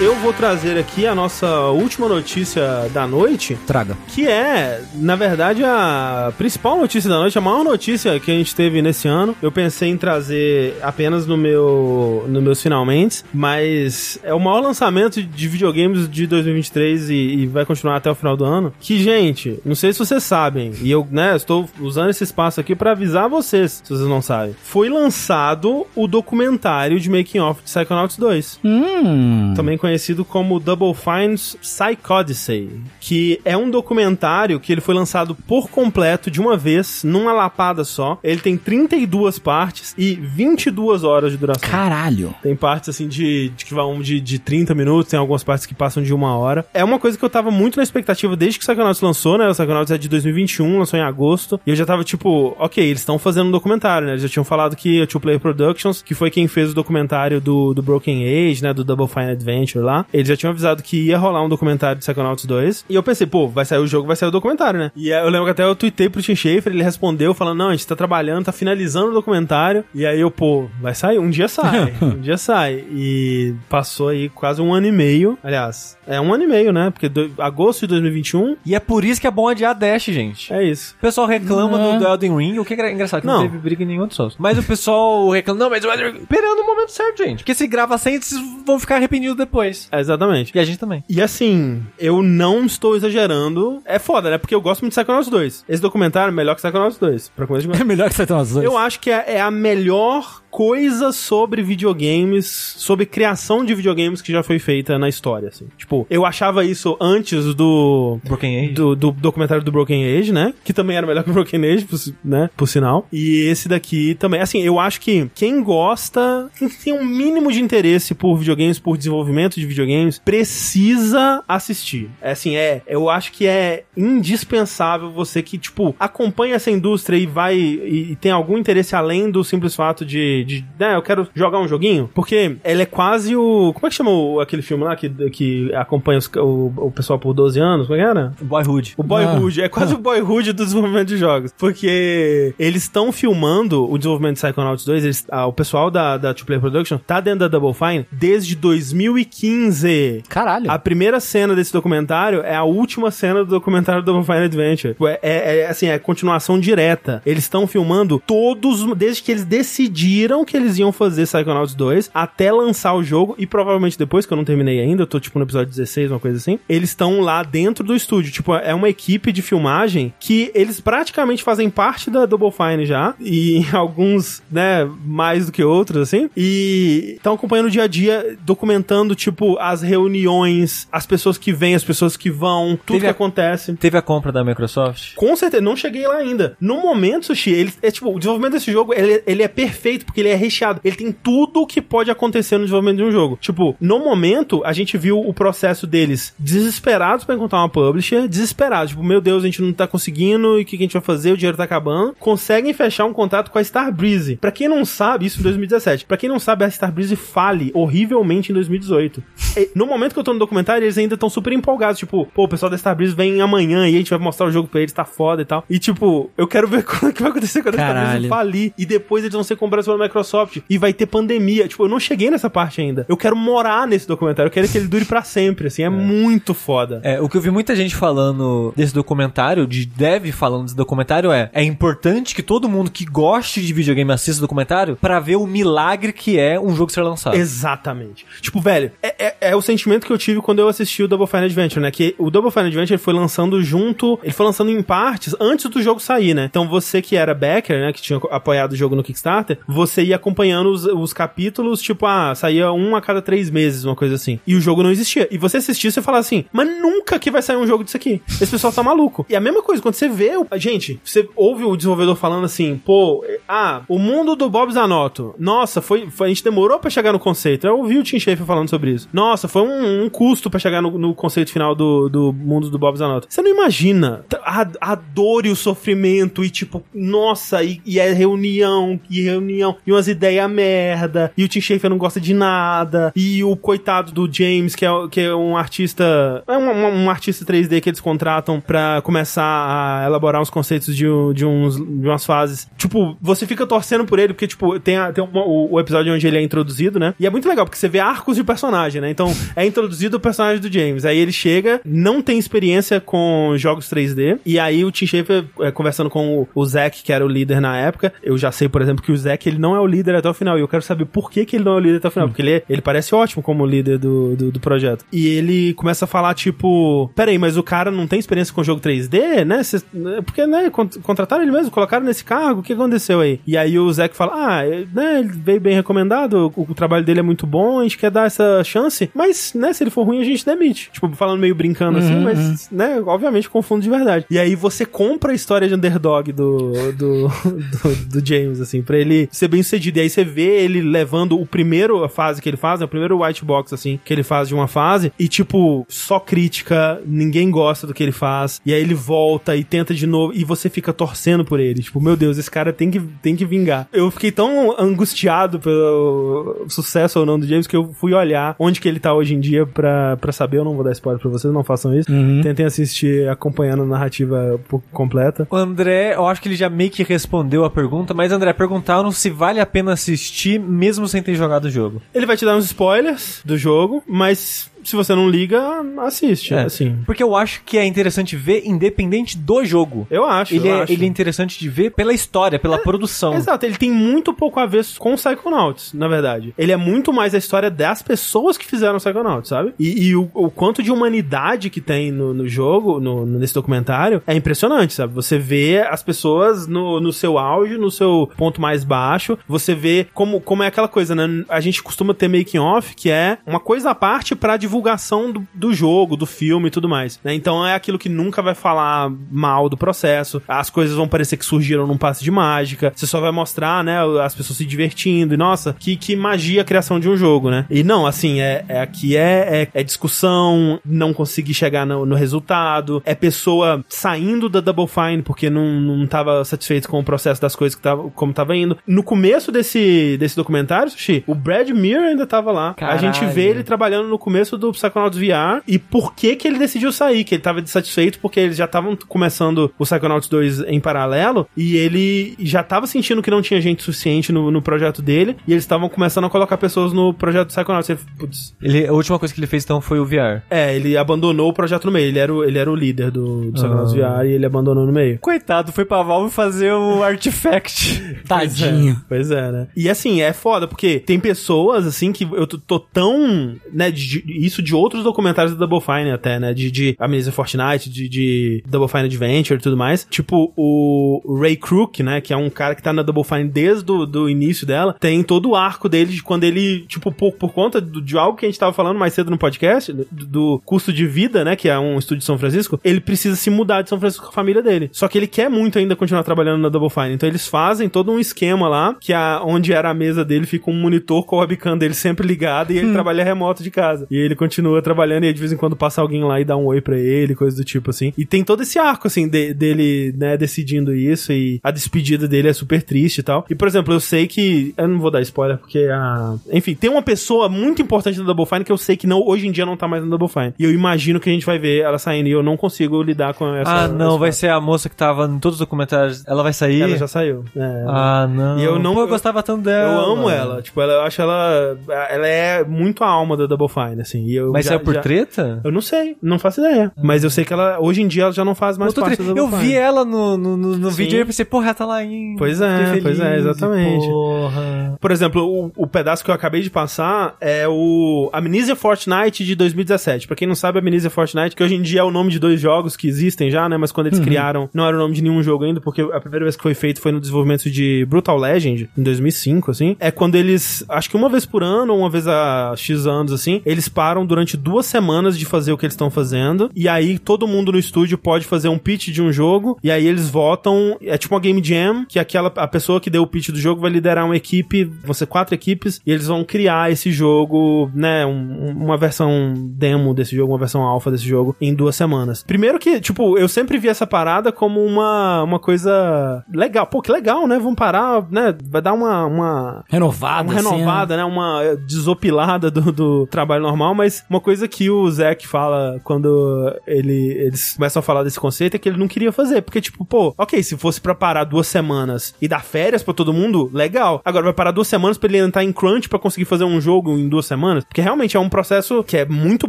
Eu vou trazer aqui a nossa última notícia da noite,
Traga.
que é, na verdade, a principal notícia da noite, a maior notícia que a gente teve nesse ano. Eu pensei em trazer apenas no meu no meus finalmente, mas é o maior lançamento de videogames de 2023 e, e vai continuar até o final do ano. Que, gente, não sei se vocês sabem, e eu, né, estou usando esse espaço aqui para avisar vocês, se vocês não sabem. Foi lançado o documentário de making off de Psychonauts 2
Hum.
também conhecido como Double Fine's Psychodyssey, que é um documentário que ele foi lançado por completo de uma vez, numa lapada só. Ele tem 32 partes e 22 horas de duração.
Caralho.
Tem partes assim de, de que vão de, de 30 minutos, tem algumas partes que passam de uma hora. É uma coisa que eu tava muito na expectativa desde que o Psychonauts lançou, né? O Psychonauts é de 2021, lançou em agosto. E eu já tava tipo, ok, eles estão fazendo um documentário, né? Eles já tinham falado que a Two Player Productions, que foi quem fez o documentário do, do Broken Age, né? Do Double Fine Adventure lá. Eles já tinham avisado que ia rolar um documentário de Psychonauts 2. E eu pensei, pô, vai sair o jogo, vai sair o documentário, né? E eu lembro que até eu tuitei pro Tim Schafer, ele respondeu falando, não, a gente tá trabalhando, tá finalizando o documentário. E aí eu, pô, vai sair, um dia sai, um dia sai. E passou aí quase um ano e meio. Aliás, é um ano e meio, né? Porque do, agosto de 2021
E é por isso que é bom adiar Dash, gente.
é isso.
O pessoal reclama
Não.
do, do Elden Ring, o que é engraçado, que não,
Não.
teve briga em nenhum dos Souls. Mas o pessoal reclama, não, mas o Elden Ring... Esperando o momento certo, gente. Porque se grava sem, vocês vão ficar arrependidos depois.
É, exatamente.
E a gente também.
E assim, eu não estou exagerando. É foda, né? Porque eu gosto muito de Psychonauts 2. Esse documentário é melhor que Psychonauts 2. Pra começar de
É melhor que Psychonauts 2.
Eu acho que é, é a melhor coisa sobre videogames, sobre criação de videogames que já foi feita na história, assim. Tipo, eu achava isso antes do...
Broken Age.
Do, do documentário do Broken Age, né? Que também era melhor que o Broken Age, por, né? Por sinal. E esse daqui também. Assim, eu acho que quem gosta, quem tem um mínimo de interesse por videogames, por desenvolvimento de videogames, precisa assistir. É assim, é. Eu acho que é indispensável você que, tipo, acompanha essa indústria e vai e, e tem algum interesse além do simples fato de, de né, eu quero jogar um joguinho, porque ela é quase o. Como é que chama o- aquele filme lá que, que acompanha os- o, o pessoal por 12 anos? Como é que era?
Boyhood.
O Boyhood. É quase o Boyhood do desenvolvimento de jogos. Porque eles estão filmando o desenvolvimento de Psychonauts 2. eles- ah, o pessoal da, da Two Player Production tá dentro da Double Fine desde 2015.
Caralho.
A primeira cena desse documentário é a última cena do documentário Double Fine Adventure. É, é- é, assim, é continuação direta. Eles estão filmando todos, desde que eles decidiram que eles iam fazer Psychonauts 2, até lançar o jogo, e provavelmente depois, que eu não terminei ainda, eu tô tipo no episódio 16, uma coisa assim, eles estão lá dentro do estúdio. Tipo, é uma equipe de filmagem que eles praticamente fazem parte da Double Fine já, e alguns, né, mais do que outros, assim, e estão acompanhando o dia a dia, documentando, tipo, as reuniões, as pessoas que vêm, as pessoas que vão, tudo
Teve
que
a-
acontece.
Teve a compra da Microsoft?
Com certeza, não cheguei lá ainda. No momento, Sushi, ele, é tipo, o desenvolvimento desse jogo, ele, ele é perfeito, porque ele é recheado. Ele tem tudo o que pode acontecer no desenvolvimento de um jogo. Tipo, no momento, a gente viu o processo deles desesperados pra encontrar uma publisher, desesperados. Tipo, meu Deus, a gente não tá conseguindo, e o que, que a gente vai fazer? O dinheiro tá acabando. Conseguem fechar um contrato com a Starbreeze. Pra quem não sabe, isso em 2017. Pra quem não sabe, a Starbreeze fale horrivelmente em 2018. E, no momento que eu tô no documentário, eles ainda estão super empolgados. Tipo, pô, o pessoal da Starbreeze vem amanhã e a gente vai mostrar o jogo pra eles, tá foda e tal. E tipo, eu quero ver o que vai acontecer quando a. Starbreeze falir. E depois eles vão ser comprados pela Microsoft. E vai ter pandemia. Tipo, eu não cheguei nessa parte ainda. Eu quero morar nesse documentário. Eu quero que ele dure pra sempre, assim. É, muito foda.
É, o que eu vi muita gente falando desse documentário, de dev falando desse documentário é é importante que todo mundo que goste de videogame assista o documentário pra ver o milagre que é um jogo ser lançado.
Exatamente. Tipo, velho, é, é- é o sentimento que eu tive quando eu assisti o Double Fine Adventure, né? Que o Double Fine Adventure ele foi lançando junto, ele foi lançando em partes antes do jogo sair, né? Então você que era backer, né? Que tinha apoiado o jogo no Kickstarter, você ia acompanhando os, os capítulos, tipo, ah, saía um a cada três meses, uma coisa assim. E o jogo não existia. E você assistia você falava assim, mas nunca que vai sair um jogo disso aqui. Esse pessoal tá maluco. E a mesma coisa, quando você vê, gente, você ouve o desenvolvedor falando assim, pô, ah, o mundo do Bob Zanotto. Nossa, foi, foi- a gente demorou pra chegar no conceito. Eu ouvi o Tim Schafer falando sobre isso. Nossa, foi um, um custo pra chegar no, no conceito final do, do mundo do Bob Zanotto. Você não imagina a, a dor e o sofrimento e tipo, nossa, e, e é reunião, e reunião, e umas ideias merda, e o Tim Schafer não gosta de nada, e o coitado do James, que é, que é um artista, é um, um- um artista 3D que eles contratam pra começar a elaborar uns conceitos de, de, uns, de umas fases. Tipo, você fica torcendo por ele, porque, tipo, tem, a- tem uma- o, o episódio onde ele é introduzido, né? E é muito legal, porque você vê arcos de personagem, né? Então, é introduzido o personagem do James. Aí ele chega, não tem experiência com jogos 3D, e aí o Tim Schafer, é, conversando com o, o Zack, que era o líder na época, eu já sei, por exemplo, que o Zack, ele não é o líder até o final. E eu quero saber por que, que ele não é o líder até o final. Hum. Porque ele, ele parece ótimo como líder do, do, do, projeto. E ele começa a falar, tipo, peraí, mas o cara não tem experiência com jogo 3D, né? Cê, né, porque, né, contrataram ele mesmo, colocaram nesse cargo, o que aconteceu aí? E aí o Zack fala, ah, né, ele veio bem recomendado, o, o, trabalho dele é muito bom, a gente quer dar essa chance, mas, né, se ele for ruim, a gente demite. Tipo, falando meio brincando assim, uhum, assim, mas, uhum. né, obviamente confundo de verdade. E aí você compra a história de underdog do, do, do, do James, assim, pra ele ser bem sucedido. E aí você vê ele levando o primeiro fase que ele faz, né, o primeiro white box, assim, que ele faz de uma fase, e tipo, só crítica, ninguém gosta do que ele faz, e aí ele volta e tenta de novo, e você fica torcendo por ele. Tipo, meu Deus, esse cara tem que, tem que vingar. Eu fiquei tão angustiado pelo sucesso ou não do James que eu fui olhar onde que ele tá hoje em dia pra, pra saber. Eu não vou dar spoiler pra vocês, não façam isso. Uhum. Tentem assistir acompanhando a narrativa completa.
O André, eu acho que ele já meio que respondeu a pergunta, mas André, perguntaram se vale a pena assistir mesmo sem ter jogado o jogo.
Ele vai te dar uns spoilers do jogo, mas se você não liga, assiste, é. assim.
Porque eu acho que é interessante ver independente do jogo.
Eu acho,
ele
eu
é,
acho.
Ele é interessante de ver pela história, pela é, produção.
Exato, ele tem muito pouco a ver com Psychonauts, na verdade. Ele é muito mais a história das pessoas que fizeram Psychonauts, sabe? E, e o, o, quanto de humanidade que tem no, no jogo, no, nesse documentário, é impressionante, sabe? Você vê as pessoas no, no seu auge, no seu ponto mais baixo, você vê como, como é aquela coisa, né? A gente costuma ter making off, que é uma coisa à parte para divulgar divulgação do, do jogo, do filme e tudo mais. Né? Então é aquilo que nunca vai falar mal do processo. As coisas vão parecer que surgiram num passe de mágica. Você só vai mostrar, né, as pessoas se divertindo. E nossa, que, que magia a criação de um jogo, né? E não, assim, é, é aqui é, é, é, discussão, não conseguir chegar no, no, resultado, é pessoa saindo da Double Fine porque não, não tava satisfeito com o processo das coisas que tava, como tava indo. No começo desse, desse documentário, Sushi, o Brad Muir ainda tava lá. Caralho. A gente vê ele trabalhando no começo do Psychonauts VR e por que que ele decidiu sair, que ele tava insatisfeito porque eles já estavam começando o Psychonauts 2 em paralelo e ele já tava sentindo que não tinha gente suficiente no, no projeto dele e eles estavam começando a colocar pessoas no projeto do Psychonauts. Ele,
putz. ele, a última coisa que ele fez então foi o VR.
É, ele abandonou o projeto no meio, ele era o, ele era o líder do, do Psychonauts ah. VR e ele abandonou no meio.
Coitado, foi pra Valve fazer o Artifact.
Tadinho.
Pois é, pois é, né? E assim, é foda, porque tem pessoas assim que eu tô, tô tão, né, de, isso de outros documentários da Double Fine até, né? De, de Amnesia Fortnite, de, de Double Fine Adventure e tudo mais. Tipo, o Ray Crook, né? Que é um cara que tá na Double Fine desde o do início dela. Tem todo o arco dele de quando ele, tipo, por, por conta do, de algo que a gente tava falando mais cedo no podcast, do, do, custo de vida, né? Que é um estúdio de São Francisco. Ele precisa se mudar de São Francisco com a família dele. Só que ele quer muito ainda continuar trabalhando na Double Fine. Então eles fazem todo um esquema lá, que a, onde era a mesa dele fica um monitor com o webcam dele sempre ligado e ele hum. trabalha remoto de casa. E ele continua trabalhando e de vez em quando passa alguém lá e dá um oi pra ele, coisa do tipo assim. E tem todo esse arco, assim, de, dele, né, decidindo isso e a despedida dele é super triste e tal. E, por exemplo, eu sei que. Eu não vou dar spoiler porque a. Enfim, tem uma pessoa muito importante na Double Fine que eu sei que não, hoje em dia não tá mais na Double Fine. E eu imagino que a gente vai ver ela saindo e eu não consigo lidar com essa.
Ah, não, essa vai ser a moça que tava em todos os documentários. Ela vai sair?
Ela já saiu.
É, ah, não.
E eu não.
Pô, eu gostava tanto dela.
Eu amo ela. Tipo, ela, eu acho ela. Ela é muito a alma da Double Fine, assim. E eu
Mas
já,
é por
já...
treta?
Eu não sei, não faço ideia. Ah. Mas eu sei que ela, hoje em dia, ela já não faz mais parte
da Eu vi ela no, no, no, vídeo e pensei, porra, ela tá lá em.
Pois é, feliz, pois é, exatamente. Porra. Por exemplo, o, o pedaço que eu acabei de passar é o Amnesia Fortnite de 2017. Pra quem não sabe, Amnesia Fortnite, que hoje em dia é o nome de dois jogos que existem já, né? Mas quando eles uhum. criaram, não era o nome de nenhum jogo ainda, porque a primeira vez que foi feito foi no desenvolvimento de Brutal Legend, em 2005, assim. É quando eles, acho que uma vez por ano, uma vez a X anos, assim, eles param durante duas semanas de fazer o que eles estão fazendo. E aí todo mundo no estúdio pode fazer um pitch de um jogo. E aí eles votam. É tipo uma game jam, que aquela a pessoa que deu o pitch do jogo vai liderar uma equipe, vão ser quatro equipes, e eles vão criar esse jogo, né? Um, uma versão demo desse jogo, uma versão alfa desse jogo, em duas semanas. Primeiro que, tipo, eu sempre vi essa parada como uma, uma coisa legal. Pô, que legal, né? Vamos parar, né? Vai dar uma. uma
renovada,
uma renovada, assim, né? né? Uma desopilada do, do trabalho normal, mas mas uma coisa que o Zack fala quando ele, eles começam a falar desse conceito é que ele não queria fazer. Porque, tipo, pô, ok, se fosse pra parar duas semanas e dar férias pra todo mundo, legal. Agora vai parar duas semanas pra ele entrar em crunch pra conseguir fazer um jogo em duas semanas. Porque realmente é um processo que é muito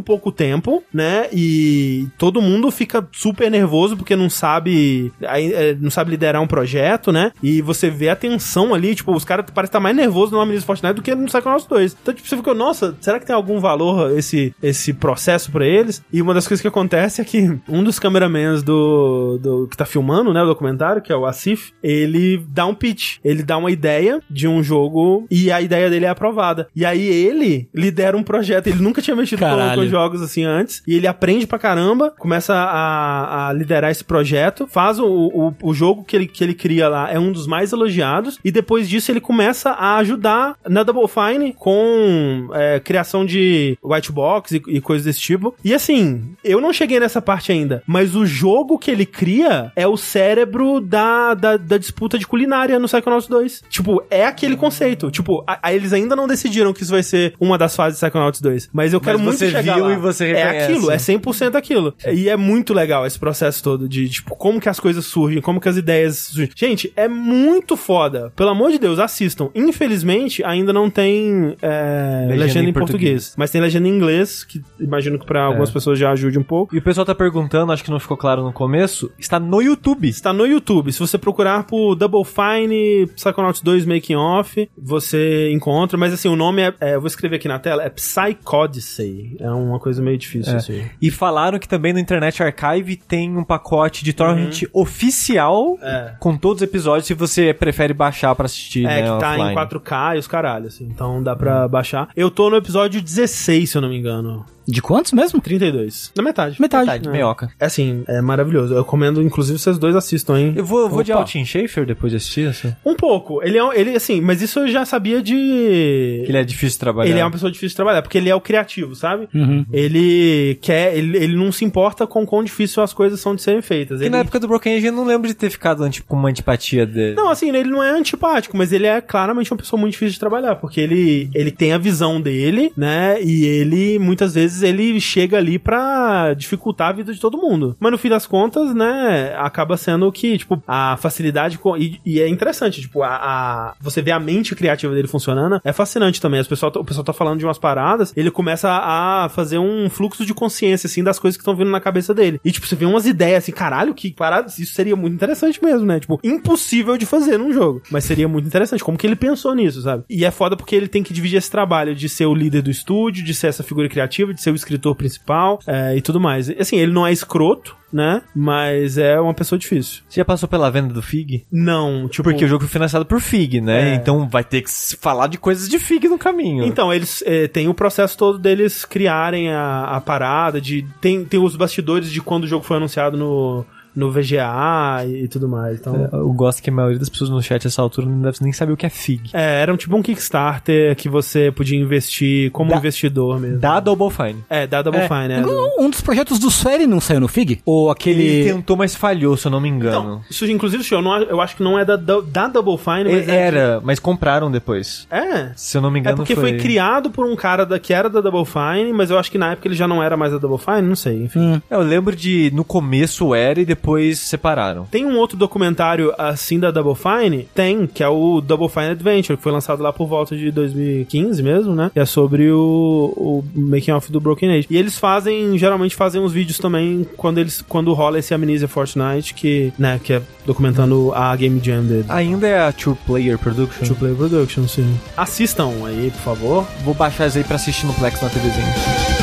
pouco tempo, né? E todo mundo fica super nervoso porque não sabe. é, Não sabe liderar um projeto, né? E você vê a tensão ali, tipo, os caras parecem estar mais nervosos no Amigos Fortnite do que no Psychonauts 2. Então, tipo, você fica, nossa, será que tem algum valor esse, esse processo pra eles? E uma das coisas que acontece é que um dos cameramans do, do que tá filmando, né, o documentário, que é o Asif, ele dá um pitch. Ele dá uma ideia de um jogo e a ideia dele é aprovada. E aí ele lidera um projeto. Ele nunca tinha mexido com, com jogos assim antes. E ele aprende pra caramba, começa a, a liderar esse projeto, faz o, o, o jogo que ele, que ele cria lá, é um dos mais elogiados. E depois disso ele começa a ajudar na Double Fine com é, criação de white e, e coisas desse tipo. E assim, eu não cheguei nessa parte ainda, mas o jogo que ele cria é o cérebro da, da, da disputa de culinária no Psychonauts 2. Tipo, é aquele conceito. Tipo, a, a- eles ainda não decidiram que isso vai ser uma das fases de Psychonauts 2. Mas eu quero muito
você
chegar
viu
lá.
e você
É
reconhece.
aquilo, é 100% aquilo. E é muito legal esse processo todo de, tipo, como que as coisas surgem, como que as ideias surgem. Gente, é muito foda. Pelo amor de Deus, assistam. Infelizmente, ainda não tem é, legenda,
Legenda
em
em
português.
português.
Mas tem legenda em inglês, que imagino que pra algumas pessoas já ajude um pouco.
E o pessoal tá perguntando, acho que não ficou claro no começo, está no YouTube.
Está no YouTube. Se você procurar por Double Fine Psychonauts 2 Making Off, você encontra. Mas assim, o nome é, é- eu vou escrever aqui na tela, é Psychodyssey. É uma coisa meio difícil,
É.
assim.
E falaram que também no Internet Archive tem um pacote de torrent oficial
É.
com todos os episódios, se você prefere baixar pra assistir,
É,
né,
que tá
offline.
em 4K e os caralho, assim. Então dá pra baixar. Eu tô no episódio 16, se eu não me engano.
De quantos mesmo?
32. Na metade.
Metade.
Tá, de
É.
meioca.
É assim, é maravilhoso. Eu recomendo, inclusive, vocês dois assistam, hein?
Eu vou, eu vou de. Altin Schaefer depois de assistir assim.
Um pouco. Ele é, um- ele, assim, mas isso eu já sabia de...
Que ele é difícil de trabalhar.
Ele é uma pessoa difícil de trabalhar, porque ele é o criativo, sabe?
Uhum.
Ele quer, ele, ele não se importa com quão difícil as coisas são de serem feitas.
Porque
Ele,
na época do Broken Age eu não lembro de ter ficado tipo, com uma antipatia dele.
Não, assim, ele não é antipático, mas ele é claramente uma pessoa muito difícil de trabalhar, porque ele, ele tem a visão dele, né? E ele, muitas vezes, ele chega ali pra dificultar a vida de todo mundo. Mas no fim das contas, né, acaba sendo que, tipo, a facilidade com. E, e é interessante, tipo, a, a- Você vê a mente criativa dele funcionando, é fascinante também. As pessoal, o pessoal tá falando de umas paradas, ele começa a fazer um fluxo de consciência, assim, das coisas que estão vindo na cabeça dele. E, tipo, você vê umas ideias assim, caralho, que paradas, isso seria muito interessante mesmo, né? Tipo, impossível de fazer num jogo. Mas seria muito interessante. Como que ele pensou nisso, sabe? E é foda porque ele tem que dividir esse trabalho de ser o líder do estúdio, de ser essa figura criativa, de ser o escritor principal é, e tudo mais. Assim, ele não é escroto, né? Mas é uma pessoa difícil.
Você já passou pela venda do FIG?
Não, tipo.
Porque o jogo foi financiado por FIG, né?
É.
Então vai ter que falar de coisas de FIG no caminho.
Então, eles eh, tem o processo todo deles criarem a, a parada, de tem, tem os bastidores de quando o jogo foi anunciado no, no VGA e, tudo mais. Então,
É, Eu gosto que a maioria das pessoas no chat essa altura não deve nem saber o que é FIG.
é, era um tipo um Kickstarter que você podia investir como
Da-
investidor mesmo.
Da Double Fine.
É, da Double
É.
Fine, né? Do-
Um um dos projetos do Sueli não saiu no FIG? Ou aquele.
Ele tentou, mas falhou, se eu não me engano.
Então, isso inclusive, eu, não, eu acho que não é da, da, Double Fine, mas é.
Era, mas compraram depois.
É.
Se eu não me
É
engano,
porque foi... criado por um cara da, que era da Double Fine, mas eu acho que na época ele já não era mais da Double Fine, não sei, enfim.
Hum.
É, Eu lembro de no começo era e depois separaram.
Tem um outro documentário assim da Double Fine? Tem, que é o Double Fine Adventure, que foi lançado lá por volta de 2015 mesmo, né? Que é sobre o, o making off do Broken Age. E eles fazem, geralmente fazem uns vídeos também quando eles quando rola esse Amnesia Fortnite, que, né, que é documentando a Game Jam dele.
Ainda é a Two Player Production.
To Play Production, sim. Assistam aí, por favor.
Vou baixar isso aí pra assistir no Plex na TVzinha.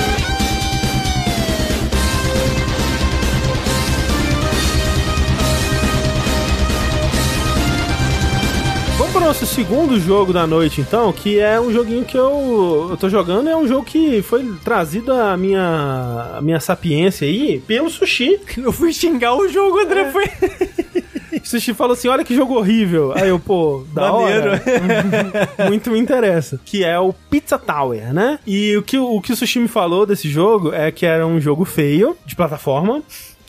Nosso segundo jogo da noite, então, que é um joguinho que eu, eu tô jogando. É um jogo que foi trazido à minha, à minha sapiência aí pelo Sushi.
Eu fui xingar o jogo, André. Foi...
O Sushi falou assim: olha que jogo horrível. Aí eu, pô, da
Maneiro.
hora. Muito me interessa. Que é o Pizza Tower, né? E o que, o que o Sushi me falou desse jogo é que era um jogo feio, de plataforma.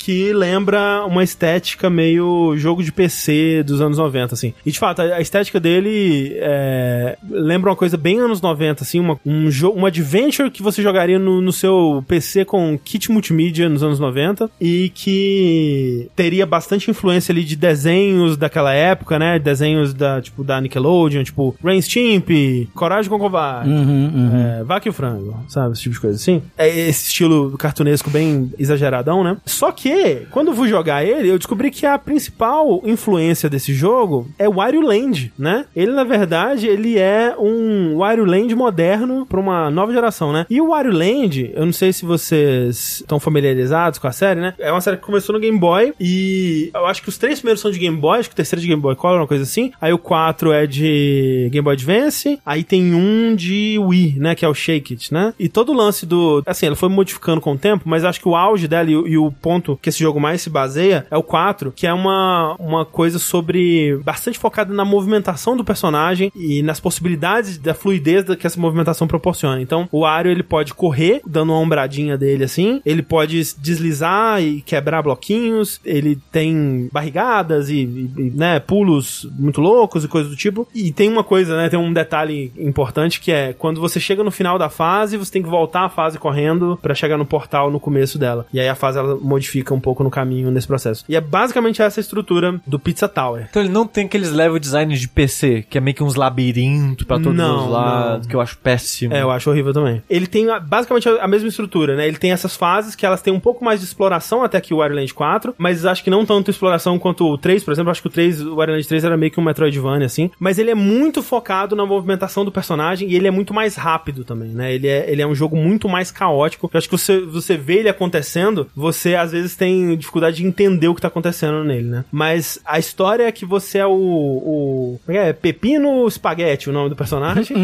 Que lembra uma estética meio jogo de PC dos anos 90, assim. E de fato, a estética dele é, lembra uma coisa bem anos 90, assim, uma, um, um adventure que você jogaria no, no seu PC com kit multimídia nos anos 90 e que teria bastante influência ali de desenhos daquela época, né? Desenhos da, tipo, da Nickelodeon, tipo Rain Stimp, Coragem com Covarde,
Uhum, uhum.
é, Vaca e o Frango, sabe? Esse tipo de coisa assim. É esse estilo cartunesco bem exageradão, né? Só que, quando eu fui jogar ele, eu descobri que a principal influência desse jogo é o Wario Land, né? Ele, na verdade, ele é um Wario Land moderno pra uma nova geração, né? E o Wario Land, eu não sei se vocês estão familiarizados com a série, né? É uma série que começou no Game Boy e eu acho que os três primeiros são de Game Boy, acho que o terceiro é de Game Boy Color, uma coisa assim. Aí o 4 é de Game Boy Advance, aí tem um de Wii, né, que é o Shake It, né? E todo o lance do, assim, ela foi modificando com o tempo, mas acho que o auge dela e o ponto que esse jogo mais se baseia é o 4, que é uma, uma coisa sobre bastante focada na movimentação do personagem e nas possibilidades da fluidez que essa movimentação proporciona. Então, o Wario ele pode correr dando uma ombradinha dele assim, ele pode deslizar e quebrar bloquinhos, ele tem barrigadas e, e- né, pulos muito loucos e coisas do tipo. E tem uma coisa, né, tem um detalhe importante que é quando você chega no final da fase, você tem que voltar a fase correndo pra chegar no portal no começo dela. E aí a fase ela modifica um pouco no caminho nesse processo. E é basicamente essa estrutura do Pizza Tower.
Então ele não tem aqueles level designs de PC, que é meio que uns labirintos pra todos
Não,
os lados,
não.
que eu acho péssimo.
É, eu acho horrível também. Ele tem basicamente a mesma estrutura, né? Ele tem essas fases que elas têm um pouco mais de exploração até que o Wario Land 4, mas acho que não tanto exploração quanto o 3, por exemplo. Acho que o 3, o Wario Land 3 era meio que um Metroidvania, assim. Mas ele é muito focado na movimentação do personagem e ele é muito mais rápido também, né? Ele é, ele é um jogo muito mais caótico. Eu acho que você, você vê ele acontecendo, você às vezes tem dificuldade de entender o que tá acontecendo nele, né? Mas a história é que você é o. o como é que é? Pepino Spaghetti, o nome do personagem.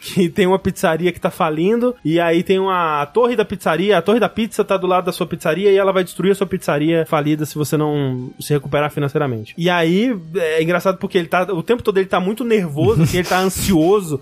Que tem uma pizzaria que tá falindo. E aí tem uma torre da pizzaria, a torre da pizza tá do lado da sua pizzaria e ela vai destruir a sua pizzaria falida se você não se recuperar financeiramente. E aí é engraçado porque ele tá. O tempo todo ele tá muito nervoso, assim, ele tá ansioso,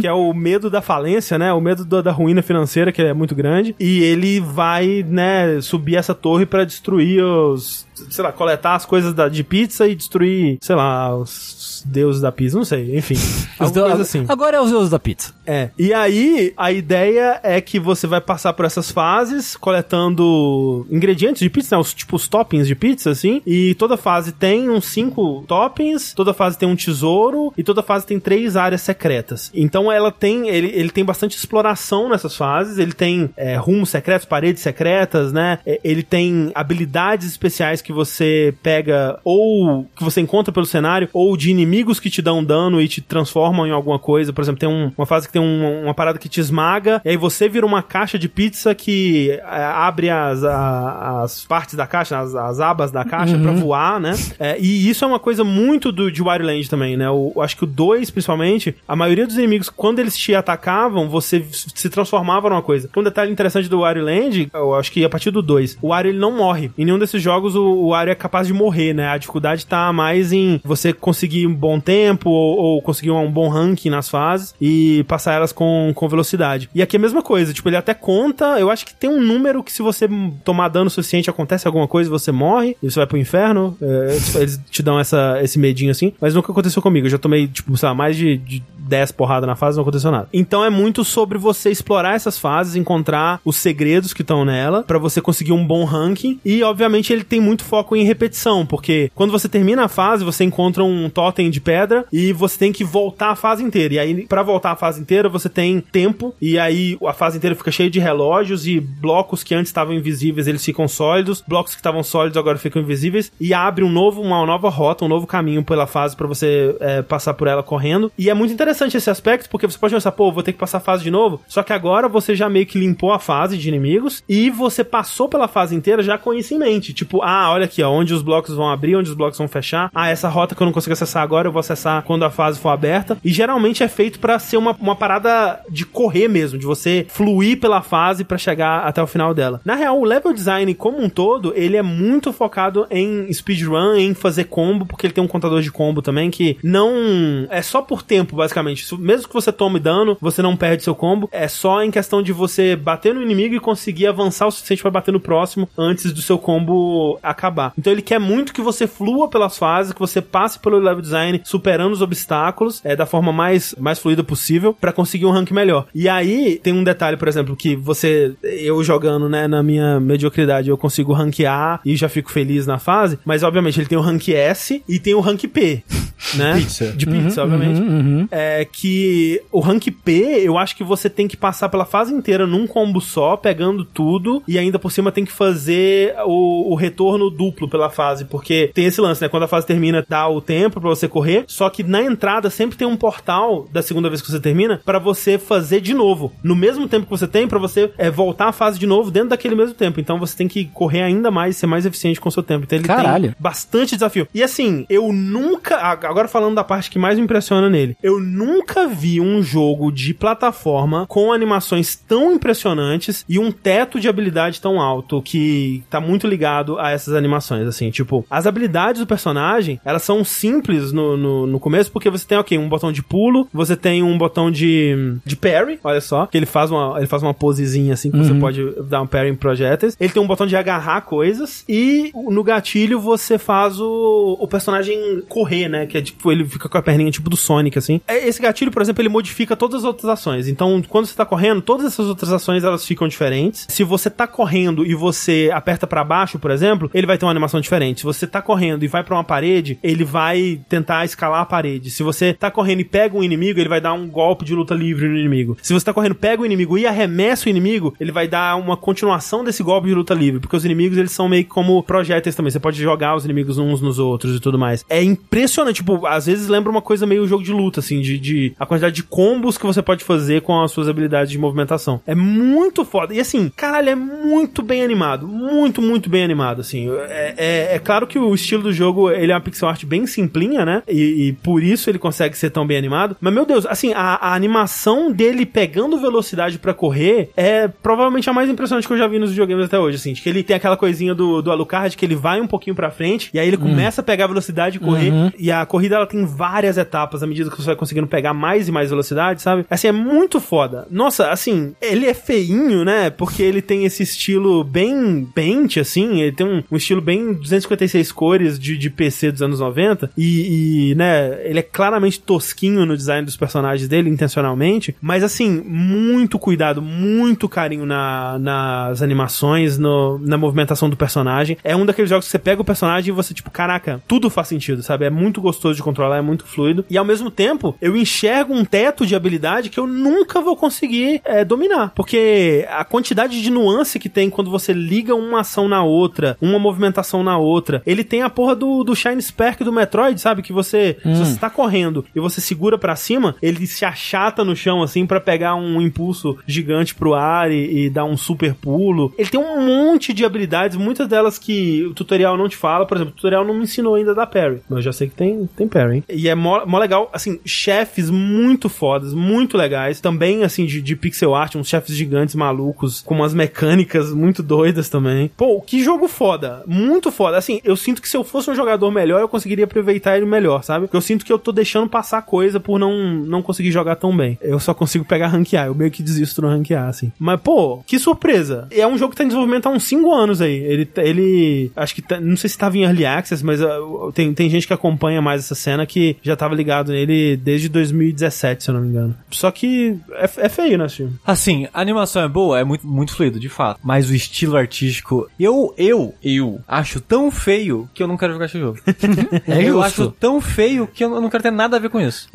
que é o medo da falência, né? O medo da, da ruína financeira, que é muito grande. E ele vai, né, subir essa torre pra destruir os. Sei lá, coletar as coisas da, de pizza e destruir, sei lá, os deuses da pizza, não sei, enfim.
Os
Alguma coisa assim.
Agora é os deuses da pizza.
É. E aí, a ideia é que você vai passar por essas fases, coletando ingredientes de pizza, né? Os, tipo os toppings de pizza, assim. E toda fase tem uns cinco toppings, toda fase tem um tesouro, e toda fase tem três áreas secretas. Então ela tem. Ele, ele tem bastante exploração nessas fases. Ele tem é, rumos secretos, paredes secretas, né? É, Ele tem habilidades especiais que você pega, ou que você encontra pelo cenário, ou de inimigos que te dão dano e te transformam em alguma coisa. Por exemplo, tem um- uma fase que tem um- uma parada que te esmaga, e aí você vira uma caixa de pizza que é, abre as, a- as partes da caixa, as, as abas da caixa pra voar, né? É, e isso é uma coisa muito do, de Wario Land também, né? O, eu acho que o 2, principalmente, a maioria dos inimigos, quando eles te atacavam, você se transformava numa coisa. Um detalhe interessante do Wario Land, eu acho que a partir do 2, o Wario ele não morre. Em nenhum desses jogos o, o Wario é capaz de morrer, né? A dificuldade tá mais em você conseguir um bom tempo ou, ou conseguir um bom ranking nas fases e passar elas com, com velocidade. E aqui é a mesma coisa, tipo, ele até conta, eu acho que tem um número que se você tomar dano suficiente, acontece alguma coisa, você morre e você vai pro inferno. É, eles- eles te dão essa, esse medinho assim, mas nunca aconteceu comigo. Eu já tomei, tipo, sei lá, mais de, de 10 porradas na fase, não aconteceu nada. Então é muito sobre você explorar essas fases, encontrar os segredos que estão nela, pra você conseguir um bom ranking. E, obviamente, ele tem muito foco em repetição, porque quando você termina a fase, você encontra um totem de pedra e você tem que voltar a fase inteira. E aí, pra voltar a fase inteira, você tem tempo, e aí a fase inteira fica cheia de relógios e blocos que antes estavam invisíveis, eles ficam sólidos, blocos que estavam sólidos agora ficam invisíveis, e abre um novo, uma nova rota, um novo caminho pela fase pra você é, passar por ela correndo. E é muito interessante esse aspecto, porque você pode pensar, pô, vou ter que passar a fase de novo. Só que agora você já meio que limpou a fase de inimigos e você passou pela fase inteira já com isso em mente. Tipo, ah, olha aqui, ó, onde os blocos vão abrir, onde os blocos vão fechar. Ah, essa rota que eu não consigo acessar agora, eu vou acessar quando a fase for aberta. E geralmente é feito pra ser uma, uma parada de correr mesmo, de você fluir pela fase pra chegar até o final dela. Na real, o level design como um todo, ele é muito focado em speedrun, em fazer combo, porque ele tem um contador de combo também que não é só por tempo, basicamente. Basicamente. Mesmo que você tome dano, você não perde seu combo. É só em questão de você bater no inimigo e conseguir avançar o suficiente para bater no próximo antes do seu combo acabar. Então ele quer muito que você flua pelas fases, que você passe pelo level design superando os obstáculos é, da forma mais, mais fluida possível para conseguir um rank melhor. E aí tem um detalhe, por exemplo, que você, eu jogando, né, na minha mediocridade, eu consigo ranquear e já fico feliz na fase, mas obviamente ele tem o rank S e tem o rank P. né?
Pizza.
De pizza, uhum, obviamente. Uhum, uhum. É que o rank P, eu acho que você tem que passar pela fase inteira num combo só, pegando tudo, e ainda por cima tem que fazer o, o retorno duplo pela fase, porque tem esse lance, né? Quando a fase termina, dá o tempo para você correr, só que na entrada sempre tem um portal da segunda vez que você termina para você fazer de novo. No mesmo tempo que você tem, para você é, voltar a fase de novo dentro daquele mesmo tempo. Então você tem que correr ainda mais, ser mais eficiente com o seu tempo. Então ele
Caralho.
tem bastante desafio. E assim, eu nunca. Agora falando da parte que mais me impressiona nele, eu nunca vi um jogo de plataforma com animações tão impressionantes e um teto de habilidade tão alto que tá muito ligado a essas animações. Assim, tipo, as habilidades do personagem, elas são simples no, no, no começo, porque você tem, ok, um botão de pulo, você tem um botão de, de parry, olha só, que ele faz uma, ele faz uma posezinha assim, que uhum. você pode dar um parry em projéteis. Ele tem um botão de agarrar coisas e no gatilho você faz o, o personagem correr, né? Que é tipo, ele fica com a perninha tipo do Sonic, assim. É, esse gatilho, por exemplo, ele modifica todas as outras ações. Então, quando você tá correndo, todas essas outras ações elas ficam diferentes. Se você tá correndo e você aperta para baixo, por exemplo, ele vai ter uma animação diferente. Se você tá correndo e vai para uma parede, ele vai tentar escalar a parede. Se você tá correndo e pega um inimigo, ele vai dar um golpe de luta livre no inimigo. Se você tá correndo, pega o inimigo e arremessa o inimigo, ele vai dar uma continuação desse golpe de luta livre. Porque os inimigos, eles são meio que como projéteis também. Você pode jogar os inimigos uns nos outros e tudo mais. É impressionante. Tipo, às vezes lembra uma coisa meio jogo de luta, assim, de, de a quantidade de combos que você pode fazer com as suas habilidades de movimentação. É muito foda. E assim, caralho, é muito bem animado. Muito, muito bem animado, assim. É, é, é claro que o estilo do jogo, ele é uma pixel art bem simplinha, né? E, e, por isso ele consegue ser tão bem animado. Mas, meu Deus, assim, a, a animação dele pegando velocidade para correr é provavelmente a mais impressionante que eu já vi nos videogames até hoje, assim. De que ele tem aquela coisinha do, do Alucard que ele vai um pouquinho pra frente e aí ele hum. começa a pegar velocidade e correr. Uhum. E a corrida, ela tem várias etapas à medida que você vai conseguindo pegar mais e mais velocidade, sabe? Assim, é muito foda. Nossa, assim, ele é feinho, né? Porque ele tem esse estilo bem paint, assim, ele tem um, um estilo bem 256 cores de, de PC dos anos 90 e, e, né, ele é claramente tosquinho no design dos personagens dele, intencionalmente, mas assim, muito cuidado, muito carinho na, nas animações, no, na movimentação do personagem. É um daqueles jogos que você pega o personagem e você, tipo, caraca, tudo faz sentido, sabe? É muito gostoso de controlar, é muito fluido. E ao mesmo tempo, eu enxergo um teto de habilidade que eu nunca vou conseguir é, dominar. Porque a quantidade de nuance que tem quando você liga uma ação na outra, uma movimentação na outra, ele tem a porra do, do Shine Spark do Metroid, sabe? Que você, hum. se você tá correndo e você segura para cima, ele se achata no chão, assim, para pegar um impulso gigante pro ar e, e dar um super pulo. Ele tem um monte de habilidades, muitas delas que o tutorial não te fala. Por exemplo, o tutorial não me ensinou ainda da parry. Mas eu já sei que tem, tem parry, hein? E é mó, mó legal, assim, chefes muito fodas, muito legais. Também, assim, de, de pixel art, uns chefes gigantes malucos, com umas mecânicas muito doidas também. Pô, que jogo foda. Muito foda. Assim, eu sinto que se eu fosse um jogador melhor, eu conseguiria aproveitar ele melhor, sabe? Eu sinto que eu tô deixando passar coisa por não, não conseguir jogar tão bem. Eu só consigo pegar ranquear. Eu meio que desisto no ranquear, assim. Mas, pô, que surpresa. É um jogo que tá em desenvolvimento há uns 5 anos aí. Ele, ele acho que, tá, não sei se tava em Early Access, mas uh, tem, tem gente que acompanha mais essa cena que já tava ligado nele desde 2017, se eu não me engano. Só que é, é feio, né, filme?
Assim, a animação é boa, é muito, muito fluido, de fato. Mas o estilo artístico, eu, eu, eu acho tão feio que eu não quero jogar esse jogo. é eu acho tão feio que eu não quero ter nada a ver com isso.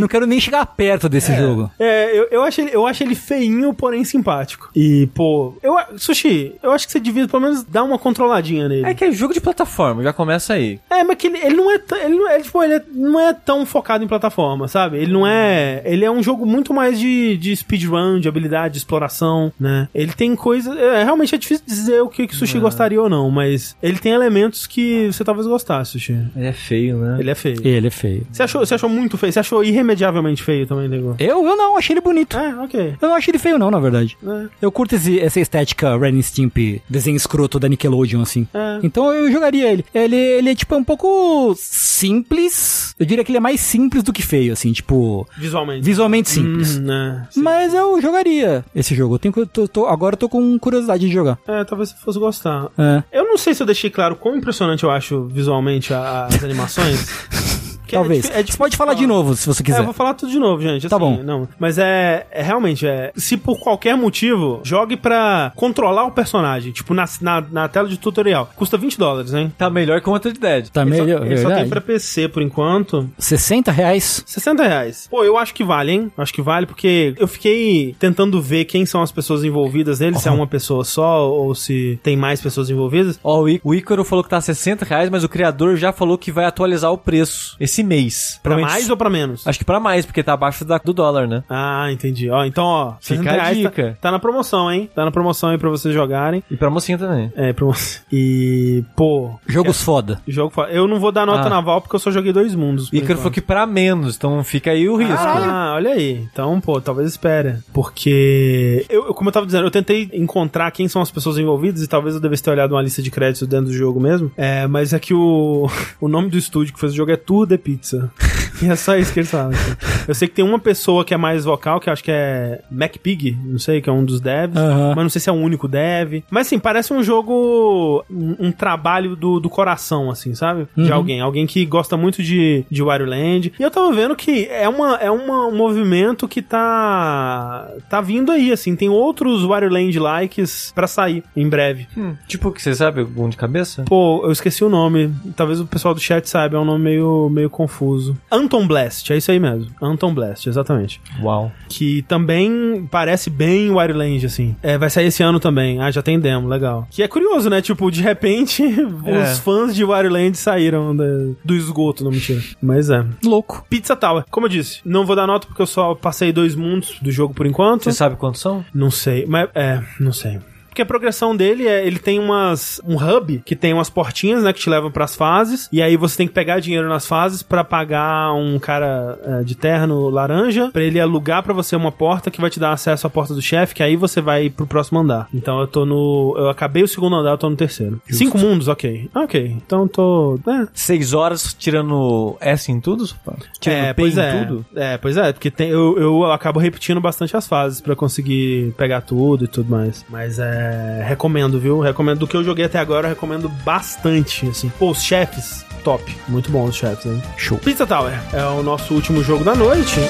não quero nem chegar perto desse
é,
jogo.
É, eu, eu, acho ele, eu acho ele feinho, porém simpático. E, pô, eu, Sushi, eu acho que você devia pelo menos dar uma controladinha nele.
É que é jogo de plataforma, já começa aí.
É, mas que ele, ele não é, ele não é, tipo, ele é, não é tão focado em plataforma, sabe? Ele não é, ele é um jogo muito mais de, de speedrun, de habilidade, de exploração, né? Ele tem coisas, é, realmente é difícil dizer o que, que Sushi é. gostaria ou não, mas ele tem elementos que você talvez gostasse, Sushi.
Ele é feio, né?
Ele é feio.
Ele é feio.
Você achou, você achou muito feio? Você achou irremediavelmente feio também, Nego?
Eu, eu não, achei ele bonito.
É, ok.
Eu não achei ele feio não, na verdade. É. Eu curto esse, essa estética Ren Stimp, desenho escroto da Nickelodeon, assim. É. Então eu jogaria ele. Ele, ele é tipo um pouco simples. Eu diria que ele é mais simples do que feio, assim, tipo.
Visualmente.
Visualmente simples.
Hum, né.
Mas eu jogaria esse jogo. Eu tenho, que- eu tô- tô- agora eu tô com curiosidade de jogar.
É, talvez você fosse gostar.
É.
Eu não sei se eu deixei claro quão impressionante eu acho visualmente as animações. É
Talvez.
difí- é
você pode falar de novo, se você
É,
quiser.
eu vou falar tudo de novo, gente.
Tá
assim,
bom.
Não, mas é, é realmente, é, se por qualquer motivo, jogue pra controlar o personagem, tipo na, na, na tela de tutorial. Custa 20 dólares, hein?
Tá melhor que o Wanted Dead.
Tá
Ele só-
melhor,
ele só tem pra PC por enquanto.
60 reais?
60 reais. Pô, eu acho que vale, hein? Acho que vale, porque eu fiquei tentando ver quem são as pessoas envolvidas nele, se é uma pessoa só ou se tem mais pessoas envolvidas.
Ó, o Í- o Ícaro falou que tá 60 reais, mas o criador já falou que vai atualizar o preço esse mês.
Pra
Provavelmente-
mais ou pra menos?
Acho que pra mais, porque tá abaixo da- do dólar, né?
Ah, entendi. Ó, então, ó, 60
a
reais tá-
dica.
Tá, na promoção, hein? Tá na promoção aí pra vocês jogarem.
E pra mocinha também.
É, promoção. E, pô,
Jogos foda.
jogo fa- Eu não vou dar nota
Ah.
naval porque eu só joguei dois mundos. por
Ícaro
enquanto.
falou que pra menos, então fica aí o risco.
Ah, olha aí. Então, pô, talvez espere. Porque, eu, eu- como eu tava dizendo, eu tentei encontrar quem são as pessoas envolvidas e talvez eu devesse ter olhado uma lista de créditos dentro do jogo mesmo. É, mas é que o, o nome do estúdio que fez o jogo é Tour de Pizza. E é só isso que eles falam. assim. Eu sei que tem uma pessoa que é mais vocal, que eu acho que é MacPig, não sei, que é um dos devs. Mas não sei se é o único dev. Mas assim, parece um jogo. Um, um trabalho do, do coração, assim, sabe? De alguém. Alguém que gosta muito de, de Wario Land. E eu tava vendo que é, uma, é uma, um movimento que tá. tá vindo aí, assim. Tem outros Wario Land likes pra sair em breve.
Hum, tipo, que você sabe algum de cabeça?
Pô, eu esqueci o nome. Talvez o pessoal do chat saiba, é um nome meio, meio confuso. Anton Blast, é isso aí mesmo. Anton Blast, exatamente.
Uau.
Que também parece bem Wario Land, assim. É, vai sair esse ano também. Ah, já tem demo, legal. Que é curioso, né? Tipo, de repente,
É.
os fãs de Wario Land saíram da- do esgoto, não mentira. Mas é.
Louco.
Pizza Tower, como eu disse, não vou dar nota porque eu só passei dois mundos do jogo por enquanto.
Você sabe quantos são?
Não sei, mas é, não sei. Porque a progressão dele é, ele tem umas um hub que tem umas portinhas, né, que te levam pras fases, e aí você tem que pegar dinheiro nas fases pra pagar um cara é, de terno laranja pra ele alugar pra você uma porta que vai te dar acesso à porta do chefe, que aí você vai pro próximo andar. Então eu tô no eu acabei o segundo andar, eu tô no terceiro. Cinco mundos, OK. OK. Então eu tô, é,
Seis horas tirando S em tudo? Tirando
é,
P
pois
em
é.
tudo?
É, pois é, porque tem, eu, eu acabo repetindo bastante as fases pra conseguir pegar tudo e tudo mais. Mas é. Recomendo, viu? Recomendo do que eu joguei até agora, eu recomendo bastante, assim. Pô, os chefes, top. Muito bom os chefes, hein?
Show.
Pizza Tower é o nosso último jogo da noite.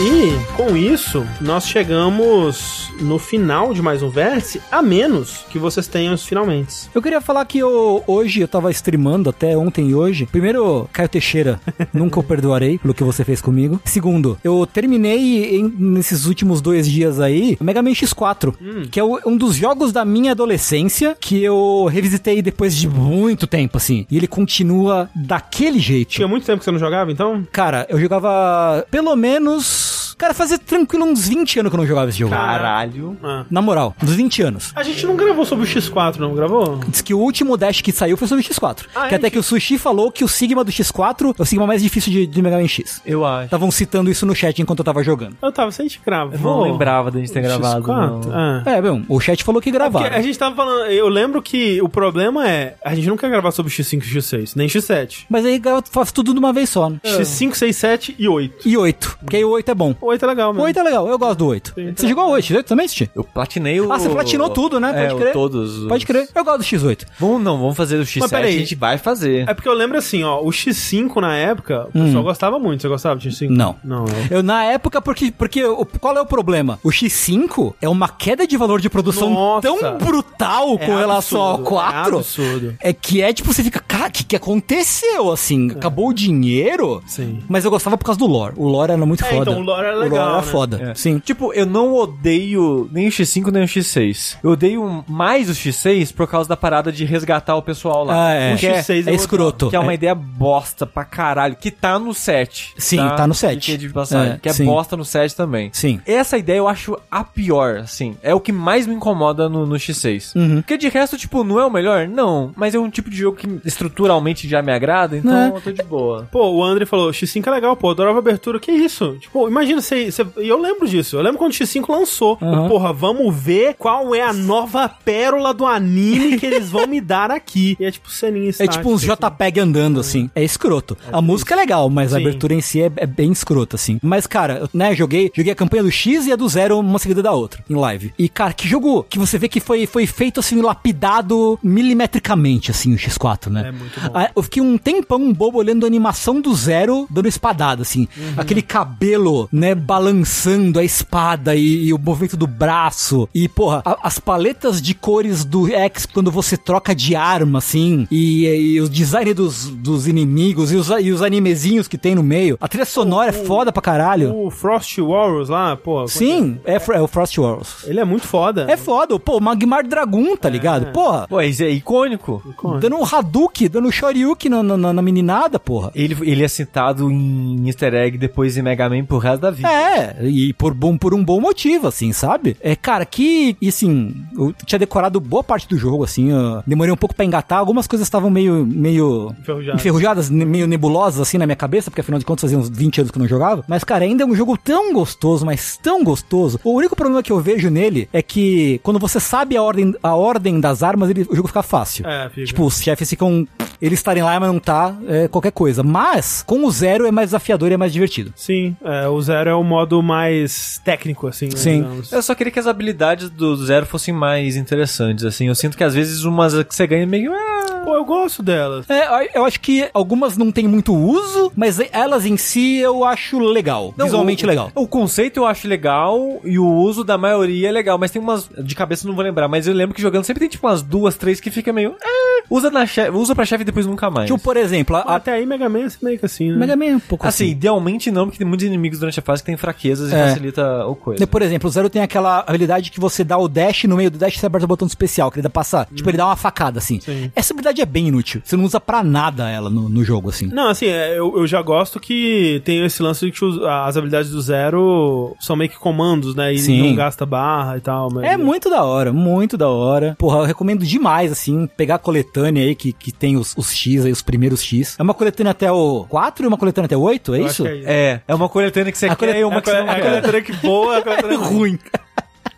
E com isso, nós chegamos no final de mais um vértice, a menos que vocês tenham os finalmente.
Eu queria falar que eu, hoje eu tava streamando até ontem e hoje. Primeiro, Caio Teixeira, nunca o perdoarei pelo que você fez comigo. Segundo, eu terminei em- nesses últimos dois dias aí o Mega Man X4, que é o- um dos jogos da minha adolescência que eu revisitei depois de muito tempo, assim. E ele continua daquele jeito.
Tinha muito tempo que você não jogava, então?
Cara, eu jogava pelo menos. Cara, fazia tranquilo uns 20 anos que eu não jogava esse jogo.
Caralho.
Ah.
Na moral, uns 20 anos.
A gente não gravou sobre o X4, não gravou?
Diz que o último Dash que saiu foi sobre o X4.
Ah,
que
é?
até que o Sushi falou que o Sigma do X4 é o Sigma mais difícil de, de Mega Man X.
Eu acho.
Estavam citando isso no chat enquanto eu tava jogando.
Eu tava, se a gente gravou.
Eu não lembrava da gente ter
o
gravado.
X4?
não.
Ah.
É, bom, o chat falou que
Porque
gravaram.
a gente tava falando, eu lembro que o problema é, a gente não quer gravar sobre X5 e X6, nem X7.
Mas aí eu faço tudo de uma vez só, né?
X5, 6, 7 e 8.
E 8, porque aí o 8 é bom.
8 é legal,
O
mesmo.
8 é legal, eu gosto do 8. Você jogou o 8, X8 também, Sushi?
Eu platinei o...
Ah, você platinou tudo, né?
É,
Pode
o-
crer.
todos. os-
Pode crer, eu gosto do X8.
Vamos, não, vamos fazer o X7,
Mas peraí.
a gente vai fazer.
É porque eu lembro assim, ó, o X5 na época, o pessoal gostava muito. Você gostava do X5?
Hum. Não.
Não, é.
Eu, na época, porque, porque o- qual é o problema? O X5 é uma queda de valor de produção
Nossa.
tão brutal com
É
relação ao
absurdo,
4.
É absurdo.
É que é tipo, você fica, cara, o que, que aconteceu? Assim, acabou o dinheiro?
Sim.
Mas eu gostava por causa do lore. O lore era muito
É,
foda.
então, o lore era
O
legal,
lore era
né?
foda.
É.
Sim.
Tipo, eu não odeio nem o X5 nem o X6. Eu odeio mais o X6 por causa da parada de resgatar o pessoal lá.
Ah, é.
Que é,
X6
É escroto.
que é uma
É-
ideia bosta pra caralho. Que tá no 7.
Sim, tá no 7.
Que, de passagem,
É,
que é
sim.
bosta no 7 também.
Sim.
Essa ideia eu acho a pior, assim. É o que mais me incomoda no, no X6.
Uhum.
Porque de resto, tipo, não é o melhor? Não. Mas é um tipo de jogo que estruturalmente já me agrada, então eu tô de boa.
Pô, o André falou, X5 é legal, pô, adorava a abertura. Que isso? Tipo, imagina, você. você- E eu lembro disso. Eu lembro quando o X5 lançou.
Aham.
Porra, vamos ver qual é a nova pérola do anime que eles vão me dar aqui. E é tipo ceninha
É
estática,
tipo uns. JPEG andando, assim. É escroto. a música é legal, mas a
Sim.
abertura em si é, é bem escrota, assim. Mas, cara, eu, né, joguei, joguei a campanha do X e a do Zero uma seguida da outra, em live. E, cara, que jogo que você vê que foi, foi feito, assim, lapidado milimetricamente, assim, o X4, né?
É muito bom.
Ah, Eu fiquei um tempão bobo olhando a animação do Zero dando espadada, assim.
Uhum.
Aquele cabelo, né, balançando a espada e, e o movimento do braço. E, porra, a- as paletas de cores do X quando você troca de arma, assim. E, e o design dos, dos inimigos e os, e os animezinhos que tem no meio. A trilha sonora é foda pra caralho.
O Frost Warriors lá, pô.
Sim, é, é o Frost Wars.
Ele é muito foda.
É foda, pô, o Magmar Dragoon, tá ligado? Porra,
Pô, isso é icônico.
dando um Hadouken, dando um Shoryuken na, na, na meninada, porra.
Ele, ele é citado em easter egg depois em Mega Man pro resto da vida.
É, e por, bom, por um bom motivo, assim, sabe? É, cara, que, e assim, eu tinha decorado boa parte do jogo, assim, demorei um pouco pra engatar, algumas coisas estavam meio, meio enferrujadas, ne- meio nebulosas, assim, na minha cabeça, porque afinal de contas fazia uns 20 anos que eu não jogava. Mas, cara, ainda é um jogo tão gostoso, mas tão gostoso. O único problema que eu vejo nele é que quando você sabe a ordem, a ordem das armas, ele- o jogo fica fácil.
É, fica.
Tipo, os chefes ficam. Eles estarem lá, mas não tá, é qualquer coisa. Mas, com o zero é mais desafiador e é mais divertido.
Sim, é, o Zero é o modo mais técnico, assim. né,
Sim.
digamos.
Eu só queria que as habilidades do Zero fossem mais interessantes, assim. Eu sinto que às vezes umas que você ganha meio... Ah,
Pô, eu gosto delas.
É, eu acho que algumas não tem muito uso, mas elas em si eu acho legal.
Não,
visualmente
o,
legal.
O conceito eu acho legal e o uso da maioria é legal, mas tem umas. De cabeça eu não vou lembrar, mas eu lembro que jogando sempre tem tipo umas duas, três que fica meio. "Ah", usa, na chefe, usa pra chefe e depois nunca mais.
Tipo, por exemplo, a,
Até aí, Mega Man é meio que assim, né?
Mega Man é um pouco
assim,
assim.
idealmente não, porque tem muitos inimigos durante a fase que tem fraquezas e
É.
facilita o coisa.
Por exemplo, o Zero tem aquela habilidade que você dá o dash no meio do dash você aperta o botão especial, que ele dá passar. Tipo, ele dá uma facada, assim.
Sim.
Essa habilidade é bem inútil. Você não usa pra nada ela no, no jogo, assim.
Não, assim, é, eu, eu já gosto que tem esse lance de que as habilidades do Zero são meio que comandos, né? E
Sim.
não gasta barra e tal. Mas
É muito da hora, muito da hora. Porra, eu recomendo demais, assim, pegar a coletânea aí que, que tem os, os X aí, os primeiros X. É uma coletânea até o 4 e uma coletânea até o 8, é
Eu
isso?
é isso.
É, é uma coletânea que você
A
quer
colet-
e uma
A
que você não
cole- a
quer.
coletânea que boa, a coletânea
ruim.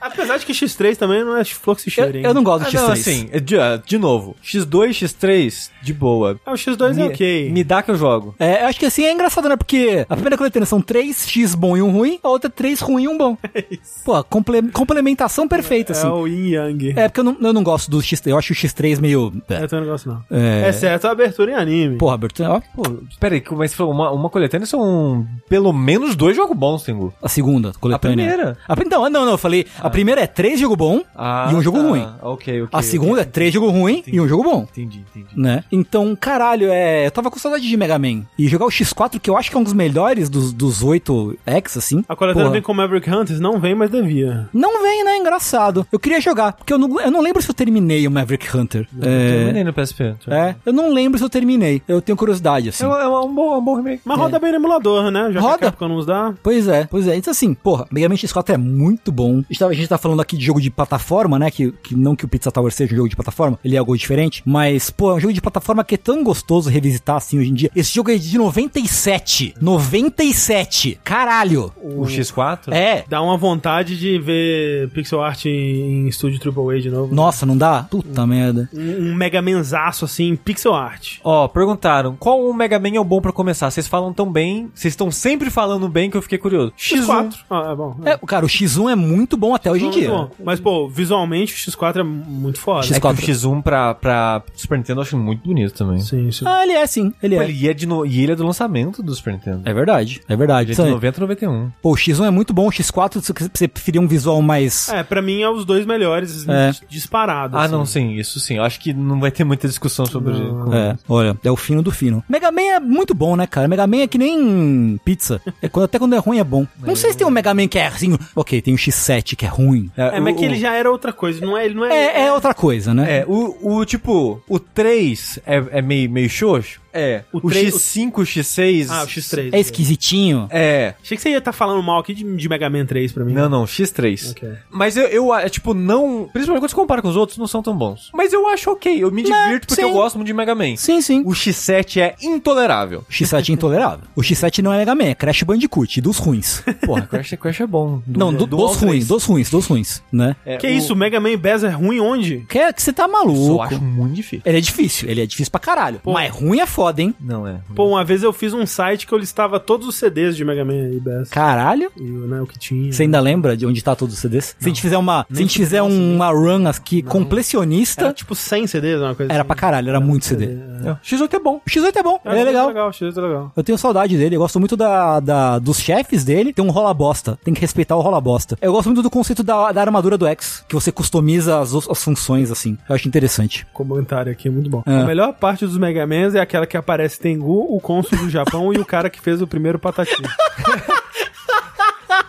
Apesar de que X3 também não é fluxo e
Eu,
cheiro, hein?
eu não gosto do
Ah,
X3.
não, assim, é de, ah, de novo, X2, X3, de boa.
Ah, o X2
me,
é ok.
Me dá que eu jogo.
É, eu acho que assim é engraçado, né? Porque a primeira coletânea são três X bom e um ruim, a outra três ruim e um bom. Pô, comple- complementação perfeita,
É
assim.
o Yin Yang.
É, porque eu não, eu não gosto do X3, eu acho o X3 meio...
É, eu também não gosto, não.
É.
Exceto a abertura em anime.
Porra, Berto, ó,
Pô, pera aí, mas você falou, uma, uma coletânea são pelo menos dois jogos bons, Tengu.
a segunda coletânea.
primeira.
A, pri- não, não, não, eu falei, a primeira é três jogo bom e um jogo
tá.
ruim.
Ok, ok.
A segunda é três jogo ruim e um jogo bom.
Entendi, entendi.
Né? Então, caralho, é. Eu tava com saudade de Mega Man. E jogar o X4, que eu acho que é um dos melhores dos, dos 8X, assim.
A coletânea vem com Maverick Hunters? Não vem, mas devia.
Não vem, né? Engraçado. Eu queria jogar, porque eu não, eu não lembro se eu terminei o Maverick Hunter. É,
Terminei no PSP.
é, eu não lembro se eu terminei. Eu tenho curiosidade, assim.
É, um- é um, bom, é um bom remake.
Mas roda bem no emulador, né? Já que
Roda.
a Capcom nos dá.
Pois é, pois é. Então assim, porra, Mega Man X4 é muito bom. A gente, tá, a gente tá falando aqui de jogo de plataforma, né? Que, que não que o Pizza Tower seja um jogo de plataforma, ele é algo diferente. Mas, pô, é um jogo de plataforma que é tão gostoso revisitar assim hoje em dia. Esse jogo é de 97. 97. Caralho.
O X4?
É.
Dá uma vontade de ver pixel art em, em estúdio AAA de novo.
Nossa, não dá? Puta merda.
Um, um Mega Manzaço, assim, pixel art.
Ó, perguntaram, qual o Mega Man é o bom pra começar? Vocês falam tão bem, vocês estão sempre falando bem que eu fiquei curioso.
X4. Ah, é bom.
É, cara, o X1 é muito bom até hoje em dia.
bom. Mas, pô, visualmente o X4 é muito foda.
X4.
É que o X1 pra, pra Super Nintendo eu acho muito bonito também.
Sim, sim.
Ah, ele é sim, ele
Pô,
é.
Ele é de no... E ele é do lançamento do Super Nintendo.
É verdade, é verdade.
Ele é de 90 e 91.
Pô, o X1 é muito bom, o X4, se você preferir um visual mais.
É, pra mim é os dois melhores
É.
disparados.
Ah,
assim.
não, sim, isso sim. Eu acho que não vai ter muita discussão sobre
É, olha, é o fino do fino. Mega Man é muito bom, né, cara? Mega Man é que nem pizza. É quando, até quando é ruim é bom. Não sei se tem um Mega Man que é assim. Ok, tem o X7 que é ruim.
É, mas
o-
que ele já era outra coisa. Não é, ele não é.
É, é outra coisa, né?
É, o, o tipo, o 3 é, é meio, meio xoxo. É.
O
O,
três-
X5, o X6.
Ah, o X3.
É esquisitinho.
É.
Achei que você ia estar falando mal aqui de, de Mega Man 3 pra mim.
Não, não, X3.
Ok.
Mas eu, eu, é, tipo, não. Principalmente quando você compara com os outros, não são tão bons. Mas eu acho ok. Eu me divirto porque
sim.
eu gosto muito de Mega Man.
Sim, sim.
O X7 é intolerável.
O X7 é intolerável. O X7 não é Mega Man, é Crash Bandicoot, dos ruins.
Porra, Crash, Crash é bom. Do-
não, do-
do
dos ruins, dos ruins, dos ruins, né?
É,
Que isso, o Mega Man Bass é ruim onde?
Que, é- que você tá
Eu
maluco.
acho muito difícil.
Ele é difícil, ele é difícil pra caralho. Mas ruim é foda, hein?
Não é.
Pô, uma vez eu fiz um site que eu listava todos os CDs de Mega Man e.
Caralho.
E né, o que tinha.
Você ainda lembra de onde tá todos os CDs? Se a gente fizer uma, se a gente fizer uma run aqui completionista,
Era tipo 100 CDs, uma coisa
era
assim.
pra caralho, era muito CD.
É. X8 é bom.
O X8 é bom,
Ah,
ele é legal.
legal, X8 é legal.
Eu tenho saudade dele, eu gosto muito da, da- dos chefes dele. Tem um rola bosta, tem que respeitar o rola bosta. Eu gosto muito do conceito da, da armadura do X, que você customiza as, as funções, assim. Eu acho interessante.
Comentário aqui, muito bom.
É.
A melhor parte dos Mega Mans é aquela que aparece Tengu, o cônsul do Japão e o cara que fez o primeiro Patati.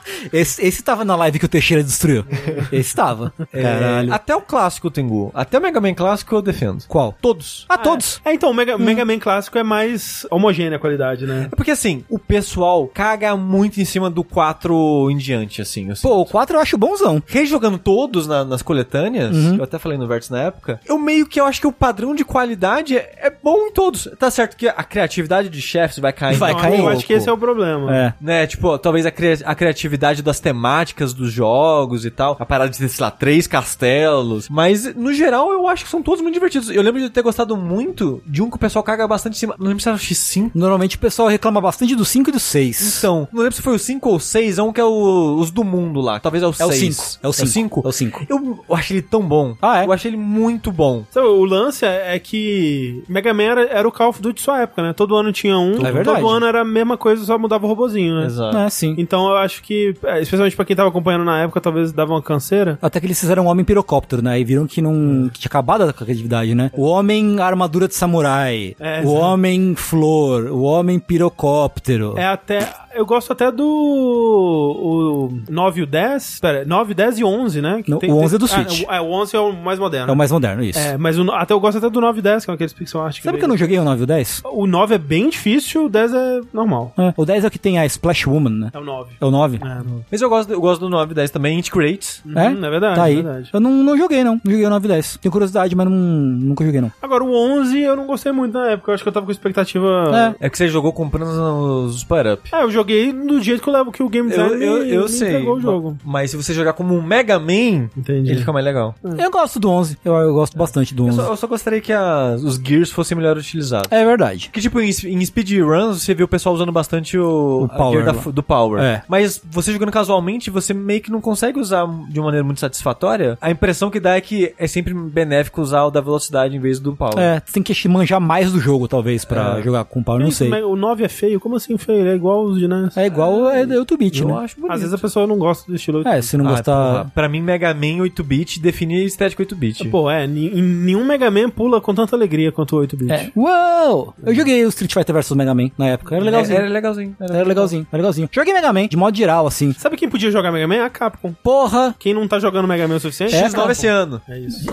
Esse, esse tava na live que o Teixeira destruiu. Esse tava.
É,
Caralho.
até o clássico, Tengu. Até o Mega Man clássico eu defendo.
Qual?
Todos.
Ah, todos.
É, então, o Mega, Mega Man clássico é mais homogênea a qualidade, né?
É porque assim, o pessoal caga muito em cima do 4 em diante, assim.
Pô, o 4 eu acho bonzão.
Rejogando todos na- nas coletâneas,
Uhum.
eu até falei no Vértice na época, eu meio que eu acho que o padrão de qualidade é, é bom em todos. Tá certo que a criatividade de chefes vai cair.
Vai cair.
Eu acho que esse é o problema.
É.
Né, tipo, talvez a, cria- a criatividade das temáticas dos jogos e tal. A parada de ter, sei lá, três castelos. Mas, no geral, eu acho que são todos muito divertidos. Eu lembro de ter gostado muito de um que o pessoal caga bastante em cima. Não lembro se era o X5.
Normalmente o pessoal reclama bastante do 5 e do 6.
Então, não lembro se foi o 5 ou o 6, é um que é o, os do mundo lá. Talvez é o 6.
É o 5. É o 5.
cinco?
É o 5.
Eu, eu achei ele tão bom.
Ah, é?
Eu achei ele muito bom.
Sabe, o lance é, é que Mega Man era, era o Call of Duty de sua época, né? Todo ano tinha um,
É verdade.
todo ano era a mesma coisa, só mudava o robozinho, né?
Exato.
É, sim.
Então eu acho que, é, especialmente pra quem tava acompanhando na época, talvez dava uma canseira.
Até que eles fizeram um homem pirocóptero, né? E viram que não que tinha acabado a criatividade, né? O homem armadura de samurai,
É,
o
exato.
homem flor, o homem pirocóptero.
É até. Eu gosto até do. O 9 e o 10. Pera, 9, 10 e 11, né?
No, o 11 é do Switch.
Ah, é, o 11 é o mais moderno.
É o mais moderno, isso.
É, mas o- até eu gosto até do 9 e 10, que é aqueles pixel art.
Sabe que eu não joguei o 9 e o 10?
O 9 é bem difícil, o 10 é normal.
É, o 10 é o que tem a Splash Woman, né?
É o 9.
É o 9?
É,
Mas eu gosto, eu gosto do 9 e 10 também, Integrate.
É?
Uhum, é verdade,
Tá
é
aí.
verdade.
Eu não, não joguei, não. Não joguei o 9 e 10. Tenho curiosidade, mas não, nunca joguei, não.
Agora, o 11 eu não gostei muito na época. Eu acho que eu tava com expectativa.
É que você jogou comprando os Power Up.
É, eu joguei do jeito que eu levo que o Game
Eu,
Design
eu, eu
me
sei.
entregou o jogo.
Mas se você jogar como um Mega Man,
Entendi.
ele fica mais legal.
Eu gosto do 11. Eu, eu gosto bastante do
Eu
11.
só, eu só gostaria que as- os Gears fossem melhor utilizados.
É verdade.
Que tipo, em, em speedruns você vê o pessoal usando bastante o,
O
a
power
gear da-
lá.
do power.
É.
Mas você jogando casualmente, você meio que não consegue usar de uma maneira muito satisfatória. A impressão que dá é que é sempre benéfico usar o da velocidade em vez do power.
É, tem que manjar mais do jogo, talvez, pra
É.
jogar com power, não
Isso,
sei.
O 9 é feio? Como assim feio? Ele é igual os de NES.
É igual é do 8-bit,
Eu
né?
acho bonito.
Às vezes a pessoa não gosta do estilo 8
É, se não
Ah,
gostar...
pra mim, Mega Man 8-bit define a estética 8-bit.
Pô, é, nenhum Mega Man pula com tanta alegria quanto o 8-bit.
É. Uou! Eu joguei o Street Fighter vs Mega Man na época. Era legalzinho.
Era, era legalzinho.
Era legalzinho, era legalzinho. Joguei Mega Man, de modo geral, assim.
Sabe quem podia jogar Mega Man? A Capcom.
Porra,
Quem não tá jogando Mega Man o suficiente?
É,
X9
cara.
esse ano.
É isso.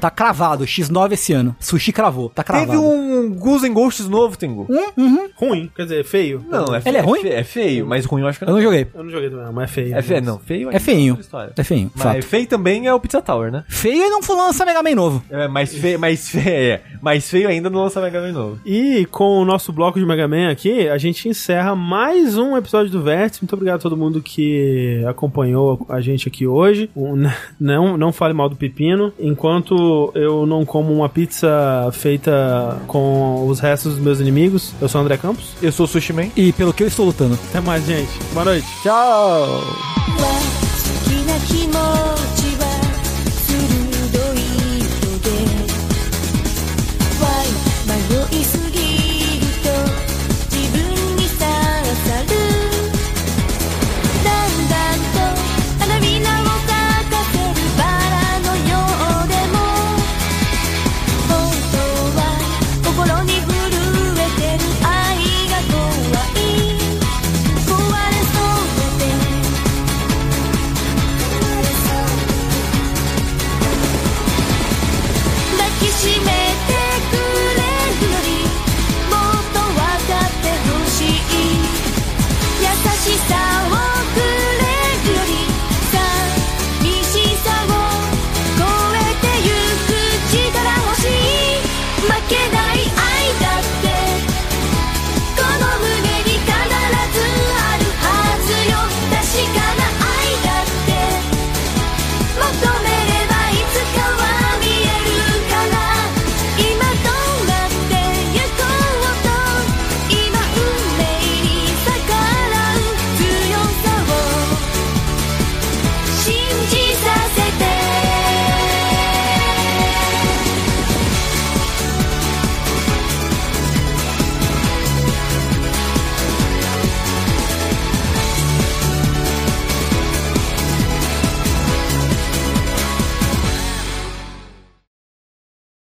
tá cravado. X9 esse ano. Sushi cravou, tá cravado.
Teve um Gus and Ghosts novo, Tengu.
Ruim, quer dizer, feio.
Não, é,
Ele é ruim?
É feio, mas ruim eu acho que
Eu não joguei.
Eu não joguei também, mas é feio.
É feio, não. Feio
É feinho.
outra história.
É feinho,
Mas
fato.
feio também é o Pizza Tower, né?
Feio e não foi lançar Mega Man novo.
É, mais feio, mais feio, é. Mais feio ainda não lança Mega Man novo.
E com o nosso bloco de Mega Man aqui, a gente encerra mais um episódio do Vértice. Muito obrigado a todo mundo que acompanhou a gente aqui hoje. Não, não fale mal do pepino. Enquanto eu não como uma pizza feita com os restos dos meus inimigos, eu sou o André Campos.
Eu sou o Sushi Man.
E pelo que eu estou lutando.
Até mais, gente. Boa noite.
Tchau!